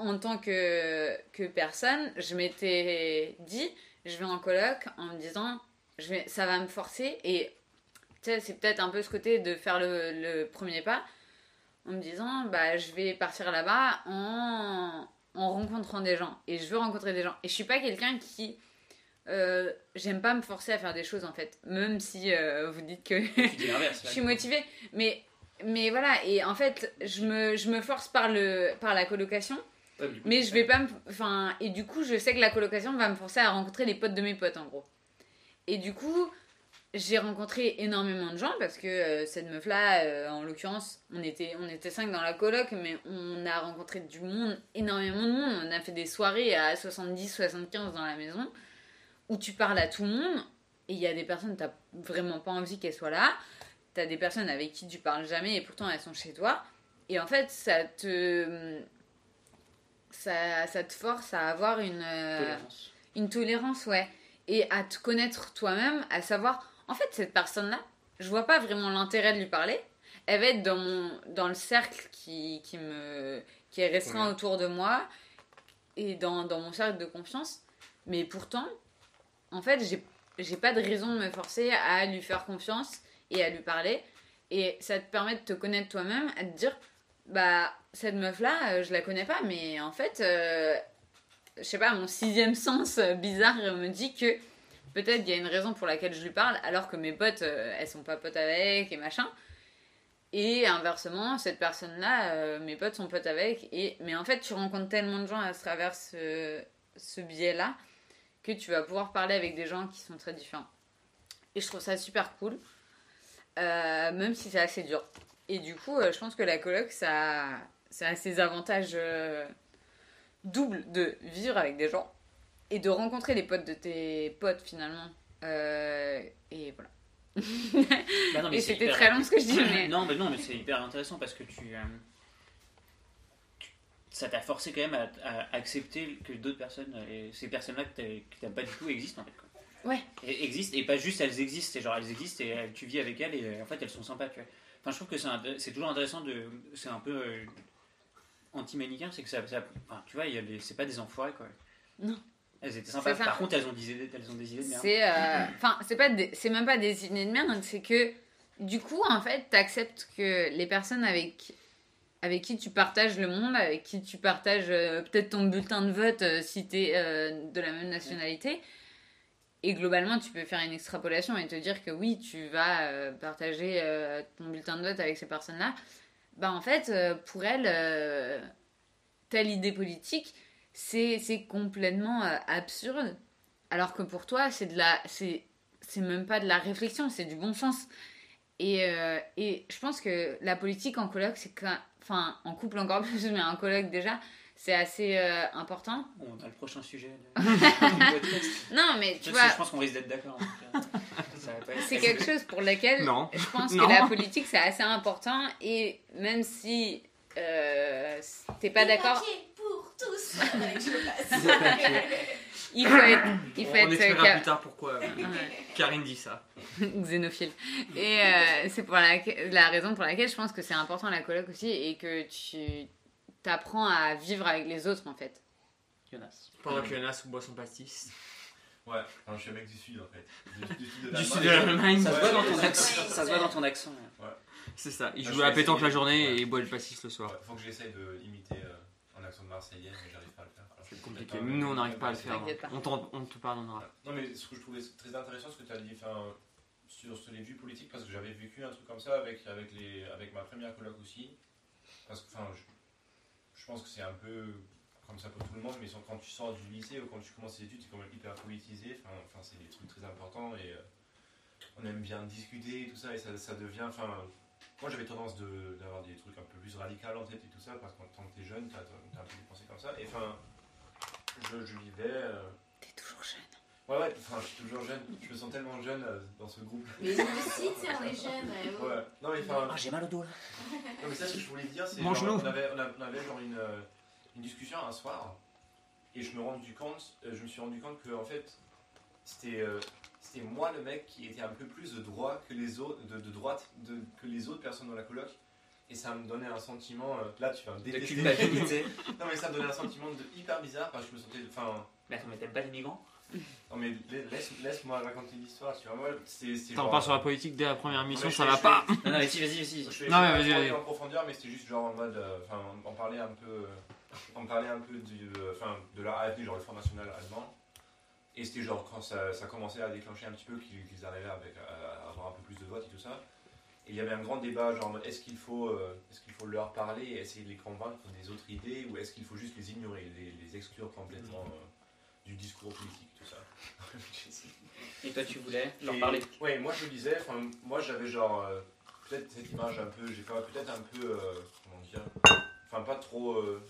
en tant que, que personne, je m'étais dit, je vais en coloc en me disant, je vais, ça va me forcer. Et tu sais, c'est peut-être un peu ce côté de faire le, le premier pas, en me disant, bah, je vais partir là-bas en, en rencontrant des gens. Et je veux rencontrer des gens. Et je suis pas quelqu'un qui. euh, J'aime pas me forcer à faire des choses en fait. Même si euh, vous dites que *laughs* je suis motivée. Mais, mais voilà, et en fait, je me, je me force par, le, par la colocation. Mais je vais pas me. Enfin, et du coup, je sais que la colocation va me forcer à rencontrer les potes de mes potes, en gros. Et du coup, j'ai rencontré énormément de gens parce que euh, cette meuf-là, euh, en l'occurrence, on était, on était cinq dans la coloc, mais on a rencontré du monde, énormément de monde. On a fait des soirées à 70, 75 dans la maison où tu parles à tout le monde et il y a des personnes, t'as vraiment pas envie qu'elles soient là. T'as des personnes avec qui tu parles jamais et pourtant elles sont chez toi. Et en fait, ça te. Ça, ça te force à avoir une. euh, Tolérance. une tolérance, ouais. Et à te connaître toi-même, à savoir, en fait, cette personne-là, je vois pas vraiment l'intérêt de lui parler. Elle va être dans, mon, dans le cercle qui, qui, me, qui est restreint Ouais. autour de moi et dans, dans mon cercle de confiance. Mais pourtant, en fait, j'ai, j'ai pas de raison de me forcer à lui faire confiance et à lui parler. Et ça te permet de te connaître toi-même, à te dire, bah, cette meuf-là, euh, je la connais pas, mais en fait, euh, je sais pas, mon sixième sens euh, bizarre me dit que peut-être il y a une raison pour laquelle je lui parle, alors que mes potes, elles sont pas potes avec et machin. Et inversement, cette personne-là, mes potes sont potes avec. Et... Mais en fait, tu rencontres tellement de gens à travers ce, ce biais-là que tu vas pouvoir parler avec des gens qui sont très différents. Et je trouve ça super cool, même si c'est assez dur. Et du coup, je pense que la coloc, ça, ça a ses avantages euh, doubles de vivre avec des gens et de rencontrer les potes de tes potes finalement. Euh, et voilà. Bah non, mais et c'était hyper- très long ce que je dis, mais. Non, mais non, mais c'est hyper intéressant parce que tu, euh, tu- ça t'a forcé quand même à, à accepter que d'autres personnes, et ces personnes-là que t'aimes pas du tout existent en fait. Quoi. Ouais. Et existent et pas juste elles existent, c'est genre elles existent et tu vis avec elles et en fait elles sont sympas. Tu vois. Enfin, je trouve que c'est toujours intéressant de, c'est un peu euh, anti-manichéen, c'est que ça, ça- enfin, tu vois, c'est pas des enfoirés quoi. Non. Elles étaient sympas. Par contre, elles ont des idées, elles ont des idées de merde. C'est euh, enfin c'est pas c'est même pas des idées de merde, c'est que du coup en fait t'acceptes que les personnes avec avec qui tu partages le monde, avec qui tu partages euh, peut-être ton bulletin de vote euh, si t'es euh, de la même nationalité. Et globalement, tu peux faire une extrapolation et te dire que oui, tu vas partager ton bulletin de vote avec ces personnes-là. Bah en fait, euh, pour elles, euh, telle idée politique, c'est complètement euh, absurde. Alors que pour toi, c'est de la, c'est, même pas de la réflexion, c'est du bon sens. Et, euh, et je pense que la politique en colloque, c'est enfin, en couple encore plus, mais en colloque déjà, c'est assez euh, important. On a le prochain sujet. de-. Non, mais tu Je vois, pense qu'on risque d'être d'accord. C'est quelque chose pour lequel Non. je pense Non. que la politique c'est assez important. Et même si euh, t'es pas d'accord, pour tous. *laughs* Il faut être, il faut On être expliquera plus tard pourquoi euh, Ouais. Karine dit ça. *laughs* xénophile. Et euh, c'est pour la, la raison pour laquelle je pense que c'est important la coloc aussi et que tu t'apprends à vivre avec les autres en fait. Jonas. Pendant que Jonas boit son pastis. Ouais, enfin, je suis un mec du sud en fait. Du, du sud de Du sud de l'Allemagne. Ça se Ouais, voit dans ton ouais. accent. Ça se voit dans ton accent. C'est ça. Il joue à la pétanque la journée Ouais. et il boit le pastis le soir. Ouais, faut que j'essaye de imiter euh, un accent de Marseillais, mais j'arrive pas à le faire. C'est compliqué. Nous, on n'arrive pas à le faire. Pas. On, t'en- on te pardonnera. Non, mais ce que je trouvais très intéressant, ce que tu as dit enfin, sur, sur les vues politiques, parce que j'avais vécu un truc comme ça avec, avec, les, avec ma première coloc aussi. Parce que enfin, je, je pense que c'est un peu comme ça pour tout le monde, mais quand tu sors du lycée ou quand tu commences tes études, c'est quand même hyper politisé. Enfin, enfin, c'est des trucs très importants et euh, on aime bien discuter et tout ça, et ça, ça devient. Enfin, moi j'avais tendance de- d'avoir des trucs un peu plus radicaux en tête et tout ça, parce qu'en tant que t'es jeune, t'as as un peu des pensées comme ça. Et enfin, je, je vivais. euh, T'es toujours jeune. Ouais, ouais, enfin, je suis toujours jeune. Je me sens tellement jeune euh, dans ce groupe. Mais nous aussi, tu sais, on est jeunes. ouais. Non, mais enfin. Ah, j'ai mal au dos là. Non, mais ça, ce que je voulais dire, c'est. On avait, on a- on avait genre une, euh, une discussion un soir. Et je me, rendu compte, euh, je me suis rendu compte que, en fait, c'était. euh, c'était moi le mec qui était un peu plus de droit que les autres, de, de droite de- que les autres personnes dans la coloc. Et ça me donnait un sentiment, euh, là tu vas me De détester. culpabilité. *laughs* non mais ça me donnait un sentiment de hyper bizarre parce que je me sentais, enfin, Mais attends, mais t'aimes pas les migrants? Non mais la- laisse, laisse-moi raconter l'histoire, tu vois, moi c'est c'est T'en genre- parles sur la politique dès la première mission, ça va pas. Non, non, vas-y, vas-y, vas-y. Je vais, Non, mais vas-y, en profondeur, mais c'était juste genre en mode, euh, enfin, on parlait un peu, euh, on parlait un peu du, euh, enfin, de la AFD, genre le Front National allemand, et c'était genre quand ça, ça commençait à déclencher un petit peu qu'ils arrivaient avec, à, à avoir un peu plus de votes et tout ça, et il y avait un grand débat genre est-ce qu'il faut, euh, qu'il faut leur parler et essayer de les convaincre des autres idées, ou est-ce qu'il faut juste les ignorer, les, les exclure complètement euh, du discours politique, tout ça? *laughs* Et toi, tu voulais leur parler? Ouais, moi je disais, enfin, moi j'avais genre, euh, peut-être cette image un peu, j'ai pas, peut-être un peu, euh, comment dire, enfin pas trop, euh,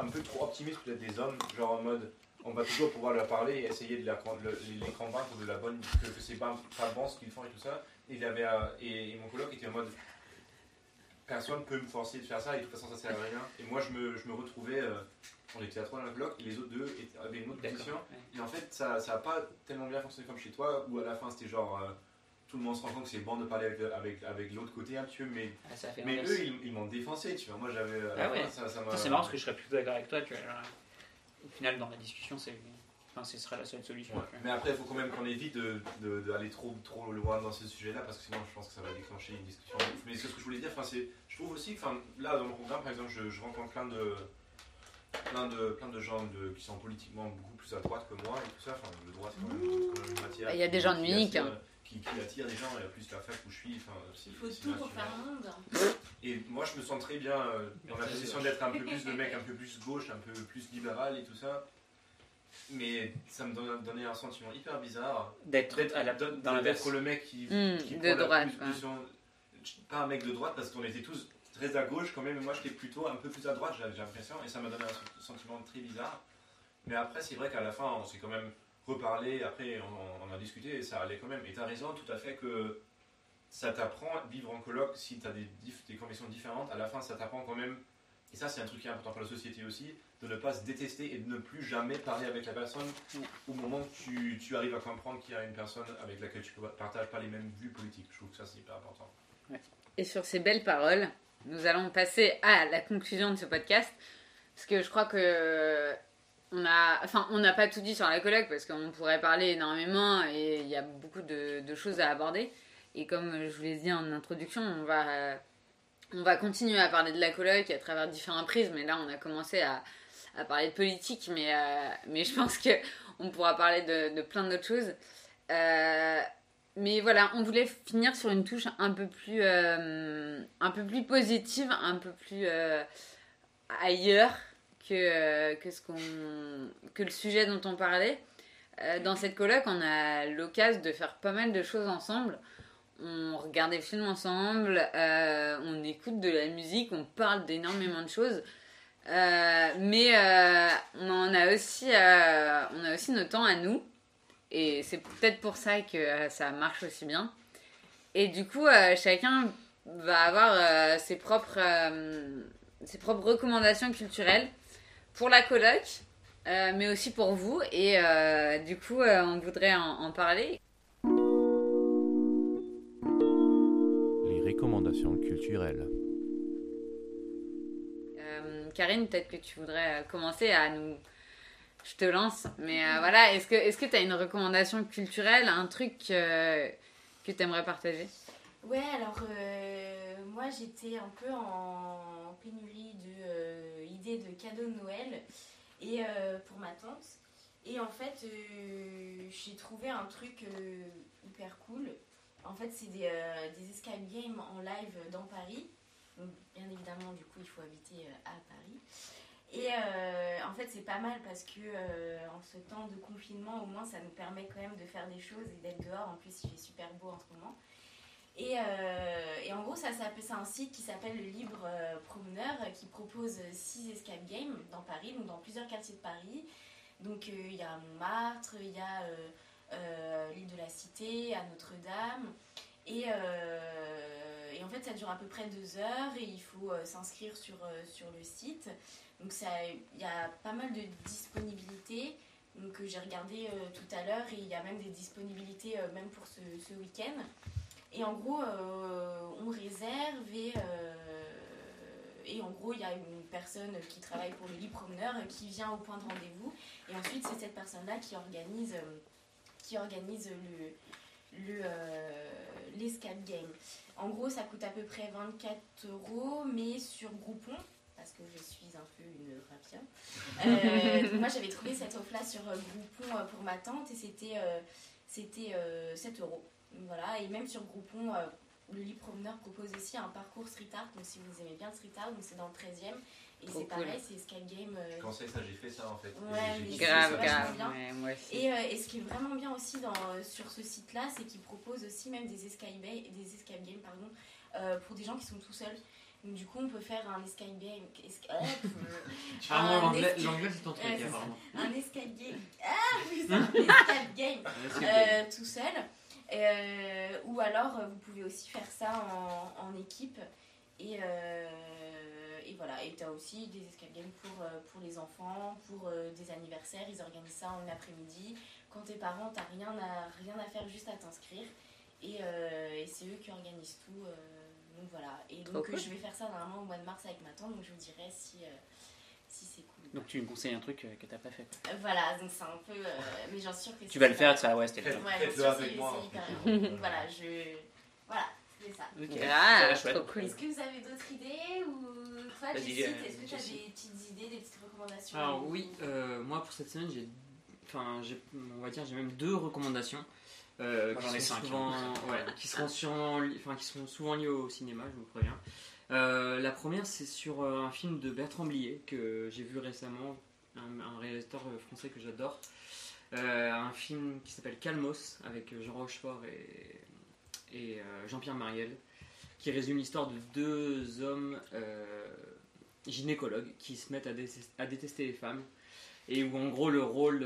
un peu trop optimiste peut-être des hommes, genre en mode, on va toujours pouvoir leur parler et essayer de la, le- les convaincre de la bonne, que, que c'est pas, pas bon ce qu'ils font et tout ça. Et, il avait, euh, et, et mon coloc était en mode, personne peut me forcer de faire ça et de toute façon ça sert à rien. Et moi je me, je me retrouvais, euh, on était à trois dans le coloc et les autres deux étaient- avaient une autre position. Et en fait, ça n'a pas tellement bien fonctionné comme chez toi, où à la fin c'était genre euh, tout le monde se rend compte que c'est bon de parler avec, avec, avec l'autre côté un petit peu, mais, Ah, ça mais eux ils, ils m'ont défoncé, tu vois. Moi j'avais. la Ah ouais. ça, c'est marrant parce que je serais plutôt d'accord avec toi. Tu vois, genre, au final, dans la discussion, c'est, enfin, ce serait la seule solution. Ouais. Mais après, il faut quand même qu'on évite d'aller de, d'aller trop, trop loin dans ce sujet-là, parce que sinon je pense que ça va déclencher une discussion. de. Mais c'est ce que je voulais dire, enfin, c'est, je trouve aussi, enfin, là dans mon programme par exemple, je, je rencontre plein de, plein de, plein de gens de, qui sont politiquement beaucoup plus à droite que moi et tout ça. Enfin, le droit, c'est quand, même- une matière. Il y a des gens de Munich, hein. Qui, qui attire des gens, et plus la fac où je suis. Il faut tout pour faire un monde. Et moi, je me sens très bien euh, dans la position d'être un peu plus le mec, *laughs* un peu plus gauche, un peu plus libéral et tout ça. Mais ça me donne- donnait un sentiment hyper bizarre D'être à la- dans le mec qui, Hmm, qui de la droite, plus- ouais. position- pas un mec de droite parce qu'on était tous très à gauche quand même, et moi j'étais plutôt un peu plus à droite, j'ai l'impression, et ça m'a donné un sen- sentiment très bizarre. Mais après, c'est vrai qu'à la fin, on s'est quand même reparlé, après on, on a discuté et ça allait quand même. Et tu as raison tout à fait que ça t'apprend, vivre en coloc, si tu as des, des convictions différentes, à la fin ça t'apprend quand même, et ça c'est un truc qui est important pour la société aussi, de ne pas se détester et de ne plus jamais parler avec la personne au moment où tu arrives à comprendre qu'il y a une personne avec laquelle tu ne partages pas les mêmes vues politiques. Je trouve que ça c'est hyper important. Et sur ces belles paroles, nous allons passer à la conclusion de ce podcast. Parce que je crois que on a, enfin, on n'a pas tout dit sur la colloque parce qu'on pourrait parler énormément et il y a beaucoup de, choses à aborder. Et comme je vous l'ai dit en introduction, on va, on va continuer à parler de la colloque à travers différents prismes. Et là, on a commencé à, parler de politique, mais, euh, mais je pense que on pourra parler de, plein d'autres choses. Euh, mais voilà, on voulait finir sur une touche un peu plus, euh, un peu plus positive, un peu plus ailleurs que, euh, que, le sujet dont on parlait. Euh, dans cette colloque, on a l'occasion de faire pas mal de choses ensemble. On regarde des films ensemble, euh, on écoute de la musique, on parle d'énormément de choses. Mais on a aussi, on nos temps à nous. Et c'est peut-être pour ça que ça marche aussi bien. Et du coup, chacun va avoir ses propres recommandations culturelles pour la coloc, euh, mais aussi pour vous. Et euh, du coup, euh, on voudrait en, en parler. Les recommandations culturelles. Euh, Karine, peut-être que tu voudrais commencer à nous. Je te lance, mais euh, voilà, est-ce que tu as une recommandation culturelle, un truc euh, que tu aimerais partager? Ouais, alors euh, moi j'étais un peu en pénurie de de cadeaux de Noël et euh, pour ma tante. Et en fait, euh, j'ai trouvé un truc euh, hyper cool. En fait, c'est des, des escape games en live dans Paris. Donc, bien évidemment, du coup, il faut habiter à Paris. Et en fait, c'est pas mal parce que en ce temps de confinement, au moins, ça nous permet quand même de faire des choses et d'être dehors. En plus, il fait super beau en ce moment. Et, euh, et en gros, c'est un site qui s'appelle le Libre euh, Promeneur euh, qui propose 6 escape games dans Paris, donc dans plusieurs quartiers de Paris. Donc il y a Montmartre, il y a l'île de la Cité, à Notre-Dame. Et, en fait, ça dure à peu près deux heures et il faut s'inscrire sur, sur le site. Donc il y a pas mal de disponibilités. Euh, j'ai regardé tout à l'heure et il y a même des disponibilités même pour ce, ce week-end. Et en gros, euh, on réserve et, euh, et en gros, il y a une personne qui travaille pour le lit promeneur qui vient au point de rendez-vous. Et ensuite, c'est cette personne-là qui organise, euh, qui organise le, le, euh, l'escape game. En gros, ça coûte à peu près 24 euros, mais sur Groupon, parce que je suis un peu une rapia. Euh, donc *laughs* moi, j'avais trouvé cette offre-là sur Groupon pour ma tante et c'était, euh, c'était euh, 7 euros. Voilà, et même sur Groupon, euh, le lit promeneur propose aussi un parcours street art. Donc si vous aimez bien le street art, c'est dans le 13e. Et Trop c'est cool. pareil, c'est escape game. euh, Je conseille ça, j'ai fait ça en fait. Et Ouais, mais Grave, grave. bien. ouais, moi aussi. Et, euh, et ce qui est vraiment bien aussi dans, euh, sur ce site-là, c'est qu'il propose aussi même des escape, des escape games pardon, euh, pour des gens qui sont tout seuls. Donc, du coup, on peut faire un escape game. esca- euh, *laughs* Ah, l'anglais, c'est ton truc, vraiment. un escape game. Ah, *laughs* un escape game euh, tout seul. Euh, ou alors, euh, vous pouvez aussi faire ça en, en équipe. Et, euh, et voilà. Et tu as aussi des escape games pour, pour les enfants, pour des anniversaires. Ils organisent ça en après-midi. Quand t'es parent, t'as rien à, rien à faire, juste à t'inscrire. Et, euh, et c'est eux qui organisent tout. donc voilà. Et donc, cool. je vais faire ça normalement au mois de mars avec ma tante. Donc je vous dirai si, si c'est cool. Donc tu me conseilles un truc euh, que t'as pas fait. Euh, Voilà, donc c'est un peu. euh, mais j'en suis sûre que Tu c'est vas le faire, ça, ouais, c'était le. Ouais, c'est- c'est bien. *laughs* voilà, je. Voilà, fait ça. Ok, Ah, trop cool. Est-ce que vous avez d'autres idées ou toi, Jessie, est-ce que tu as des petites idées, des petites recommandations? Alors oui, euh, moi pour cette semaine, j'ai, enfin, j'ai, on va dire, j'ai même deux recommandations. euh, Moi, qui sont cinq, souvent, ouais, qui seront sûrement li- enfin, qui sont souvent liées au cinéma, je vous préviens. Euh, la première, c'est sur euh, un film de Bertrand Blier que j'ai vu récemment, un, réalisateur euh, français que j'adore. Un film qui s'appelle Calmos avec Jean Rochefort et, Jean-Pierre Mariel, qui résume l'histoire de deux hommes gynécologues qui se mettent à, dé- à détester les femmes et où en gros le rôle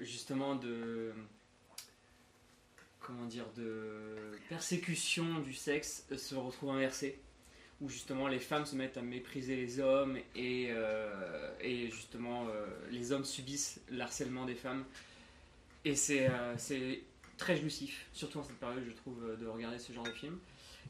justement de comment dire de persécution du sexe se retrouve inversé où justement les femmes se mettent à mépriser les hommes et, euh, justement euh, les hommes subissent l'harcèlement des femmes. Et c'est euh, c'est très jouissif surtout en cette période je trouve de regarder ce genre de film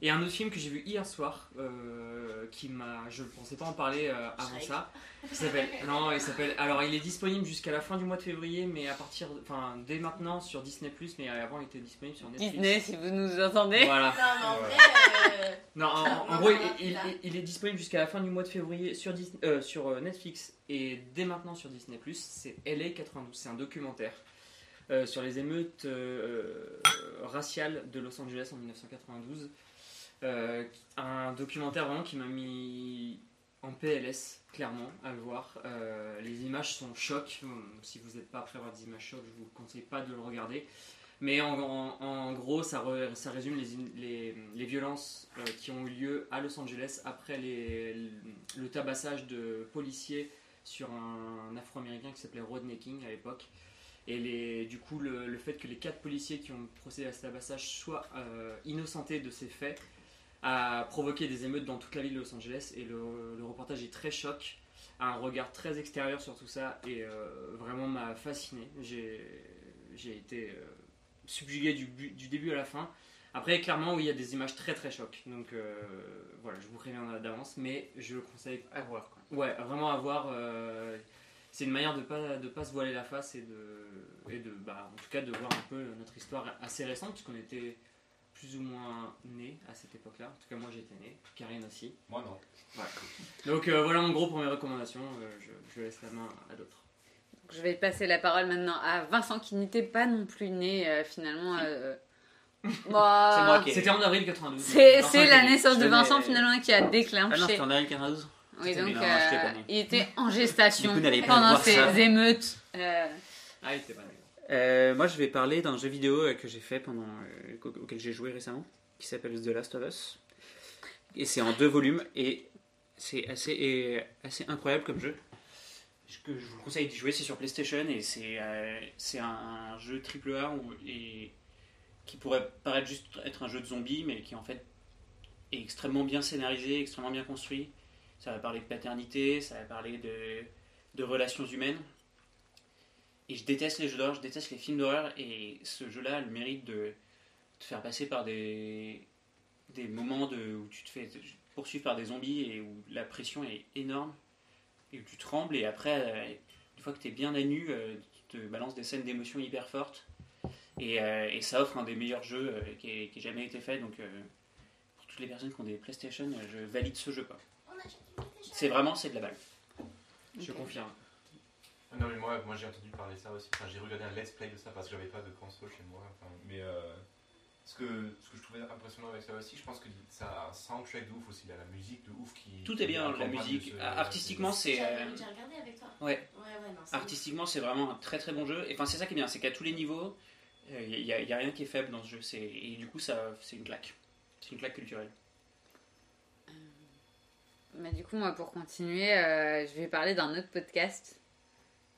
et un autre film que j'ai vu hier soir euh, qui m'a je ne pensais pas en parler euh, avant Shrek. ça il s'appelle *laughs* non il s'appelle alors il est disponible jusqu'à la fin du mois de février mais à partir enfin dès maintenant sur Disney mais avant il était disponible sur Netflix Disney, si vous nous entendez. voilà Non, mais en Ouais. vrai, euh, non, en, en Non, gros, il, il- là. il- il est disponible jusqu'à la fin du mois de février sur, Dis- euh, sur Netflix et dès maintenant sur Disney+. C'est LA 92, c'est un documentaire euh, sur les émeutes euh, raciales de Los Angeles en 1992. Euh, un documentaire vraiment qui m'a mis en PLS, clairement, à le voir. Les images sont chocs. Si vous n'êtes pas prêt à voir des images chocs, je vous conseille pas de le regarder. Mais en, gros, ça, résume les, violences qui ont eu lieu à Los Angeles après le tabassage de policiers sur un afro-américain qui s'appelait Rodney King à l'époque. Et les, du coup, le, le fait que les quatre policiers qui ont procédé à ce tabassage soient euh, innocentés de ces faits a provoqué des émeutes dans toute la ville de Los Angeles. Et le, le reportage est très choc, a un regard très extérieur sur tout ça et euh, vraiment m'a fasciné. J'ai été euh, subjugué du, bu- du début à la fin. Après, clairement, oui, il y a des images très très chocs. Donc euh, voilà, je vous préviens d'avance, mais je le conseille À voir quoi. Ouais, vraiment avoir. euh, c'est une manière de pas de pas se voiler la face et de et de bah en tout cas de voir un peu notre histoire assez récente puisqu'on était plus ou moins nés à cette époque-là. En tout cas, moi j'étais né, Karine aussi. Moi non. Donc euh, voilà en gros pour mes recommandations. euh, je, je laisse la main à d'autres. Je vais passer la parole maintenant à Vincent qui n'était pas non plus né euh, finalement. euh, *laughs* bah, C'était en avril 92. C'est la né. naissance de Vincent finalement qui a Ah non, déclenché. c'était en avril 92 oui, donc euh, il était en gestation *laughs* pendant ces émeutes. Euh, Ah, il était pas né. Euh, moi, je vais parler d'un jeu vidéo que j'ai fait pendant, euh, au- auquel j'ai joué récemment, qui s'appelle The Last of Us. Et c'est en deux volumes et c'est assez, et assez incroyable comme jeu. Ce que je vous conseille d'y jouer, c'est sur PlayStation et c'est euh, c'est un jeu AAA où- et qui pourrait paraître juste être un jeu de zombies, mais qui en fait est extrêmement bien scénarisé, extrêmement bien construit. Ça va parler de paternité, ça va parler de, relations humaines. Et je déteste les jeux d'horreur, je déteste les films d'horreur, et ce jeu-là a le mérite de te faire passer par des, moments où tu te fais poursuivre par des zombies et où la pression est énorme, et où tu trembles, et après, euh, une fois que tu es bien à nu, euh, tu te balances des scènes d'émotion hyper fortes, et, euh, et ça offre un des meilleurs jeux qui ait jamais été fait, donc pour toutes les personnes qui ont des PlayStation, je valide ce jeu. C'est vraiment, c'est de la balle. Je confirme. Ah Non mais moi, moi j'ai entendu parler de ça aussi. Enfin, j'ai regardé un let's play de ça parce que j'avais pas de console chez moi. Enfin, mais euh, ce, que, ce que je trouvais impressionnant avec ça aussi, je pense que ça a un soundtrack de ouf aussi. Il y a la musique de ouf qui. Tout est bien, la musique. ce- Artistiquement, c'est... J'avais euh, regardé avec toi. Ouais. Ouais, ouais, non. Artistiquement, c'est vraiment un très très bon jeu. Et enfin, c'est ça qui est bien, c'est qu'à tous les niveaux, il n'y a, y a rien qui est faible dans ce jeu. C'est- Et du coup, ça, c'est une claque. C'est une claque culturelle. Du coup, moi, pour continuer, euh, je vais parler d'un autre podcast.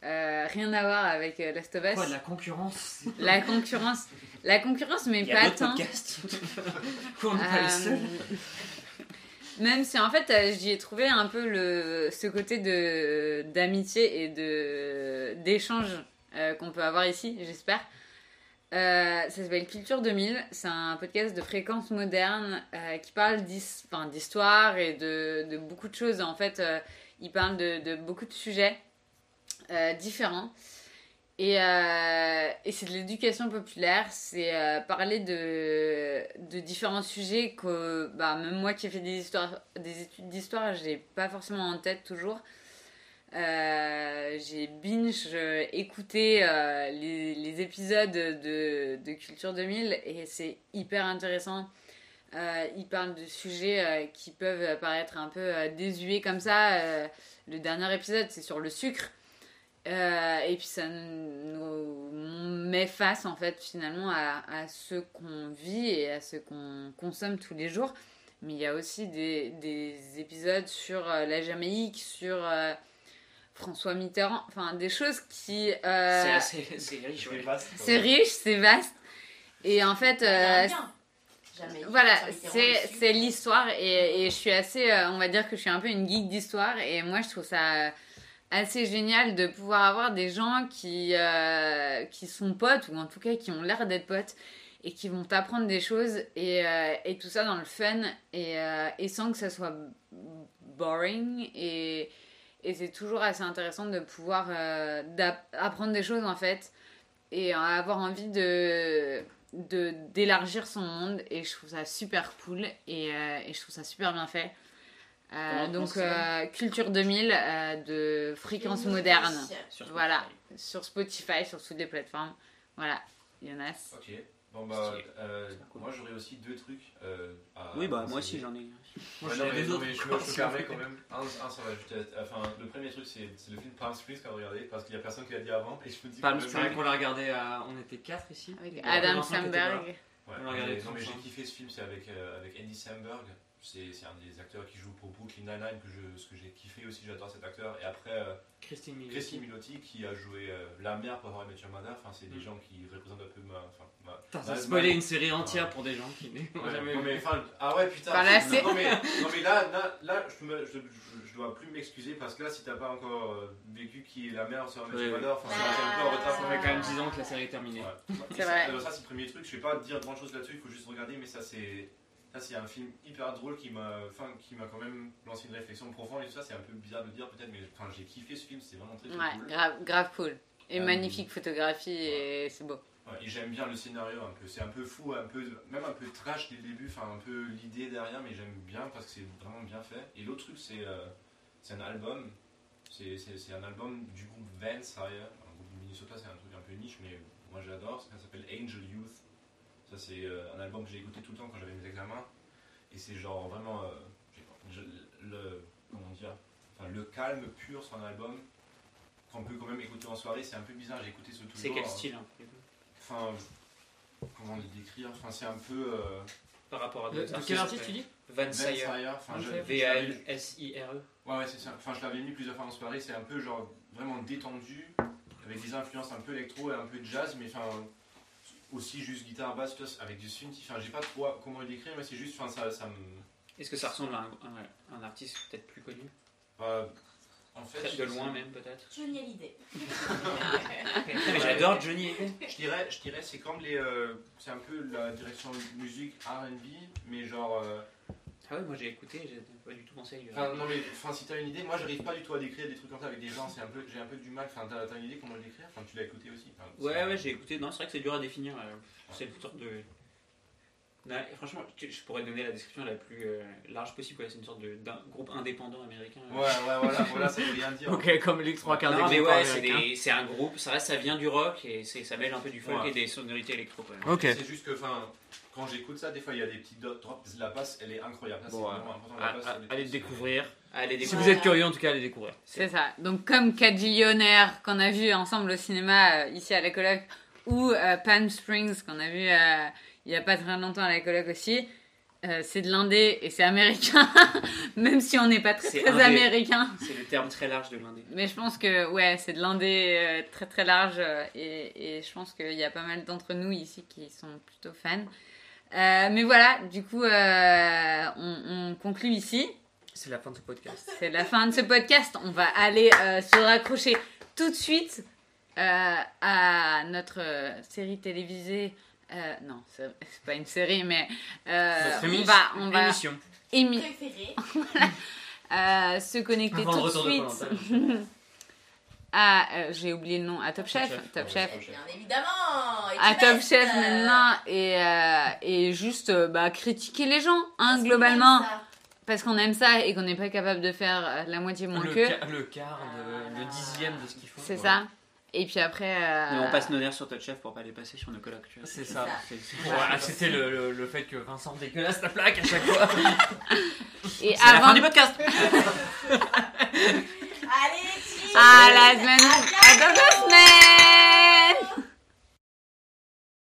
Euh, rien à voir avec euh, Last of Us. Quoi, la concurrence La concurrence, la concurrence, mais Il y a pas d'autres tant. podcasts. *laughs* On n'est pas les seuls Euh, Même si en fait j'y ai trouvé un peu le, ce côté de d'amitié et de d'échange qu'on peut avoir ici, j'espère. Euh, ça s'appelle Culture 2000, c'est un podcast de fréquence moderne euh, qui parle d'histoire et de, beaucoup de choses. En fait, euh, il parle de, beaucoup de sujets euh, différents. Et, c'est de l'éducation populaire, c'est parler de, différents sujets que bah, même moi qui ai fait des, des études d'histoire, j'ai pas forcément en tête toujours. Euh, j'ai binge euh, écouté euh, les, épisodes de, Culture 2000 et c'est hyper intéressant. Ils parlent de sujets qui peuvent paraître un peu désuets comme ça. Le dernier épisode, c'est sur le sucre. Et puis ça nous met face en fait finalement à, ce qu'on vit et à ce qu'on consomme tous les jours. Mais il y a aussi des, des épisodes sur la Jamaïque, sur François Mitterrand, enfin des choses qui... euh, C'est assez c'est riche. ouais. c'est riche, c'est vaste. Et en fait, euh. Jamais. voilà, c'est l'histoire et, et je suis assez, euh, on va dire que je suis un peu une geek d'histoire et moi je trouve ça assez génial de pouvoir avoir des gens qui, euh, qui sont potes ou en tout cas qui ont l'air d'être potes et qui vont t'apprendre des choses et, euh, et tout ça dans le fun et, euh, et sans que ça soit boring et, et c'est toujours assez intéressant de pouvoir euh, apprendre des choses en fait. Et avoir envie de de d'élargir son monde. Et je trouve ça super cool. Et, euh, et je trouve ça super bien fait. Euh, donc euh, Culture 2000 euh, de fréquence Une moderne. Sur voilà. Spotify. sur Spotify sur toutes les plateformes. Voilà. Jonas. Ok. Bon bah, euh, cool. moi j'aurais aussi deux trucs. euh, à Oui, bah moi aussi j'en ai. Moi, Ouais, j'en non, ai mais, non, mais je, me- permets quand même. Un, un ça va juste être- Enfin, le premier truc, c'est le film Palm Springs qu'on a regardé parce qu'il y a personne qui l'a dit avant. Et je me dis Palm quand même- Springs, on l'a regardé à. On était 4 ici. avec Adam Samberg Ouais, On l'a regardé mais- tous non, mais j'ai kiffé ce film, c'est avec, euh, avec Andy Samberg. C'est c'est un des acteurs qui joue pour Brooklyn Nine-Nine que je- ce que j'ai kiffé aussi, j'adore cet acteur. Et après, euh, Christine Milotti qui a joué euh, la mère pour Met Your Mother. Enfin, c'est des gens qui représentent un peu ma. Enfin, ma Putain, ça ma- a spoilé ma- une série entière pour des gens qui n'ont Ouais, jamais non, vu. mais, enfin, ah ouais, putain. Enfin, là, non, mais, non, mais là, là, là je, me- je, je- je dois plus m'excuser parce que là, si t'as pas encore euh, vécu qui est la mère sur Your Ouais, Mother, enfin, c'est un peu en retard. Ça fait quand même 10 ans que la série est terminée. Ouais. C'est vrai. Alors ça c'est le premier truc, je vais pas dire grand chose là-dessus, il faut juste regarder, mais ça c'est ça c'est un film hyper drôle qui m'a enfin quand même lancé une réflexion profonde et tout ça, c'est un peu bizarre de dire peut-être, mais enfin j'ai kiffé ce film, c'était vraiment très très ouais cool. grave grave cool. Et Euh, magnifique photographie et c'est beau. Ouais, et j'aime bien le scénario un peu, c'est un peu fou, un peu même un peu trash dès le début, enfin un peu l'idée derrière, mais j'aime bien parce que c'est vraiment bien fait. Et l'autre truc c'est euh, c'est un album, c'est c'est- c'est un album du groupe Vance un groupe du Minnesota, c'est un truc un peu niche, mais moi j'adore, ça s'appelle Angel Youth. Ça, c'est euh, un album que j'ai écouté tout le temps quand j'avais mes examens. Et c'est genre vraiment. euh, je le, comment dire enfin, Le calme pur sur un album qu'on peut quand même écouter en soirée. C'est un peu bizarre, j'ai écouté ce tout C'est quel style hein, Enfin. Comment le décrire? Enfin, c'est un peu. euh, par rapport à d'autres quel artiste tu dis? Van l'avais- V-A-N-S-I-R-E. Ouais, ouais, c'est ça. Enfin, je l'avais mis plusieurs fois en soirée. C'est un peu genre vraiment détendu, avec des influences un peu électro et un peu de jazz, mais enfin aussi juste guitare basse, avec du synth. Enfin, j'ai pas trop comment le décrire, mais c'est juste, enfin, ça, ça me. Est-ce que ça ressemble à un, un- un artiste peut-être plus connu? Euh, en fait, de loin même peut-être Johnny Hallyday. *laughs* Mais j'adore Johnny Hallyday. Je dirais, je dirais, c'est comme les, euh, c'est un peu la direction musique R&B, mais genre. euh, Ah ouais, moi j'ai écouté, j'ai pas du tout pensé. à Enfin, non mais, enfin, si t'as une idée, moi j'arrive pas du tout à décrire des trucs comme ça avec des gens. C'est un peu, j'ai un peu du mal. Enfin, t'as, une idée comment le décrire? Enfin, tu l'as écouté aussi. Enfin, Ouais, ouais, j'ai écouté. Non, c'est vrai que c'est dur à définir. euh, C'est une sorte de. Non, franchement, je pourrais donner la description la plus euh, large possible. C'est une sorte de, d'un groupe indépendant américain. Ouais, ouais, voilà, voilà, ça veut rien dire. *laughs* Ok, comme les trois quarts des Non, mais groupes ouais, c'est, américains. des- c'est un groupe, ça reste, ça vient du rock et c'est, ça mêle un peu du folk Ouais. et des sonorités électro. Ok. C'est juste que, enfin, quand j'écoute ça, des fois il y a des petits drops. La basse, elle est incroyable. Ça, c'est Bon, vraiment important. La basse, elle est- Allez le découvrir. Allez, Si vous êtes curieux, en tout cas, allez découvrir. C'est ça. Donc comme Cajillionnaire qu'on a vu ensemble au cinéma euh, ici à la coloc ou euh, Palm Springs qu'on a vu euh, il y a pas très longtemps à la coloc aussi, euh, c'est de l'indé et c'est américain, *laughs* même si on n'est pas très très américain. C'est le terme très large de l'indé. Mais je pense que ouais, c'est de l'indé euh, très très large euh, et, et je pense qu'il y a pas mal d'entre nous ici qui sont plutôt fans. Euh, mais voilà, du coup, euh, on, on conclut ici. C'est la fin de ce podcast. C'est la fin de ce podcast. On va aller euh, se raccrocher tout de suite euh, à notre série télévisée. Euh, non, c'est c'est pas une série, mais euh, Notre on va, on va émission. émi- Préféré. *laughs* euh, se connecter tout de suite. *laughs* À, euh, j'ai oublié le nom, à Top Chef, Chef, Top Chef, Top Chef. Bien évidemment. et à qui Top Chef maintenant, et, euh, et juste euh, bah, critiquer les gens, hein, globalement, ça. parce qu'on aime ça et qu'on n'est pas capable de faire euh, la moitié moins Le, qu'eux. ca- le quart, de- le dixième de ce qu'ils font. C'est ça. Et puis après. euh, Mais on passe nos nerfs sur Touch Chef pour pas les passer sur nos colocs. C'est ça. C'est- c'est- le, le- le fait que Vincent dégueulasse la plaque à chaque fois. *laughs* Et C'est la avant. fin du podcast *laughs* Allez, À la semaine. À.